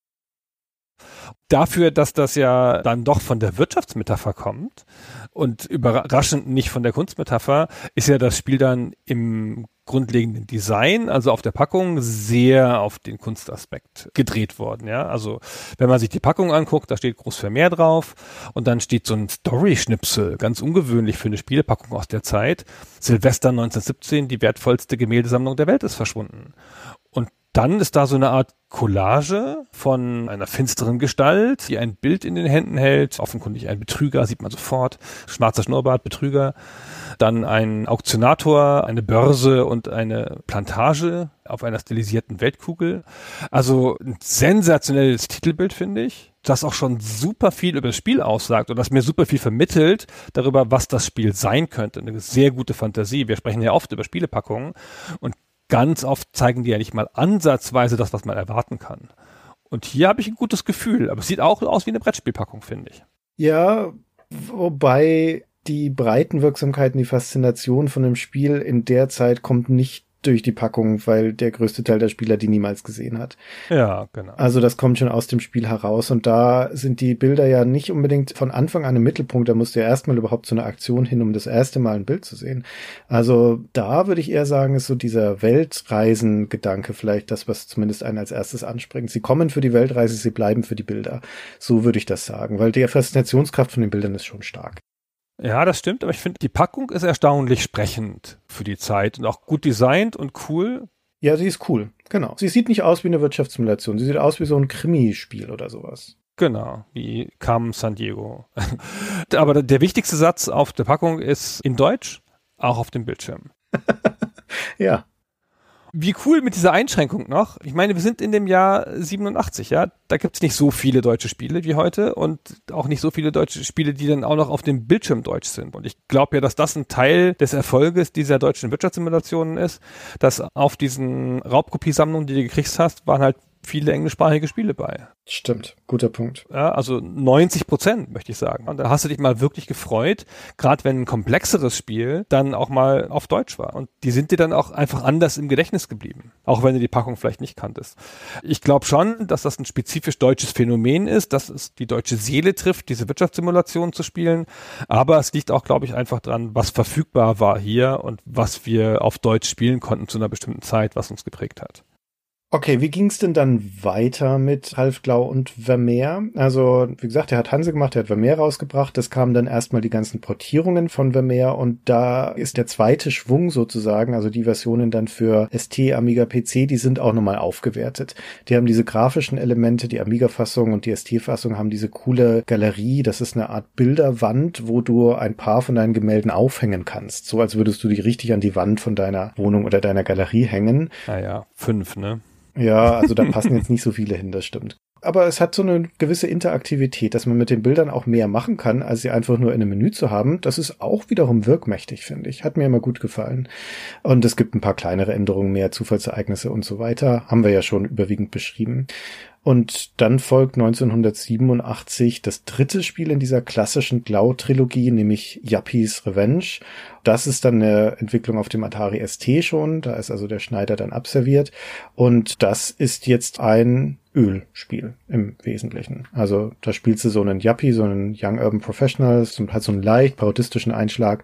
Dafür, dass das ja dann doch von der Wirtschaftsmetapher kommt und überraschend nicht von der Kunstmetapher, ist ja das Spiel dann im grundlegenden Design, also auf der Packung, sehr auf den Kunstaspekt gedreht worden. Ja, also wenn man sich die Packung anguckt, da steht groß Vermehr drauf und dann steht so ein Story-Schnipsel, ganz ungewöhnlich für eine Spielepackung aus der Zeit. Silvester 1917, die wertvollste Gemäldesammlung der Welt ist verschwunden. Und dann ist da so eine Art Collage von einer finsteren Gestalt, die ein Bild in den Händen hält. Offenkundig ein Betrüger, sieht man sofort. Schwarzer Schnurrbart, Betrüger. Dann ein Auktionator, eine Börse und eine Plantage auf einer stilisierten Weltkugel. Also ein sensationelles Titelbild, finde ich. Das auch schon super viel über das Spiel aussagt und das mir super viel vermittelt darüber, was das Spiel sein könnte. Eine sehr gute Fantasie. Wir sprechen ja oft über Spielepackungen und ganz oft zeigen die ja nicht mal ansatzweise das, was man erwarten kann. Und hier habe ich ein gutes Gefühl, aber es sieht auch aus wie eine Brettspielpackung, finde ich. Ja, wobei die Breitenwirksamkeit und die Faszination von dem Spiel in der Zeit kommt nicht durch die Packung, weil der größte Teil der Spieler die niemals gesehen hat. Ja, genau. Also das kommt schon aus dem Spiel heraus und da sind die Bilder ja nicht unbedingt von Anfang an im Mittelpunkt, da musst du ja erstmal überhaupt zu einer Aktion hin, um das erste Mal ein Bild zu sehen. Also da würde ich eher sagen, ist so dieser Weltreisen-Gedanke vielleicht das, was zumindest einen als erstes anspringt. Sie kommen für die Weltreise, sie bleiben für die Bilder. So würde ich das sagen, weil die Faszinationskraft von den Bildern ist schon stark. Ja, das stimmt, aber ich finde, die Packung ist erstaunlich sprechend für die Zeit und auch gut designt und cool. Ja, sie ist cool, genau. Sie sieht nicht aus wie eine Wirtschaftssimulation, sie sieht aus wie so ein Krimispiel oder sowas. Genau, wie Carmen San Diego. aber der wichtigste Satz auf der Packung ist in Deutsch, auch auf dem Bildschirm. ja, wie cool mit dieser Einschränkung noch. Ich meine, wir sind in dem Jahr 87, ja. Da gibt's nicht so viele deutsche Spiele wie heute und auch nicht so viele deutsche Spiele, die dann auch noch auf dem Bildschirm deutsch sind. Und ich glaube ja, dass das ein Teil des Erfolges dieser deutschen Wirtschaftssimulationen ist, dass auf diesen Raubkopiesammlungen, die du gekriegt hast, waren halt viele englischsprachige Spiele bei. Stimmt, guter Punkt. Ja, also 90 Prozent, möchte ich sagen. Und da hast du dich mal wirklich gefreut, gerade wenn ein komplexeres Spiel dann auch mal auf Deutsch war. Und die sind dir dann auch einfach anders im Gedächtnis geblieben, auch wenn du die Packung vielleicht nicht kanntest. Ich glaube schon, dass das ein spezifisch deutsches Phänomen ist, dass es die deutsche Seele trifft, diese Wirtschaftssimulation zu spielen. Aber es liegt auch, glaube ich, einfach dran, was verfügbar war hier und was wir auf Deutsch spielen konnten zu einer bestimmten Zeit, was uns geprägt hat. Okay, wie ging's denn dann weiter mit Halfglau und Vermeer? Also, wie gesagt, er hat Hanse gemacht, er hat Vermeer rausgebracht. Das kamen dann erstmal die ganzen Portierungen von Vermeer und da ist der zweite Schwung sozusagen, also die Versionen dann für ST, Amiga PC, die sind auch nochmal aufgewertet. Die haben diese grafischen Elemente, die Amiga-Fassung und die ST-Fassung haben diese coole Galerie. Das ist eine Art Bilderwand, wo du ein paar von deinen Gemälden aufhängen kannst. So als würdest du die richtig an die Wand von deiner Wohnung oder deiner Galerie hängen. Naja, fünf, ne? Ja, also da passen jetzt nicht so viele hin, das stimmt. Aber es hat so eine gewisse Interaktivität, dass man mit den Bildern auch mehr machen kann, als sie einfach nur in einem Menü zu haben. Das ist auch wiederum wirkmächtig, finde ich. Hat mir immer gut gefallen. Und es gibt ein paar kleinere Änderungen, mehr Zufallsereignisse und so weiter. Haben wir ja schon überwiegend beschrieben. Und dann folgt 1987 das dritte Spiel in dieser klassischen Glau-Trilogie, nämlich Yuppies Revenge. Das ist dann eine Entwicklung auf dem Atari ST schon. Da ist also der Schneider dann abserviert. Und das ist jetzt ein Ölspiel im Wesentlichen. Also da spielst du so einen Yuppie, so einen Young Urban Professional, hat so einen leicht parodistischen Einschlag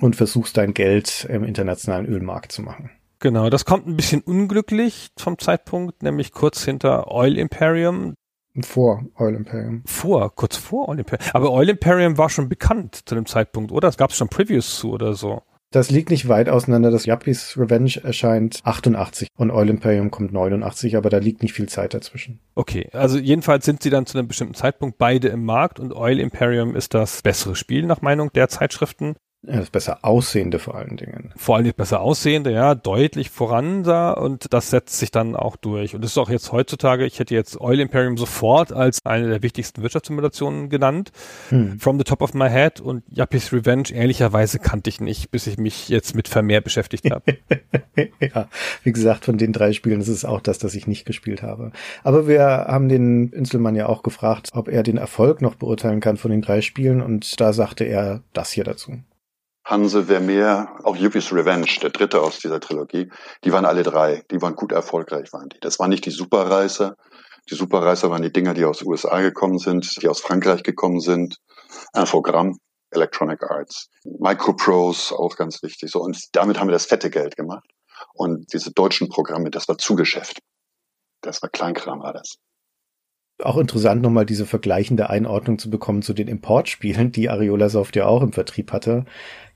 und versuchst dein Geld im internationalen Ölmarkt zu machen. Genau, das kommt ein bisschen unglücklich vom Zeitpunkt, nämlich kurz hinter Oil Imperium. Vor Oil Imperium. Vor, kurz vor Oil Imperium. Aber Oil Imperium war schon bekannt zu dem Zeitpunkt, oder? Es gab schon Previews zu oder so. Das liegt nicht weit auseinander. Das Yuppies Revenge erscheint 88 und Oil Imperium kommt 89, aber da liegt nicht viel Zeit dazwischen. Okay, also jedenfalls sind sie dann zu einem bestimmten Zeitpunkt beide im Markt und Oil Imperium ist das bessere Spiel nach Meinung der Zeitschriften. Ja, das besser aussehende vor allen Dingen. Vor allem besser aussehende, ja, deutlich voran da und das setzt sich dann auch durch. Und das ist auch jetzt heutzutage, ich hätte jetzt Oil Imperium sofort als eine der wichtigsten Wirtschaftssimulationen genannt, hm. from the top of my head und Yuppies Revenge ehrlicherweise kannte ich nicht, bis ich mich jetzt mit Vermehr beschäftigt habe. ja, wie gesagt, von den drei Spielen ist es auch das, das ich nicht gespielt habe. Aber wir haben den Inselmann ja auch gefragt, ob er den Erfolg noch beurteilen kann von den drei Spielen und da sagte er das hier dazu. Hanse, Vermeer, auch Yuppies Revenge, der dritte aus dieser Trilogie, die waren alle drei, die waren gut erfolgreich, waren die. Das waren nicht die Superreißer. Die Superreißer waren die Dinger, die aus USA gekommen sind, die aus Frankreich gekommen sind. Infogramm, Electronic Arts. Microprose, auch ganz wichtig. So, und damit haben wir das fette Geld gemacht. Und diese deutschen Programme, das war Zugeschäft. Das war Kleinkram, war das auch interessant, nochmal diese vergleichende Einordnung zu bekommen zu den Importspielen, die Ariola Soft ja auch im Vertrieb hatte.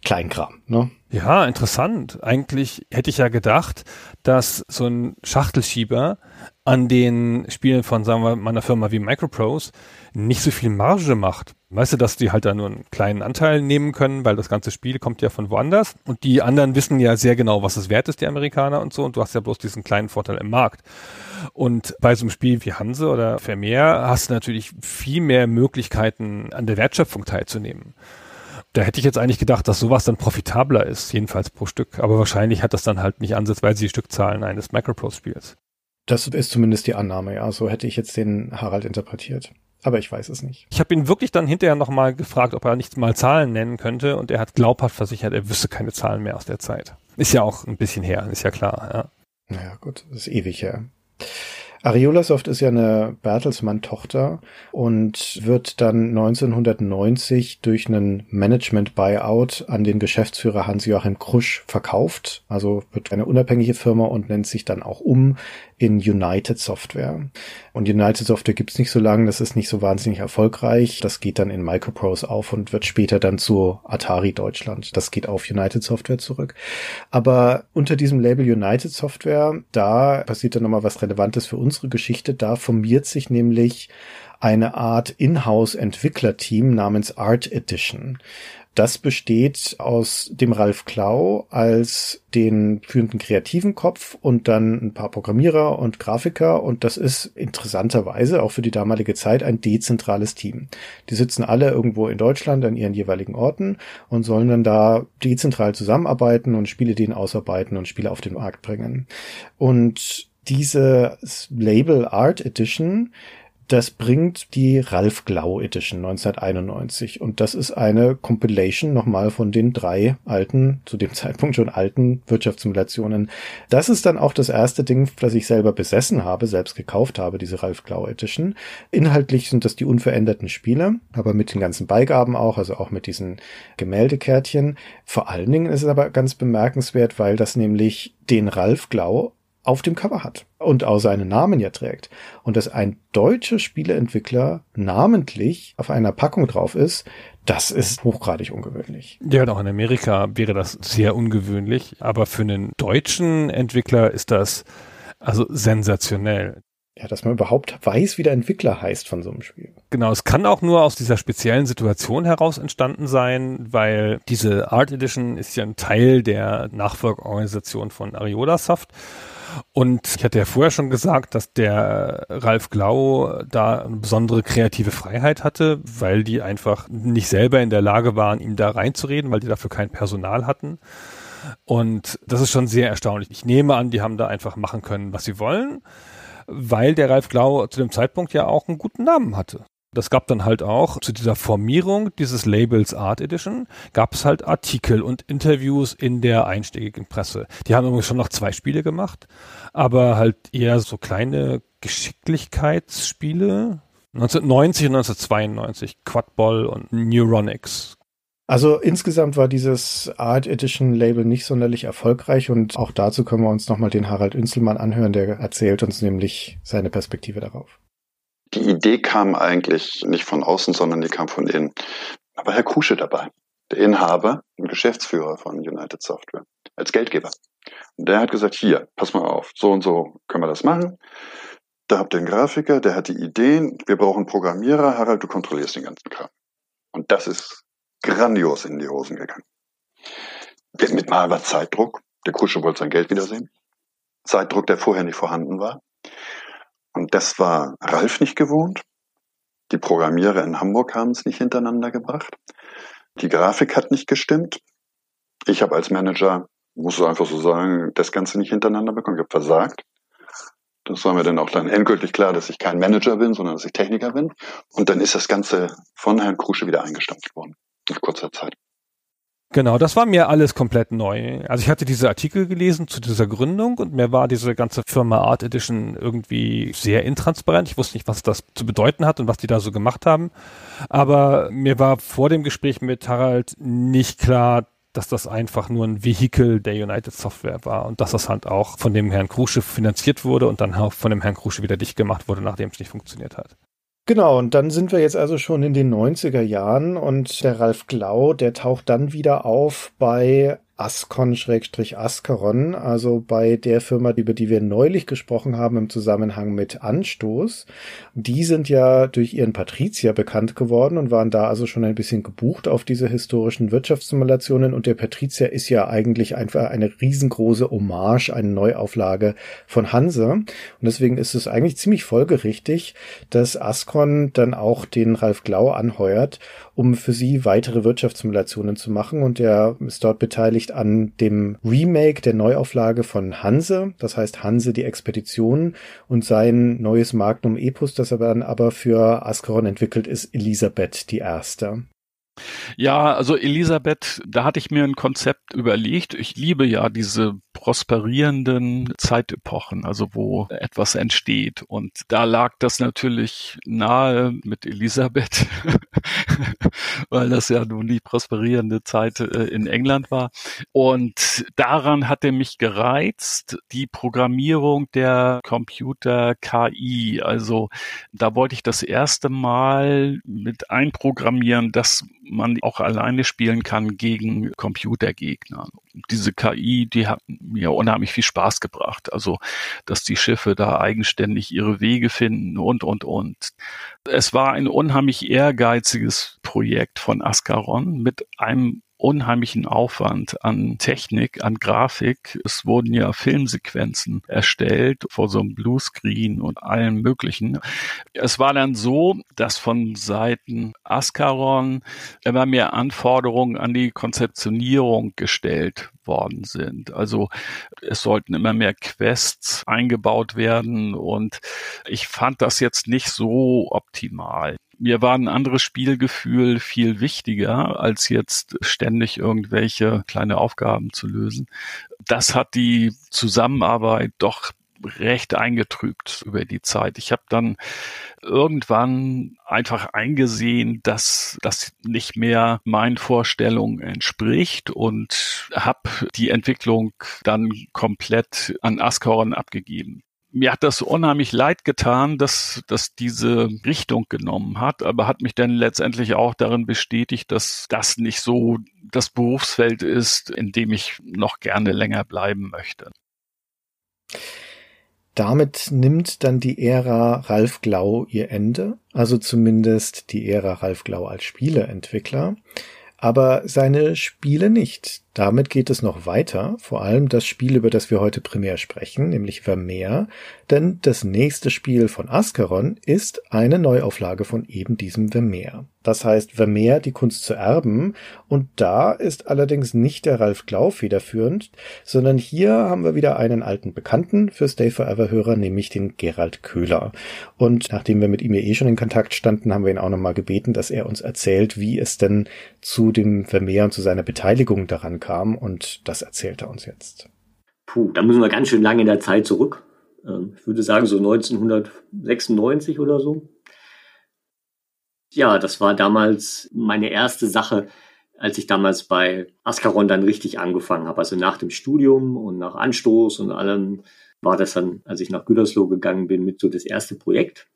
Kleinkram, ne? Ja, interessant. Eigentlich hätte ich ja gedacht, dass so ein Schachtelschieber an den Spielen von, sagen wir, meiner Firma wie Microprose nicht so viel Marge macht. Weißt du, dass die halt da nur einen kleinen Anteil nehmen können, weil das ganze Spiel kommt ja von woanders. Und die anderen wissen ja sehr genau, was es wert ist, die Amerikaner und so. Und du hast ja bloß diesen kleinen Vorteil im Markt. Und bei so einem Spiel wie Hanse oder Vermeer hast du natürlich viel mehr Möglichkeiten, an der Wertschöpfung teilzunehmen da hätte ich jetzt eigentlich gedacht, dass sowas dann profitabler ist, jedenfalls pro Stück. Aber wahrscheinlich hat das dann halt nicht ansatzweise die Stückzahlen eines Microprose-Spiels. Das ist zumindest die Annahme, ja. So hätte ich jetzt den Harald interpretiert. Aber ich weiß es nicht. Ich habe ihn wirklich dann hinterher nochmal gefragt, ob er nicht mal Zahlen nennen könnte und er hat glaubhaft versichert, er wüsste keine Zahlen mehr aus der Zeit. Ist ja auch ein bisschen her, ist ja klar, ja. Naja, gut, das ist ewig her. Ariolasoft ist ja eine Bertelsmann-Tochter und wird dann 1990 durch einen Management-Buyout an den Geschäftsführer Hans-Joachim Krusch verkauft. Also wird eine unabhängige Firma und nennt sich dann auch um in United Software. Und United Software gibt's nicht so lange, das ist nicht so wahnsinnig erfolgreich. Das geht dann in Microprose auf und wird später dann zu Atari Deutschland. Das geht auf United Software zurück. Aber unter diesem Label United Software, da passiert dann nochmal was Relevantes für unsere Geschichte. Da formiert sich nämlich eine Art Inhouse-Entwicklerteam namens Art Edition. Das besteht aus dem Ralf Klau als den führenden kreativen Kopf und dann ein paar Programmierer und Grafiker und das ist interessanterweise auch für die damalige Zeit ein dezentrales Team. Die sitzen alle irgendwo in Deutschland an ihren jeweiligen Orten und sollen dann da dezentral zusammenarbeiten und Spielideen ausarbeiten und Spiele auf den Markt bringen. Und diese Label Art Edition das bringt die Ralf Glau Edition 1991 und das ist eine Compilation nochmal von den drei alten, zu dem Zeitpunkt schon alten Wirtschaftssimulationen. Das ist dann auch das erste Ding, das ich selber besessen habe, selbst gekauft habe, diese Ralf Glau Edition. Inhaltlich sind das die unveränderten Spiele, aber mit den ganzen Beigaben auch, also auch mit diesen Gemäldekärtchen. Vor allen Dingen ist es aber ganz bemerkenswert, weil das nämlich den Ralf Glau auf dem Cover hat und auch seinen Namen ja trägt. Und dass ein deutscher Spieleentwickler namentlich auf einer Packung drauf ist, das ist hochgradig ungewöhnlich. Ja, und auch in Amerika wäre das sehr ungewöhnlich, aber für einen deutschen Entwickler ist das also sensationell. Ja, dass man überhaupt weiß, wie der Entwickler heißt von so einem Spiel. Genau, es kann auch nur aus dieser speziellen Situation heraus entstanden sein, weil diese Art Edition ist ja ein Teil der Nachfolgeorganisation von Ariola Soft und ich hatte ja vorher schon gesagt, dass der Ralf Glau da eine besondere kreative Freiheit hatte, weil die einfach nicht selber in der Lage waren, ihm da reinzureden, weil die dafür kein Personal hatten. Und das ist schon sehr erstaunlich. Ich nehme an, die haben da einfach machen können, was sie wollen, weil der Ralf Glau zu dem Zeitpunkt ja auch einen guten Namen hatte. Das gab dann halt auch zu dieser Formierung dieses Labels Art Edition, gab es halt Artikel und Interviews in der einstiegigen Presse. Die haben übrigens schon noch zwei Spiele gemacht, aber halt eher so kleine Geschicklichkeitsspiele. 1990 und 1992, Quadball und Neuronics. Also insgesamt war dieses Art Edition Label nicht sonderlich erfolgreich und auch dazu können wir uns nochmal den HaraldÜnzelmann anhören, der erzählt uns nämlich seine Perspektive darauf. Die Idee kam eigentlich nicht von außen, sondern die kam von innen. Aber Herr Kusche dabei, der Inhaber und Geschäftsführer von United Software, als Geldgeber. Und der hat gesagt, hier, pass mal auf, so und so können wir das machen. Da habt ihr einen Grafiker, der hat die Ideen, wir brauchen Programmierer, Harald, du kontrollierst den ganzen Kram. Und das ist grandios in die Hosen gegangen. Mit mal war Zeitdruck. Der Kusche wollte sein Geld wiedersehen. Zeitdruck, der vorher nicht vorhanden war. Und das war Ralf nicht gewohnt. Die Programmierer in Hamburg haben es nicht hintereinander gebracht. Die Grafik hat nicht gestimmt. Ich habe als Manager, muss ich einfach so sagen, das Ganze nicht hintereinander bekommen. Ich habe versagt. Das war mir dann auch dann endgültig klar, dass ich kein Manager bin, sondern dass ich Techniker bin. Und dann ist das Ganze von Herrn Krusche wieder eingestampft worden nach kurzer Zeit. Genau, das war mir alles komplett neu. Also ich hatte diese Artikel gelesen zu dieser Gründung und mir war diese ganze Firma Art Edition irgendwie sehr intransparent. Ich wusste nicht, was das zu bedeuten hat und was die da so gemacht haben. Aber mir war vor dem Gespräch mit Harald nicht klar, dass das einfach nur ein Vehikel der United Software war und dass das halt auch von dem Herrn Krusche finanziert wurde und dann auch von dem Herrn Krusche wieder dicht gemacht wurde, nachdem es nicht funktioniert hat. Genau, und dann sind wir jetzt also schon in den 90er Jahren und der Ralf Glau, der taucht dann wieder auf bei Ascon-Ascaron, also bei der Firma, über die wir neulich gesprochen haben im Zusammenhang mit Anstoß. Die sind ja durch ihren Patrizier bekannt geworden und waren da also schon ein bisschen gebucht auf diese historischen Wirtschaftssimulationen. Und der Patrizier ist ja eigentlich einfach eine riesengroße Hommage, eine Neuauflage von Hanse. Und deswegen ist es eigentlich ziemlich folgerichtig, dass Ascon dann auch den Ralf Glau anheuert, um für sie weitere Wirtschaftssimulationen zu machen. Und der ist dort beteiligt beteiligt an dem Remake der Neuauflage von Hanse, das heißt Hanse die Expedition und sein neues Magnum Epos, das er dann aber für Ascaron entwickelt ist, Elisabeth die Erste. Ja, also Elisabeth, da hatte ich mir ein Konzept überlegt. Ich liebe ja diese prosperierenden Zeitepochen, also wo etwas entsteht. Und da lag das natürlich nahe mit Elisabeth, weil das ja nun die prosperierende Zeit äh, in England war. Und daran hatte mich gereizt die Programmierung der Computer KI. Also da wollte ich das erste Mal mit einprogrammieren, dass man auch alleine spielen kann gegen Computergegner. Diese KI, die hat mir unheimlich viel Spaß gebracht. Also, dass die Schiffe da eigenständig ihre Wege finden und, und, und. Es war ein unheimlich ehrgeiziges Projekt von Ascaron mit einem unheimlichen Aufwand an Technik, an Grafik. Es wurden ja Filmsequenzen erstellt vor so einem Bluescreen und allem Möglichen. Es war dann so, dass von Seiten Ascaron immer mehr Anforderungen an die Konzeptionierung gestellt worden sind. Also es sollten immer mehr Quests eingebaut werden und ich fand das jetzt nicht so optimal. Mir war ein anderes Spielgefühl viel wichtiger, als jetzt ständig irgendwelche kleine Aufgaben zu lösen. Das hat die Zusammenarbeit doch recht eingetrübt über die Zeit. Ich habe dann irgendwann einfach eingesehen, dass das nicht mehr meinen Vorstellungen entspricht und habe die Entwicklung dann komplett an Ascaron abgegeben mir hat das unheimlich leid getan, dass, dass diese Richtung genommen hat, aber hat mich dann letztendlich auch darin bestätigt, dass das nicht so das Berufsfeld ist, in dem ich noch gerne länger bleiben möchte. Damit nimmt dann die Ära Ralf Glau ihr Ende, also zumindest die Ära Ralf Glau als Spieleentwickler, aber seine Spiele nicht. Damit geht es noch weiter, vor allem das Spiel, über das wir heute primär sprechen, nämlich Vermeer, denn das nächste Spiel von Ascaron ist eine Neuauflage von eben diesem Vermeer. Das heißt Vermeer, die Kunst zu erben, und da ist allerdings nicht der Ralf Glau federführend, sondern hier haben wir wieder einen alten Bekannten für Stay Forever Hörer, nämlich den Gerald Köhler. Und nachdem wir mit ihm ja eh schon in Kontakt standen, haben wir ihn auch nochmal gebeten, dass er uns erzählt, wie es denn zu dem Vermeer und zu seiner Beteiligung daran kam und das erzählt er uns jetzt. Puh, da müssen wir ganz schön lange in der Zeit zurück. Ähm, ich würde sagen so 1996 oder so. Ja, das war damals meine erste Sache, als ich damals bei Ascaron dann richtig angefangen habe. Also nach dem Studium und nach Anstoß und allem war das dann, als ich nach Gütersloh gegangen bin, mit so das erste Projekt.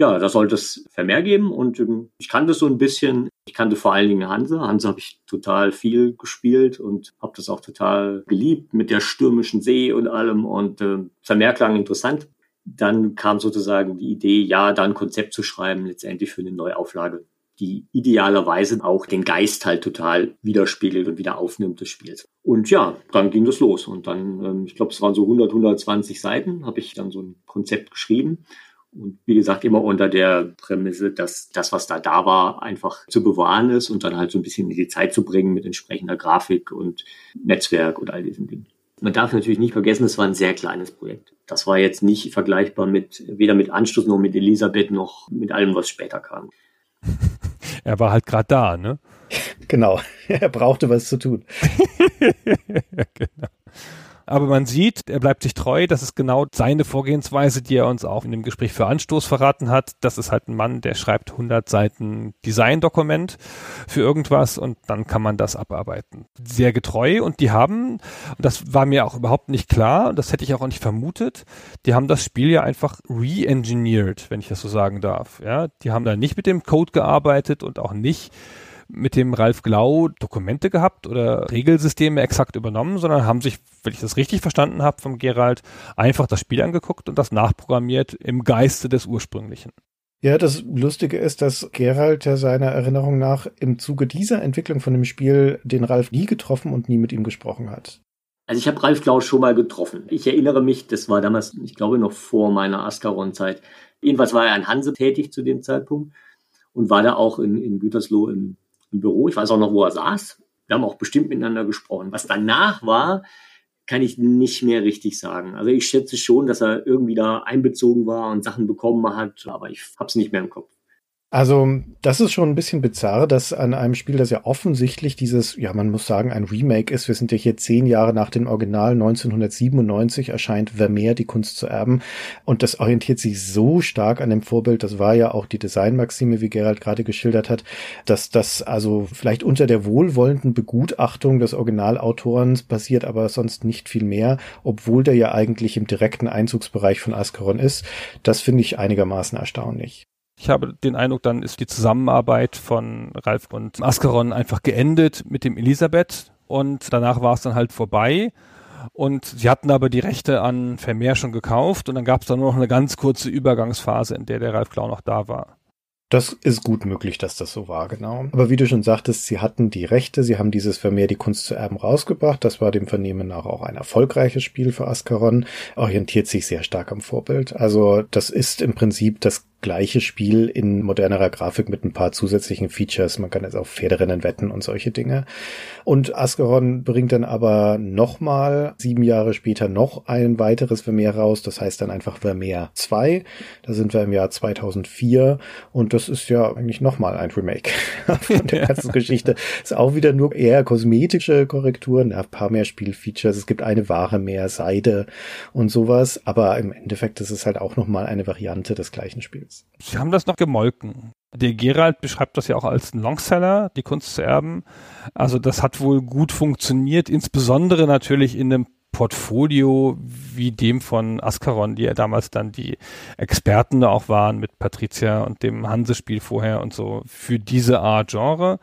Ja, da sollte es Vermehr geben und ähm, ich kannte so ein bisschen. Ich kannte vor allen Dingen Hanse. Hanse habe ich total viel gespielt und habe das auch total geliebt mit der stürmischen See und allem und äh, Vermehr klang interessant. Dann kam sozusagen die Idee, ja, da ein Konzept zu schreiben, letztendlich für eine Neuauflage die idealerweise auch den Geist halt total widerspiegelt und wieder aufnimmt des Spiels. Und ja, dann ging das los. Und dann, ähm, ich glaube, es waren so 100, 120 Seiten, habe ich dann so ein Konzept geschrieben. Und wie gesagt, immer unter der Prämisse, dass das, was da da war, einfach zu bewahren ist und dann halt so ein bisschen in die Zeit zu bringen mit entsprechender Grafik und Netzwerk und all diesen Dingen. Man darf natürlich nicht vergessen, es war ein sehr kleines Projekt. Das war jetzt nicht vergleichbar mit, weder mit Anstoß noch mit Elisabeth noch mit allem, was später kam. Er war halt gerade da, ne? Genau, er brauchte was zu tun. genau. Aber man sieht, er bleibt sich treu. Das ist genau seine Vorgehensweise, die er uns auch in dem Gespräch für Anstoß verraten hat. Das ist halt ein Mann, der schreibt 100 Seiten Design-Dokument für irgendwas und dann kann man das abarbeiten. Sehr getreu und die haben, und das war mir auch überhaupt nicht klar, und das hätte ich auch nicht vermutet, die haben das Spiel ja einfach re-engineert, wenn ich das so sagen darf. Ja, die haben da nicht mit dem Code gearbeitet und auch nicht mit dem Ralf Glau Dokumente gehabt oder Regelsysteme exakt übernommen, sondern haben sich, wenn ich das richtig verstanden habe, vom Gerald einfach das Spiel angeguckt und das nachprogrammiert im Geiste des ursprünglichen. Ja, das Lustige ist, dass Gerald ja seiner Erinnerung nach im Zuge dieser Entwicklung von dem Spiel den Ralf nie getroffen und nie mit ihm gesprochen hat. Also ich habe Ralf Glau schon mal getroffen. Ich erinnere mich, das war damals, ich glaube, noch vor meiner Ascaron-Zeit. Jedenfalls war er an Hanse tätig zu dem Zeitpunkt und war da auch in, in Gütersloh im im Büro. Ich weiß auch noch, wo er saß. Wir haben auch bestimmt miteinander gesprochen. Was danach war, kann ich nicht mehr richtig sagen. Also ich schätze schon, dass er irgendwie da einbezogen war und Sachen bekommen hat, aber ich habe es nicht mehr im Kopf. Also, das ist schon ein bisschen bizarr, dass an einem Spiel, das ja offensichtlich dieses, ja, man muss sagen, ein Remake ist. Wir sind ja hier zehn Jahre nach dem Original 1997 erscheint Vermeer, die Kunst zu erben. Und das orientiert sich so stark an dem Vorbild. Das war ja auch die Designmaxime, wie Gerald gerade geschildert hat, dass das also vielleicht unter der wohlwollenden Begutachtung des Originalautorens passiert, aber sonst nicht viel mehr, obwohl der ja eigentlich im direkten Einzugsbereich von Ascaron ist. Das finde ich einigermaßen erstaunlich. Ich habe den Eindruck, dann ist die Zusammenarbeit von Ralf und Ascaron einfach geendet mit dem Elisabeth und danach war es dann halt vorbei. Und sie hatten aber die Rechte an Vermeer schon gekauft und dann gab es dann nur noch eine ganz kurze Übergangsphase, in der der Ralf Klau noch da war. Das ist gut möglich, dass das so war, genau. Aber wie du schon sagtest, sie hatten die Rechte, sie haben dieses Vermeer die Kunst zu erben rausgebracht. Das war dem Vernehmen nach auch ein erfolgreiches Spiel für Ascaron, orientiert sich sehr stark am Vorbild. Also das ist im Prinzip das gleiche Spiel in modernerer Grafik mit ein paar zusätzlichen Features. Man kann jetzt auf Pferderennen wetten und solche Dinge. Und Ascaron bringt dann aber nochmal sieben Jahre später noch ein weiteres Vermeer raus. Das heißt dann einfach Vermeer 2. Da sind wir im Jahr 2004 und das ist ja eigentlich nochmal ein Remake von der ganzen Geschichte. Ist auch wieder nur eher kosmetische Korrekturen, ein paar mehr Spielfeatures. Es gibt eine Ware mehr, Seide und sowas. Aber im Endeffekt ist es halt auch nochmal eine Variante des gleichen Spiels. Spiels. Sie haben das noch gemolken. Der Gerald beschreibt das ja auch als ein Longseller, die Kunst zu erben. Also das hat wohl gut funktioniert, insbesondere natürlich in einem Portfolio wie dem von Ascaron, die ja damals dann die Experten da auch waren mit Patricia und dem Hanse-Spiel vorher und so für diese Art Genre.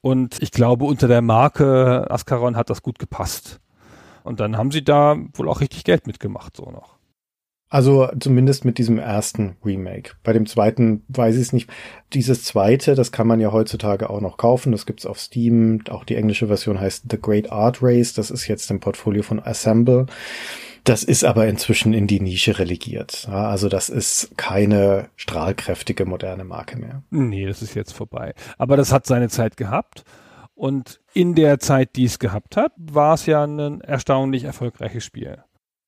Und ich glaube, unter der Marke Ascaron hat das gut gepasst. Und dann haben sie da wohl auch richtig Geld mitgemacht, so noch. Also zumindest mit diesem ersten Remake. Bei dem zweiten weiß ich es nicht. Dieses zweite, das kann man ja heutzutage auch noch kaufen. Das gibt's auf Steam. Auch die englische Version heißt The Great Art Race. Das ist jetzt im Portfolio von Assemble. Das ist aber inzwischen in die Nische relegiert. Also das ist keine strahlkräftige moderne Marke mehr. Nee, das ist jetzt vorbei. Aber das hat seine Zeit gehabt. Und in der Zeit, die es gehabt hat, war es ja ein erstaunlich erfolgreiches Spiel.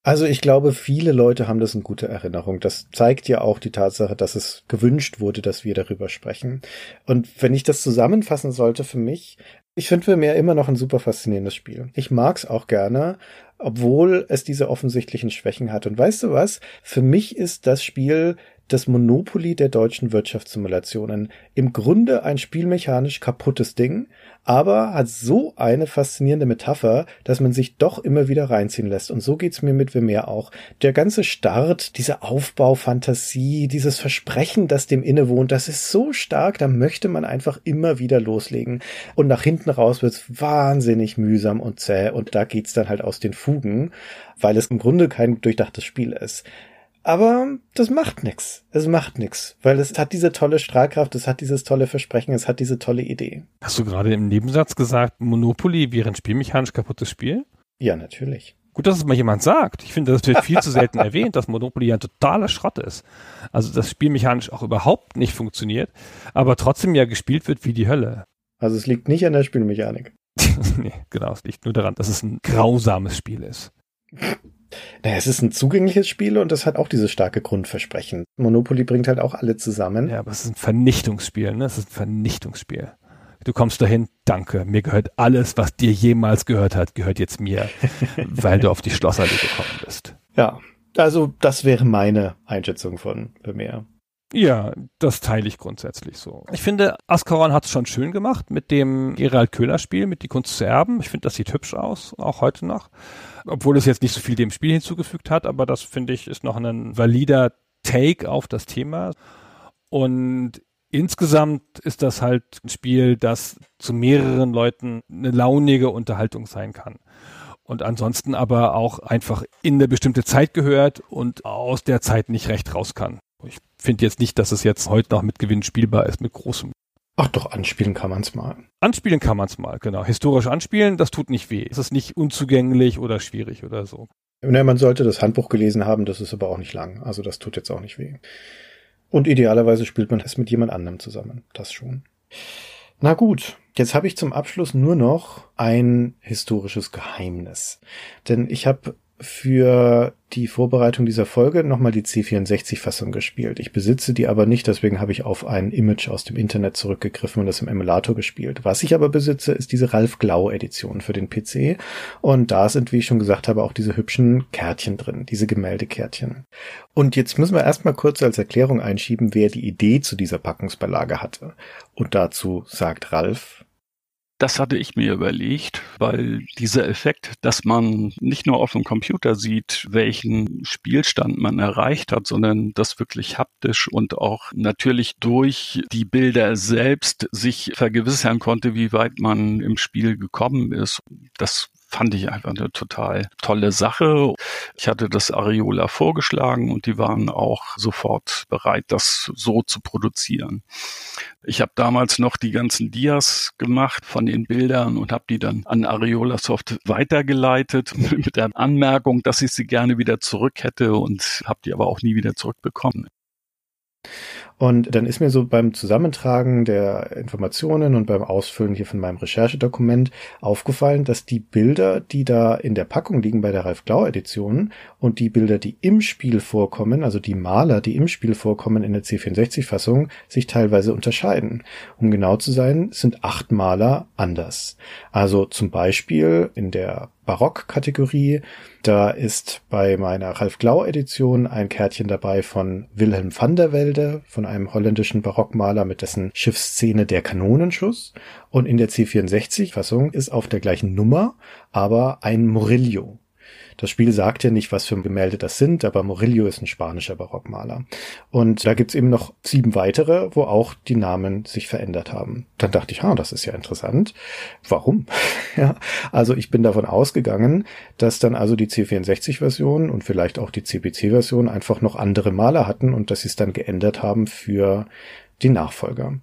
Also ich glaube, viele Leute haben das in guter Erinnerung. Das zeigt ja auch die Tatsache, dass es gewünscht wurde, dass wir darüber sprechen. Und wenn ich das zusammenfassen sollte für mich, ich finde für mehr immer noch ein super faszinierendes Spiel. Ich mag's auch gerne, obwohl es diese offensichtlichen Schwächen hat. Und weißt du was? Für mich ist das Spiel das Monopoly der deutschen Wirtschaftssimulationen. Im Grunde ein spielmechanisch kaputtes Ding, aber hat so eine faszinierende Metapher, dass man sich doch immer wieder reinziehen lässt. Und so geht's mir mit Vermeer auch. Der ganze Start, diese Aufbaufantasie, dieses Versprechen, das dem innewohnt, das ist so stark, da möchte man einfach immer wieder loslegen. Und nach hinten raus wird's wahnsinnig mühsam und zäh und da geht's dann halt aus den Fugen, weil es im Grunde kein durchdachtes Spiel ist. Aber das macht nix. Es macht nix, weil es hat diese tolle Strahlkraft, es hat dieses tolle Versprechen, es hat diese tolle Idee. Hast du gerade im Nebensatz gesagt, Monopoly wäre ein spielmechanisch kaputtes Spiel? Ja, natürlich. Gut, dass es mal jemand sagt. Ich finde, das wird viel zu selten erwähnt, dass Monopoly ein totaler Schrott ist. Also, das spielmechanisch auch überhaupt nicht funktioniert, aber trotzdem ja gespielt wird wie die Hölle. Also, es liegt nicht an der Spielmechanik. nee, genau, es liegt nur daran, dass es ein grausames Spiel ist. Naja, es ist ein zugängliches Spiel und es hat auch dieses starke Grundversprechen. Monopoly bringt halt auch alle zusammen. Ja, aber es ist ein Vernichtungsspiel, ne? Es ist ein Vernichtungsspiel. Du kommst dahin, danke, mir gehört alles, was dir jemals gehört hat, gehört jetzt mir, weil du auf die Schlossallee gekommen bist. Ja, also das wäre meine Einschätzung von Vermeer. Ja, das teile ich grundsätzlich so. Ich finde, Ascaron hat es schon schön gemacht mit dem Gerald Köhler Spiel, mit Die Kunst zu erben. Ich finde, das sieht hübsch aus, auch heute noch. Obwohl es jetzt nicht so viel dem Spiel hinzugefügt hat, aber das finde ich ist noch ein valider Take auf das Thema. Und insgesamt ist das halt ein Spiel, das zu mehreren Leuten eine launige Unterhaltung sein kann. Und ansonsten aber auch einfach in eine bestimmte Zeit gehört und aus der Zeit nicht recht raus kann. Ich finde jetzt nicht, dass es jetzt heute noch mit Gewinn spielbar ist, mit großem. Ach doch, anspielen kann man es mal. Anspielen kann man es mal, genau. Historisch anspielen, das tut nicht weh. Es ist nicht unzugänglich oder schwierig oder so. Ja, man sollte das Handbuch gelesen haben, das ist aber auch nicht lang. Also das tut jetzt auch nicht weh. Und idealerweise spielt man es mit jemand anderem zusammen. Das schon. Na gut, jetzt habe ich zum Abschluss nur noch ein historisches Geheimnis. Denn ich habe für die Vorbereitung dieser Folge nochmal die C64-Fassung gespielt. Ich besitze die aber nicht, deswegen habe ich auf ein Image aus dem Internet zurückgegriffen und das im Emulator gespielt. Was ich aber besitze, ist diese Ralf Glau-Edition für den PC. Und da sind, wie ich schon gesagt habe, auch diese hübschen Kärtchen drin, diese Gemäldekärtchen. Und jetzt müssen wir erstmal kurz als Erklärung einschieben, wer die Idee zu dieser Packungsbeilage hatte. Und dazu sagt Ralf, das hatte ich mir überlegt, weil dieser Effekt, dass man nicht nur auf dem Computer sieht, welchen Spielstand man erreicht hat, sondern das wirklich haptisch und auch natürlich durch die Bilder selbst sich vergewissern konnte, wie weit man im Spiel gekommen ist. Das fand ich einfach eine total tolle Sache. Ich hatte das Areola vorgeschlagen und die waren auch sofort bereit, das so zu produzieren. Ich habe damals noch die ganzen Dias gemacht von den Bildern und habe die dann an Areola Soft weitergeleitet mit der Anmerkung, dass ich sie gerne wieder zurück hätte und habe die aber auch nie wieder zurückbekommen. Und dann ist mir so beim Zusammentragen der Informationen und beim Ausfüllen hier von meinem Recherchedokument aufgefallen, dass die Bilder, die da in der Packung liegen bei der Ralf Glau Edition und die Bilder, die im Spiel vorkommen, also die Maler, die im Spiel vorkommen in der C64 Fassung, sich teilweise unterscheiden. Um genau zu sein, sind acht Maler anders. Also zum Beispiel in der Barock-Kategorie. Da ist bei meiner Ralf Glau Edition ein Kärtchen dabei von Wilhelm van der Velde, von einem holländischen Barockmaler mit dessen Schiffsszene der Kanonenschuss. Und in der C64 Fassung ist auf der gleichen Nummer aber ein Murillo. Das Spiel sagt ja nicht, was für Gemälde das sind, aber Murillo ist ein spanischer Barockmaler. Und da gibt's eben noch sieben weitere, wo auch die Namen sich verändert haben. Dann dachte ich, ah, das ist ja interessant. Warum? ja, also ich bin davon ausgegangen, dass dann also die C64-Version und vielleicht auch die CPC-Version einfach noch andere Maler hatten und dass sie es dann geändert haben für die Nachfolger.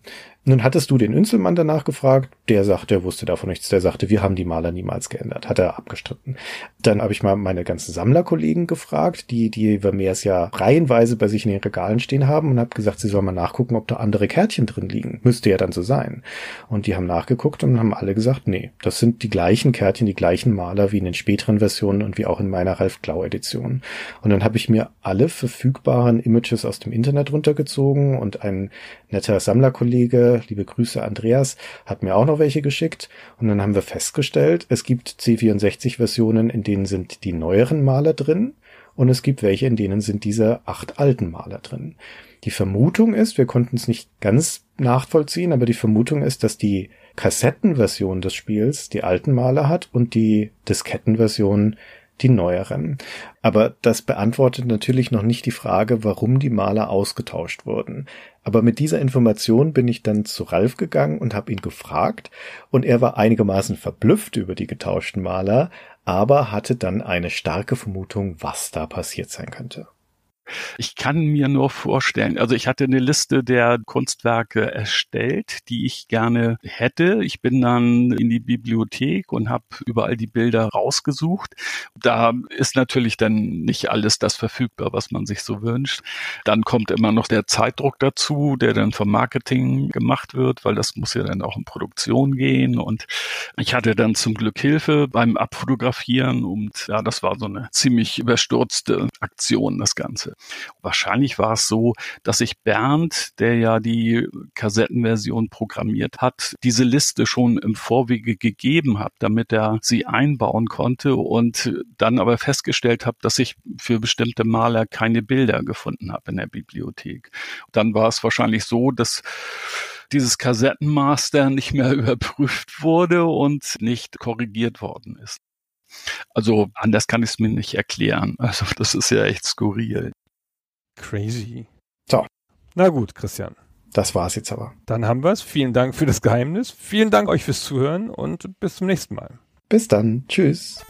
Nun hattest du denÜnzelmann danach gefragt, der sagte, er wusste davon nichts, der sagte, wir haben die Maler niemals geändert, hat er abgestritten. Dann habe ich mal meine ganzen Sammlerkollegen gefragt, die die Vermeers ja reihenweise bei sich in den Regalen stehen haben und habe gesagt, sie sollen mal nachgucken, ob da andere Kärtchen drin liegen. Müsste ja dann so sein. Und die haben nachgeguckt und haben alle gesagt, nee, das sind die gleichen Kärtchen, die gleichen Maler wie in den späteren Versionen und wie auch in meiner Ralf Glau Edition. Und dann habe ich mir alle verfügbaren Images aus dem Internet runtergezogen und ein netter Sammlerkollege liebe Grüße Andreas, hat mir auch noch welche geschickt. Und dann haben wir festgestellt, es gibt C64-Versionen, in denen sind die neueren Maler drin und es gibt welche, in denen sind diese acht alten Maler drin. Die Vermutung ist, wir konnten es nicht ganz nachvollziehen, aber die Vermutung ist, dass die Kassettenversion des Spiels die alten Maler hat und die Diskettenversion die neueren. Aber das beantwortet natürlich noch nicht die Frage, warum die Maler ausgetauscht wurden. Aber mit dieser Information bin ich dann zu Ralf gegangen und habe ihn gefragt und er war einigermaßen verblüfft über die getauschten Maler, aber hatte dann eine starke Vermutung, was da passiert sein könnte. Ich kann mir nur vorstellen, also ich hatte eine Liste der Kunstwerke erstellt, die ich gerne hätte. Ich bin dann in die Bibliothek und habe überall die Bilder rausgesucht. Da ist natürlich dann nicht alles das verfügbar, was man sich so wünscht. Dann kommt immer noch der Zeitdruck dazu, der dann vom Marketing gemacht wird, weil das muss ja dann auch in Produktion gehen. Und ich hatte dann zum Glück Hilfe beim Abfotografieren und ja, das war so eine ziemlich überstürzte Aktion, das Ganze. Wahrscheinlich war es so, dass sich Bernd, der ja die Kassettenversion programmiert hat, diese Liste schon im Vorwege gegeben hat, damit er sie einbauen konnte und dann aber festgestellt habe, dass ich für bestimmte Maler keine Bilder gefunden habe in der Bibliothek. Dann war es wahrscheinlich so, dass dieses Kassettenmaster nicht mehr überprüft wurde und nicht korrigiert worden ist. Also anders kann ich es mir nicht erklären. Also das ist ja echt skurril. Crazy. So. Na gut, Christian. Das war's jetzt aber. Dann haben wir's. Vielen Dank für das Geheimnis. Vielen Dank euch fürs Zuhören und bis zum nächsten Mal. Bis dann. Tschüss.